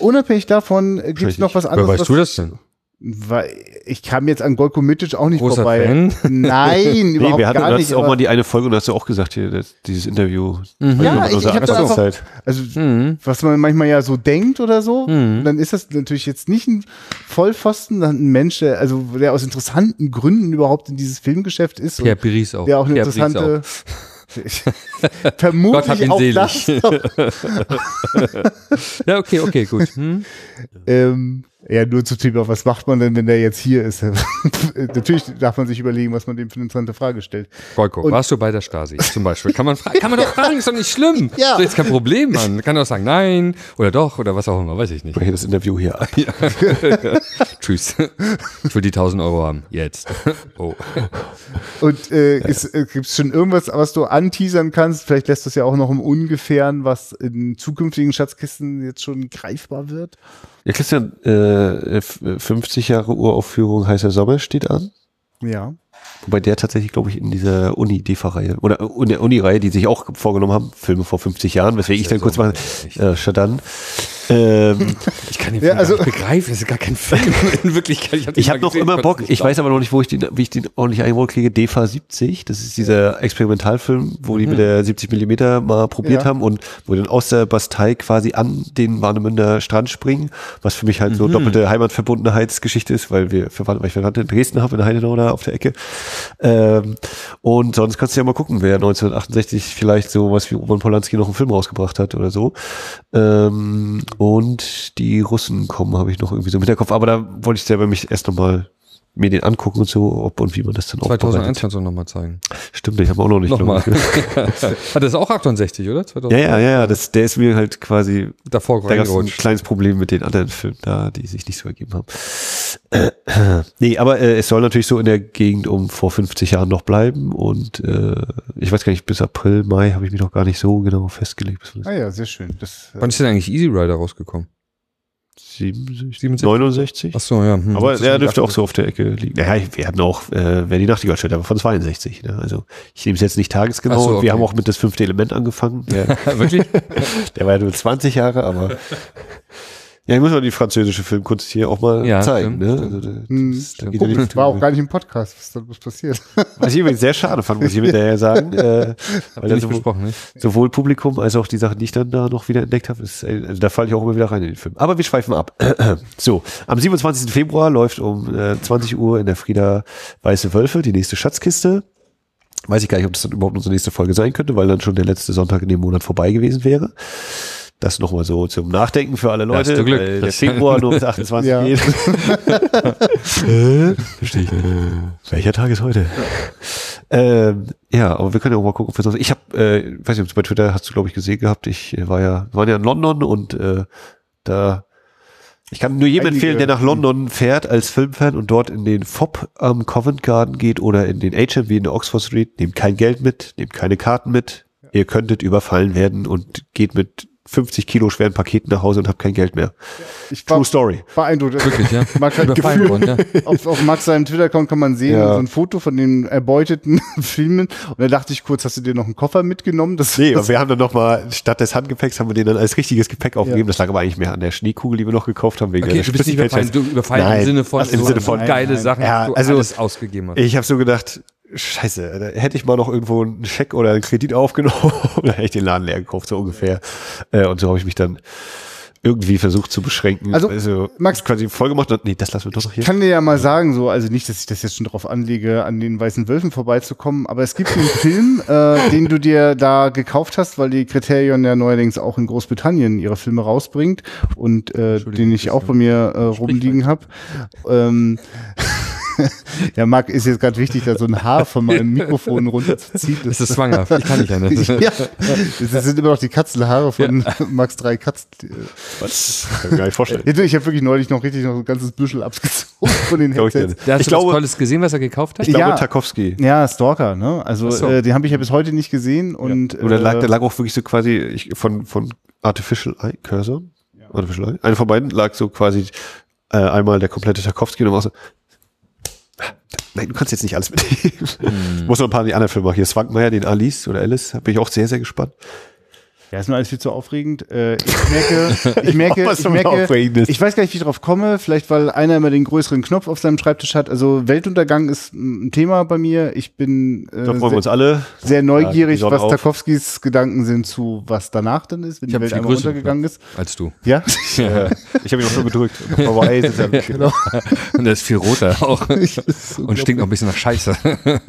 Unabhängig davon gibt es noch was anderes. weißt was, du das denn? Weil ich kam jetzt an Golko Mitic auch nicht Großer vorbei. Fan? Nein, Nee, überhaupt wir hatten gar das nicht. auch mal die eine Folge und hast du auch gesagt, hier, das, dieses Interview. Ja, ich- ich hab das einfach-. Also, Mhm. was man manchmal ja so denkt oder so, Mhm. dann ist das natürlich jetzt nicht ein Vollpfosten, sondern ein Mensch, der, also, der aus interessanten Gründen überhaupt in dieses Filmgeschäft ist. Pierre und Brice auch. der auch eine Pierre interessante. Gott hab Vermutlich ihn auch selig. das. Ja, okay, okay, gut. Hm? ähm, ja, nur zum Thema, was macht man denn, wenn der jetzt hier ist? Natürlich darf man sich überlegen, was man dem für eine interessante Frage stellt. Golko, Und- warst du bei der Stasi zum Beispiel? Kann man, kann man doch fragen, ist doch nicht schlimm. Ja. Ist doch jetzt kein Problem, Mann. Kann doch sagen nein oder doch oder was auch immer, weiß ich nicht. Breche das Interview hier ab. Tschüss. Ich will die 1000 Euro haben. Jetzt. Oh. Und äh, äh, gibt es schon irgendwas, was du anteasern kannst? Vielleicht lässt du es ja auch noch im Ungefähren, was in zukünftigen Schatzkisten jetzt schon greifbar wird. Ja, Christian, äh, f- 50 Jahre Uraufführung Heißer Sommer steht an. Ja. Wobei der tatsächlich, glaube ich, in dieser Uni-DEFA-Reihe oder in der Uni-Reihe, die sich auch vorgenommen haben, Filme vor 50 Jahren, weswegen ich dann kurz mal, äh, Shadan. Ähm, Ich kann den Ja, Film also- gar nicht begreifen. Das ist gar kein Film. In Wirklichkeit. Ich habe habe noch immer Bock, ich weiß aber noch nicht, wo ich den, wie ich den ordentlich eingebaut kriege, DEFA 70, das ist dieser Experimentalfilm, wo die mit der 70 Millimeter mal probiert Ja. haben und wo die dann aus der Bastei quasi an den Warnemünder Strand springen, was für mich halt so doppelte Heimatverbundenheitsgeschichte ist, weil wir Verwandte, weil ich Verwandte in Dresden habe, in Heidenau da auf der Ecke. Ähm, und sonst kannst du ja mal gucken, wer 1968 vielleicht so was wie Roman Polanski noch einen Film rausgebracht hat oder so. Ähm, und die Russen kommen, habe ich noch irgendwie so im Hinterkopf, aber da wollte ich selber mich erst nochmal mir den angucken und so, ob und wie man das dann 2001 kannst du nochmal zeigen. Stimmt, ich habe auch noch nicht. Nochmal. Hat das auch 68, oder? 2000? Ja, ja, ja, das, der ist mir halt quasi, Davor da gab es ein kleines Problem mit den anderen Filmen da, die sich nicht so ergeben haben. Nee, aber äh, es soll natürlich so in der Gegend um vor 50 Jahren noch bleiben und äh, ich weiß gar nicht, bis April, Mai habe ich mich noch gar nicht so genau festgelegt. Ah ja, sehr schön. Das, äh, Wann ist denn eigentlich Easy Rider rausgekommen? 67, 67? 69? Ach so, ja. hm. Aber er dürfte auch 68. so auf der Ecke liegen. Ja, wir hatten auch, äh, wer die Nachtigall steht, aber von 62. Ne? Also ich nehme es jetzt nicht tagesgenau. So, okay. Wir haben auch mit das fünfte Element angefangen. Der, Wirklich? der war ja nur 20 Jahre, aber ja, ich muss mal die französische Filmkunst hier auch mal Ja, zeigen. stimmt, Ne? stimmt. Also, da, Hm, das, da guck, das war auch gar nicht im Podcast, was da was passiert. Was ich übrigens sehr schade fand, muss ich hinterher sagen. Äh, weil nicht sowohl, besprochen, nicht? sowohl Publikum als auch die Sachen, die ich dann da noch wieder entdeckt habe, ist, äh, also da falle ich auch immer wieder rein in den Film. Aber wir schweifen ab. so, am 27. Februar läuft um äh, 20 Uhr in der Frieda Weiße Wölfe die nächste Schatzkiste. Weiß ich gar nicht, ob das dann überhaupt unsere nächste Folge sein könnte, weil dann schon der letzte Sonntag in dem Monat vorbei gewesen wäre. Das nochmal so zum Nachdenken für alle Leute, du Glück. weil der Das- Februar nur bis 28 Ja. geht. Äh, Verstehe ich nicht. Welcher Tag ist heute? Ähm, ja, aber wir können ja auch mal gucken, ob wir sonst. Ich habe, äh, weiß nicht, bei Twitter hast du, glaube ich, gesehen gehabt. Ich äh, war ja, wir waren ja in London und äh, da. Ich kann nur jedem Einige- empfehlen, der nach London fährt als Filmfan und dort in den FOB am Covent Garden geht oder in den HMV in der Oxford Street. Nehmt kein Geld mit, nehmt keine Karten mit. Ihr könntet überfallen werden und geht mit 50 Kilo schweren Paketen nach Hause und habt kein Geld mehr. Ich True Story. beeindruckt. Wirklich, ja? Max hat Gefühl, worden, ja. auf, auf Max seinem Twitter-Account kann man sehen, Ja. so ein Foto von den erbeuteten Filmen. Und da dachte ich kurz, hast du dir noch einen Koffer mitgenommen? Das, Nee, aber das, wir haben dann nochmal, statt des Handgepäcks haben wir den dann als richtiges Gepäck aufgegeben. Ja. Das lag aber eigentlich mehr an der Schneekugel, die wir noch gekauft haben. Wegen Okay, der du bist nicht überfallen, du überfallen Nein, im Sinne von, im Sinne von- geile Nein, Sachen, Ja, du also- alles ausgegeben hast. Ich habe so gedacht, scheiße, da hätte ich mal noch irgendwo einen Scheck oder einen Kredit aufgenommen, dann hätte ich den Laden leer gekauft, so ungefähr. Äh, und so habe ich mich dann irgendwie versucht zu beschränken. Also, Max- quasi voll gemacht. und- Nee, das lassen wir doch noch hier. Ich kann dir ja mal sagen, so, also nicht, dass ich das jetzt schon darauf anlege, an den weißen Wölfen vorbeizukommen, aber es gibt einen Film, äh, den du dir da gekauft hast, weil die Criterion ja neuerdings auch in Großbritannien ihre Filme rausbringt und äh, den ich auch bei mir äh, rumliegen habe. Ähm, ja, Marc, ist jetzt gerade wichtig, da so ein Haar von meinem Mikrofon runterzuziehen. Das ist zwanghaft, ich kann nicht anders. ja, das sind immer noch die Katzenhaare von Max drei Katzen. Was? Kann ich mir gar nicht vorstellen. Ich habe wirklich neulich noch richtig noch ein ganzes Büschel abgezogen von den Glaub ich Headsets. dir. Da hast Ich du glaube- was Tolles gesehen, was er gekauft hat? Ich glaube Ja. Tarkovsky. Ja, Stalker, ne? Also so. äh, den habe ich ja bis heute nicht gesehen und Oder lag, äh, der lag auch wirklich so quasi ich, von, von Artificial Eye, Cursor? Artificial Eye? Einer von beiden lag so quasi äh, einmal der komplette Tarkovsky und dann war so, nein, du kannst jetzt nicht alles mitnehmen. Hm. Muss noch ein paar die anderen Filme machen. Hier Swankmeier, den Alice oder Alice, da bin ich auch sehr, sehr gespannt. Ja, ist mir alles viel zu aufregend. Äh, ich merke, ich merke, ich schon merke, ich weiß gar nicht, wie ich drauf komme. Vielleicht, weil einer immer den größeren Knopf auf seinem Schreibtisch hat. Also Weltuntergang ist ein Thema bei mir. Ich bin äh, Da freuen wir sehr, uns alle. sehr neugierig, Sonne was auf. Tarkovskis Gedanken sind zu was danach dann ist, wenn Ich die Welt einmal größeren untergegangen ist. als du. Ja, Äh, ich habe ihn auch schon gedrückt. Hawaii ist ja genau. Und der ist viel roter auch. Und stinkt noch ein bisschen nach Scheiße.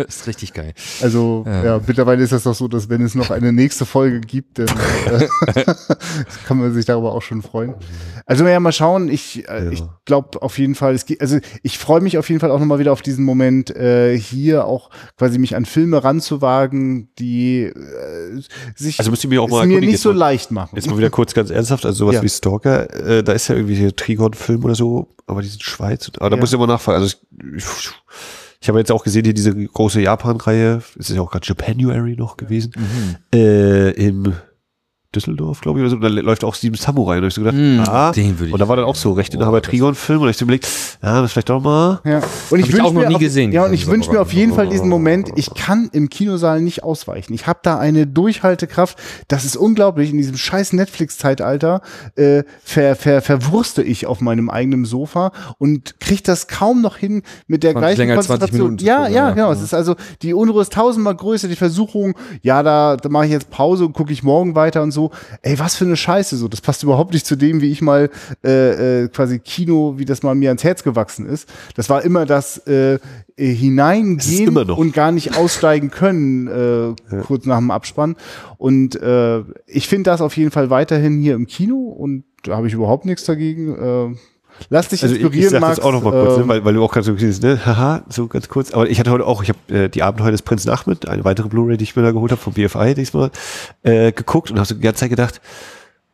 ist richtig geil. Also ja. mittlerweile ist das doch so, dass wenn es noch eine nächste Folge gibt, dann kann man sich darüber auch schon freuen. Also ja, mal schauen. Ich, äh, ich glaube auf jeden Fall, es geht, also ich freue mich auf jeden Fall auch nochmal wieder auf diesen Moment, äh, hier auch quasi mich an Filme ranzuwagen, die äh, sich Also müsst ihr mich auch mal mir nicht so mal- leicht machen. Jetzt mal wieder kurz ganz ernsthaft, also sowas Ja. wie Stalker, äh, da ist ja irgendwie hier Trigon-Film oder so, aber die sind Schweiz. Aber da Ja. muss ich immer nachfragen. Also ich, ich habe jetzt auch gesehen, hier diese große Japan-Reihe, es ist ja auch gerade Japanuary noch gewesen, äh, im Düsseldorf, glaube ich, oder so, da läuft auch Sieben Samurai. Und da hab ich so gedacht, Mm, ah, den würde ich und da war dann auch so Rechteinhaber Trigon-Film und ich so überlegt, ja, das vielleicht doch mal. Ja. Und ich, ich auch noch mir nie auf, gesehen, Ja, und ich wünsche mir auf jeden Fall diesen Moment. Ich kann im Kinosaal nicht ausweichen. Ich habe da eine Durchhaltekraft. Das ist unglaublich. In diesem scheiß Netflix-Zeitalter äh, ver, ver, verwurste ich auf meinem eigenen Sofa und kriege das kaum noch hin mit der 20 gleichen länger als 20 Konzentration. Ja, gucken, ja, ja. genau. Es ist also die Unruhe ist tausendmal größer. Die Versuchung, ja, da, da mache ich jetzt Pause und gucke ich morgen weiter und so. Ey, was für eine Scheiße so. Das passt überhaupt nicht zu dem, wie ich mal äh, äh, quasi Kino, wie das mal mir ans Herz gewachsen ist. Das war immer das äh, äh, hineingehen und gar nicht aussteigen können, äh, kurz nach dem Abspann. Und äh, ich finde das auf jeden Fall weiterhin hier im Kino und da habe ich überhaupt nichts dagegen. Äh, lass dich Also ich, inspirieren, ich sag Max. das auch noch mal kurz, ähm, ne, weil, weil du auch gerade so siehst, ne, haha, so ganz kurz. Aber ich hatte heute auch, ich habe äh, die Abenteuer des Prinzen Ahmed, eine weitere Blu-ray, die ich mir da geholt habe vom BFI diesmal, äh, geguckt und habe so die ganze Zeit gedacht,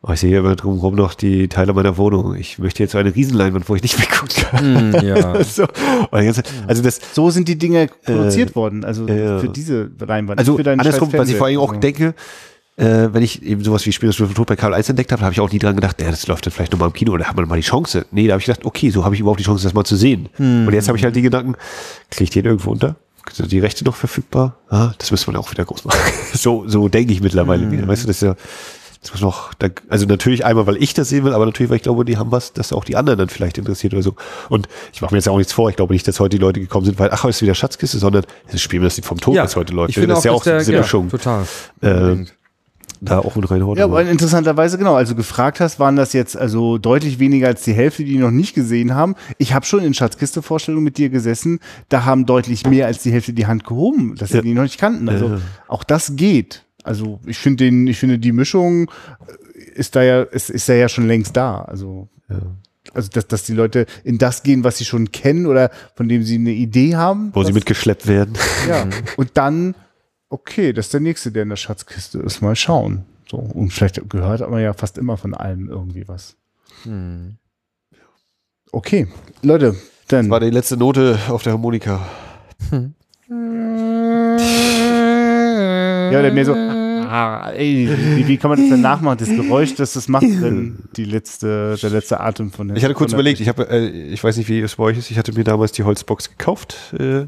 oh, ich sehe hier immer drumherum noch die Teile meiner Wohnung. Ich möchte jetzt so eine Riesenleinwand, wo ich nicht mehr gucken kann. Hm, ja. so. Ganze Zeit, also das, so sind die Dinge produziert worden, also für diese Leinwand. also andersrum, was ich vor allem auch denke, äh, wenn ich eben sowas wie Spiel des Tod bei Kabel 1 entdeckt habe, habe ich auch nie dran gedacht, ja, das läuft dann vielleicht nochmal im Kino oder hat man mal die Chance. Nee, da habe ich gedacht, okay, so habe ich überhaupt die Chance, das mal zu sehen. Und jetzt habe ich halt die Gedanken, kriege ich den irgendwo unter? Sind die Rechte noch verfügbar? Ah, das müsste man auch wieder groß machen. so, so denke ich mittlerweile wieder. Weißt du, das ist ja, das muss noch, also natürlich einmal, weil ich das sehen will, aber natürlich, weil ich glaube, die haben was, das auch die anderen dann vielleicht interessiert oder so. Und ich mache mir jetzt auch nichts vor. Ich glaube nicht, dass heute die Leute gekommen sind, weil, ach, heute ist wieder Schatzkiste, sondern es ist Spiel, das vom Tod, was heute läuft. Ich finde das auch, ist ja dass auch der, diese ja, Mischung. total. Äh, da auch mit reinhauen. Ja, aber interessanterweise, genau, also gefragt hast, waren das jetzt also deutlich weniger als die Hälfte, die noch nicht gesehen haben. Ich habe schon in Schatzkiste-Vorstellungen mit dir gesessen, da haben deutlich mehr als die Hälfte die Hand gehoben, dass sie Ja. die noch nicht kannten. Also Ja. auch das geht. Also ich finde den, ich finde die Mischung äh, ist da ja, ist, ist da ja schon längst da. Also also dass, dass die Leute in das gehen, was sie schon kennen oder von dem sie eine Idee haben. wo sie was- mitgeschleppt werden. ja. Und dann, okay, das ist der nächste, der in der Schatzkiste ist. Mal schauen. So. Und vielleicht gehört aber ja fast immer von allem irgendwie was. Okay, Leute, dann. War die letzte Note auf der Harmonika. Ja, der mir so. Ah, ey, wie, wie kann man das denn nachmachen? Das Geräusch, das das macht, wenn die letzte, der letzte Atem von der. Ich hatte kurz überlegt, ich habe, äh, ich weiß nicht, wie es bei euch ist, ich hatte mir damals die Holzbox gekauft äh,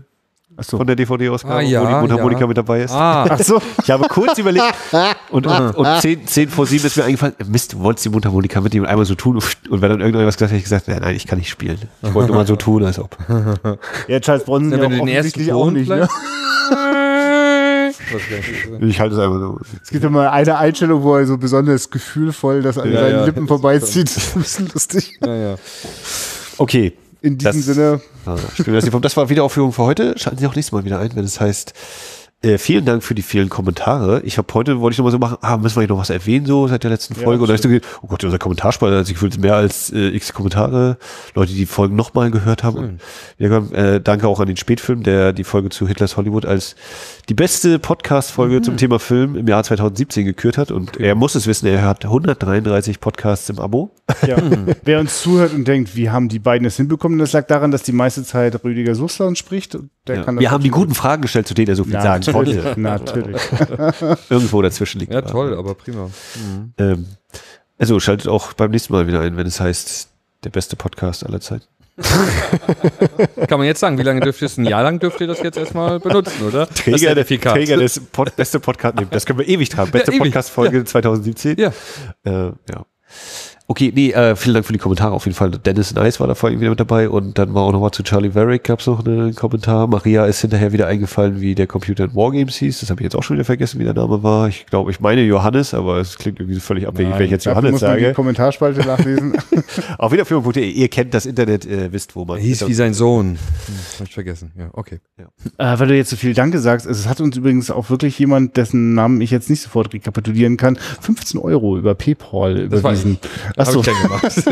so. von der DVD-Ausgabe, Ah, ja, wo die Mundharmonika ja. mit dabei ist. Ah, Ach so. Ich habe kurz überlegt und, und, und 10, 10 vor 7 ist mir eingefallen, Mist, du wolltest die Mundharmonika mitnehmen und einmal so tun und wenn dann irgendjemand was gesagt hat, hätte ich gesagt, nein, nein, ich kann nicht spielen. Ich wollte nur mal so tun, als ob. Ja, Charles Bronson Ja, ja, den ersten offensichtlich auch nicht. Ne? Ich halte es einfach so. Es gibt immer eine Einstellung, wo er so besonders gefühlvoll das an Ja, seinen ja. Lippen vorbeizieht. Das ist ein bisschen lustig. ja, ja. Okay. In diesem Das- Sinne, nicht. Das war Wiederaufführung für heute. Schalten Sie auch nächstes Mal wieder ein, wenn es heißt, äh, vielen Dank für die vielen Kommentare. Ich habe heute, wollte ich nochmal so machen, ah, müssen wir hier noch was erwähnen, so seit der letzten Folge? Und da ist so, oh Gott, unser Kommentarspalter hat sich gefühlt mehr als äh, x Kommentare. Leute, die die Folgen nochmal gehört haben. Und, ja, komm, äh, danke auch an den Spätfilm, der die Folge zu Hitlers Hollywood als die beste Podcast-Folge zum Thema Film im Jahr 2017 gekürt hat. Und er muss es wissen, er hat 133 Podcasts im Abo. ja. wer uns zuhört und denkt, wie haben die beiden es hinbekommen, das lag daran, dass die meiste Zeit Rüdiger Sussland spricht. und Der Ja. Wir haben die guten Fragen gestellt, zu denen er so viel sagen Natürlich, konnte. natürlich. Irgendwo dazwischen liegt. ja, toll, aber prima. Ähm, also schaltet auch beim nächsten Mal wieder ein, wenn es heißt, der beste Podcast aller Zeiten. Kann man jetzt sagen, wie lange dürft ihr es? Ein Jahr lang dürft ihr das jetzt erstmal benutzen, oder? das Zertifikat. Träger des Pod, beste Podcast, das können wir ewig tragen. Beste Ja. Podcast-Folge 2017. Ja. Äh, ja. Okay, nee, äh, vielen Dank für die Kommentare auf jeden Fall. Dennis Nice war da vorhin wieder mit dabei und dann war auch nochmal zu Charlie Varick gab es noch einen Kommentar. Maria ist hinterher wieder eingefallen, wie der Computer in Wargames hieß. Das habe ich jetzt auch schon wieder vergessen, wie der Name war. Ich glaube, ich meine Johannes, aber es klingt irgendwie so völlig abwegig, wenn ich jetzt Johannes muss man die sage. Kommentarspalte nachlesen. Auf wiederführung.de, ihr kennt das Internet, äh, wisst, wo man Er hieß wie sein Sohn. Hm, hab ich vergessen. Ja, okay. äh, weil du jetzt so viel Danke sagst, es hat uns übrigens auch wirklich jemand, dessen Namen ich jetzt nicht sofort rekapitulieren kann, 15 Euro über PayPal überwiesen. Hab Achso, ich gern gemacht.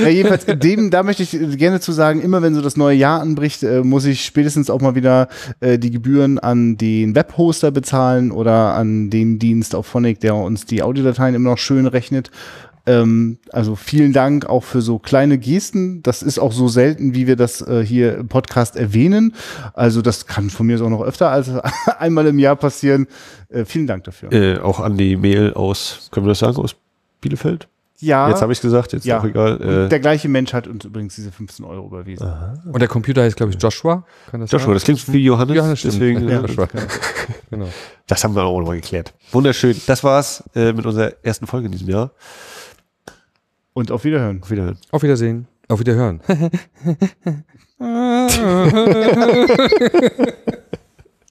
ja, jedenfalls, dem, da möchte ich gerne zu sagen, immer wenn so das neue Jahr anbricht, äh, muss ich spätestens auch mal wieder äh, die Gebühren an den Webhoster bezahlen oder an den Dienst auf Phonic, der uns die Audiodateien immer noch schön rechnet. Ähm, also vielen Dank auch für so kleine Gesten. Das ist auch so selten, wie wir das äh, hier im Podcast erwähnen. Also das kann von mir auch noch öfter als einmal im Jahr passieren. Äh, vielen Dank dafür. Äh, auch an die Mail aus, können wir das sagen, aus Bielefeld? Ja, Jetzt habe ich es gesagt, jetzt ja. auch egal. Äh, der gleiche Mensch hat uns übrigens diese 15 Euro überwiesen. Und der Computer heißt, glaube ich, Joshua. Kann das Joshua, sein? das klingt wie Johannes, Johannes, deswegen, Ja, äh, Joshua. Genau. das haben wir auch nochmal geklärt. Wunderschön. Das war's äh, mit unserer ersten Folge in diesem Jahr. Und auf Wiederhören. Auf Wiedersehen. Auf Wiedersehen. Auf Wiederhören.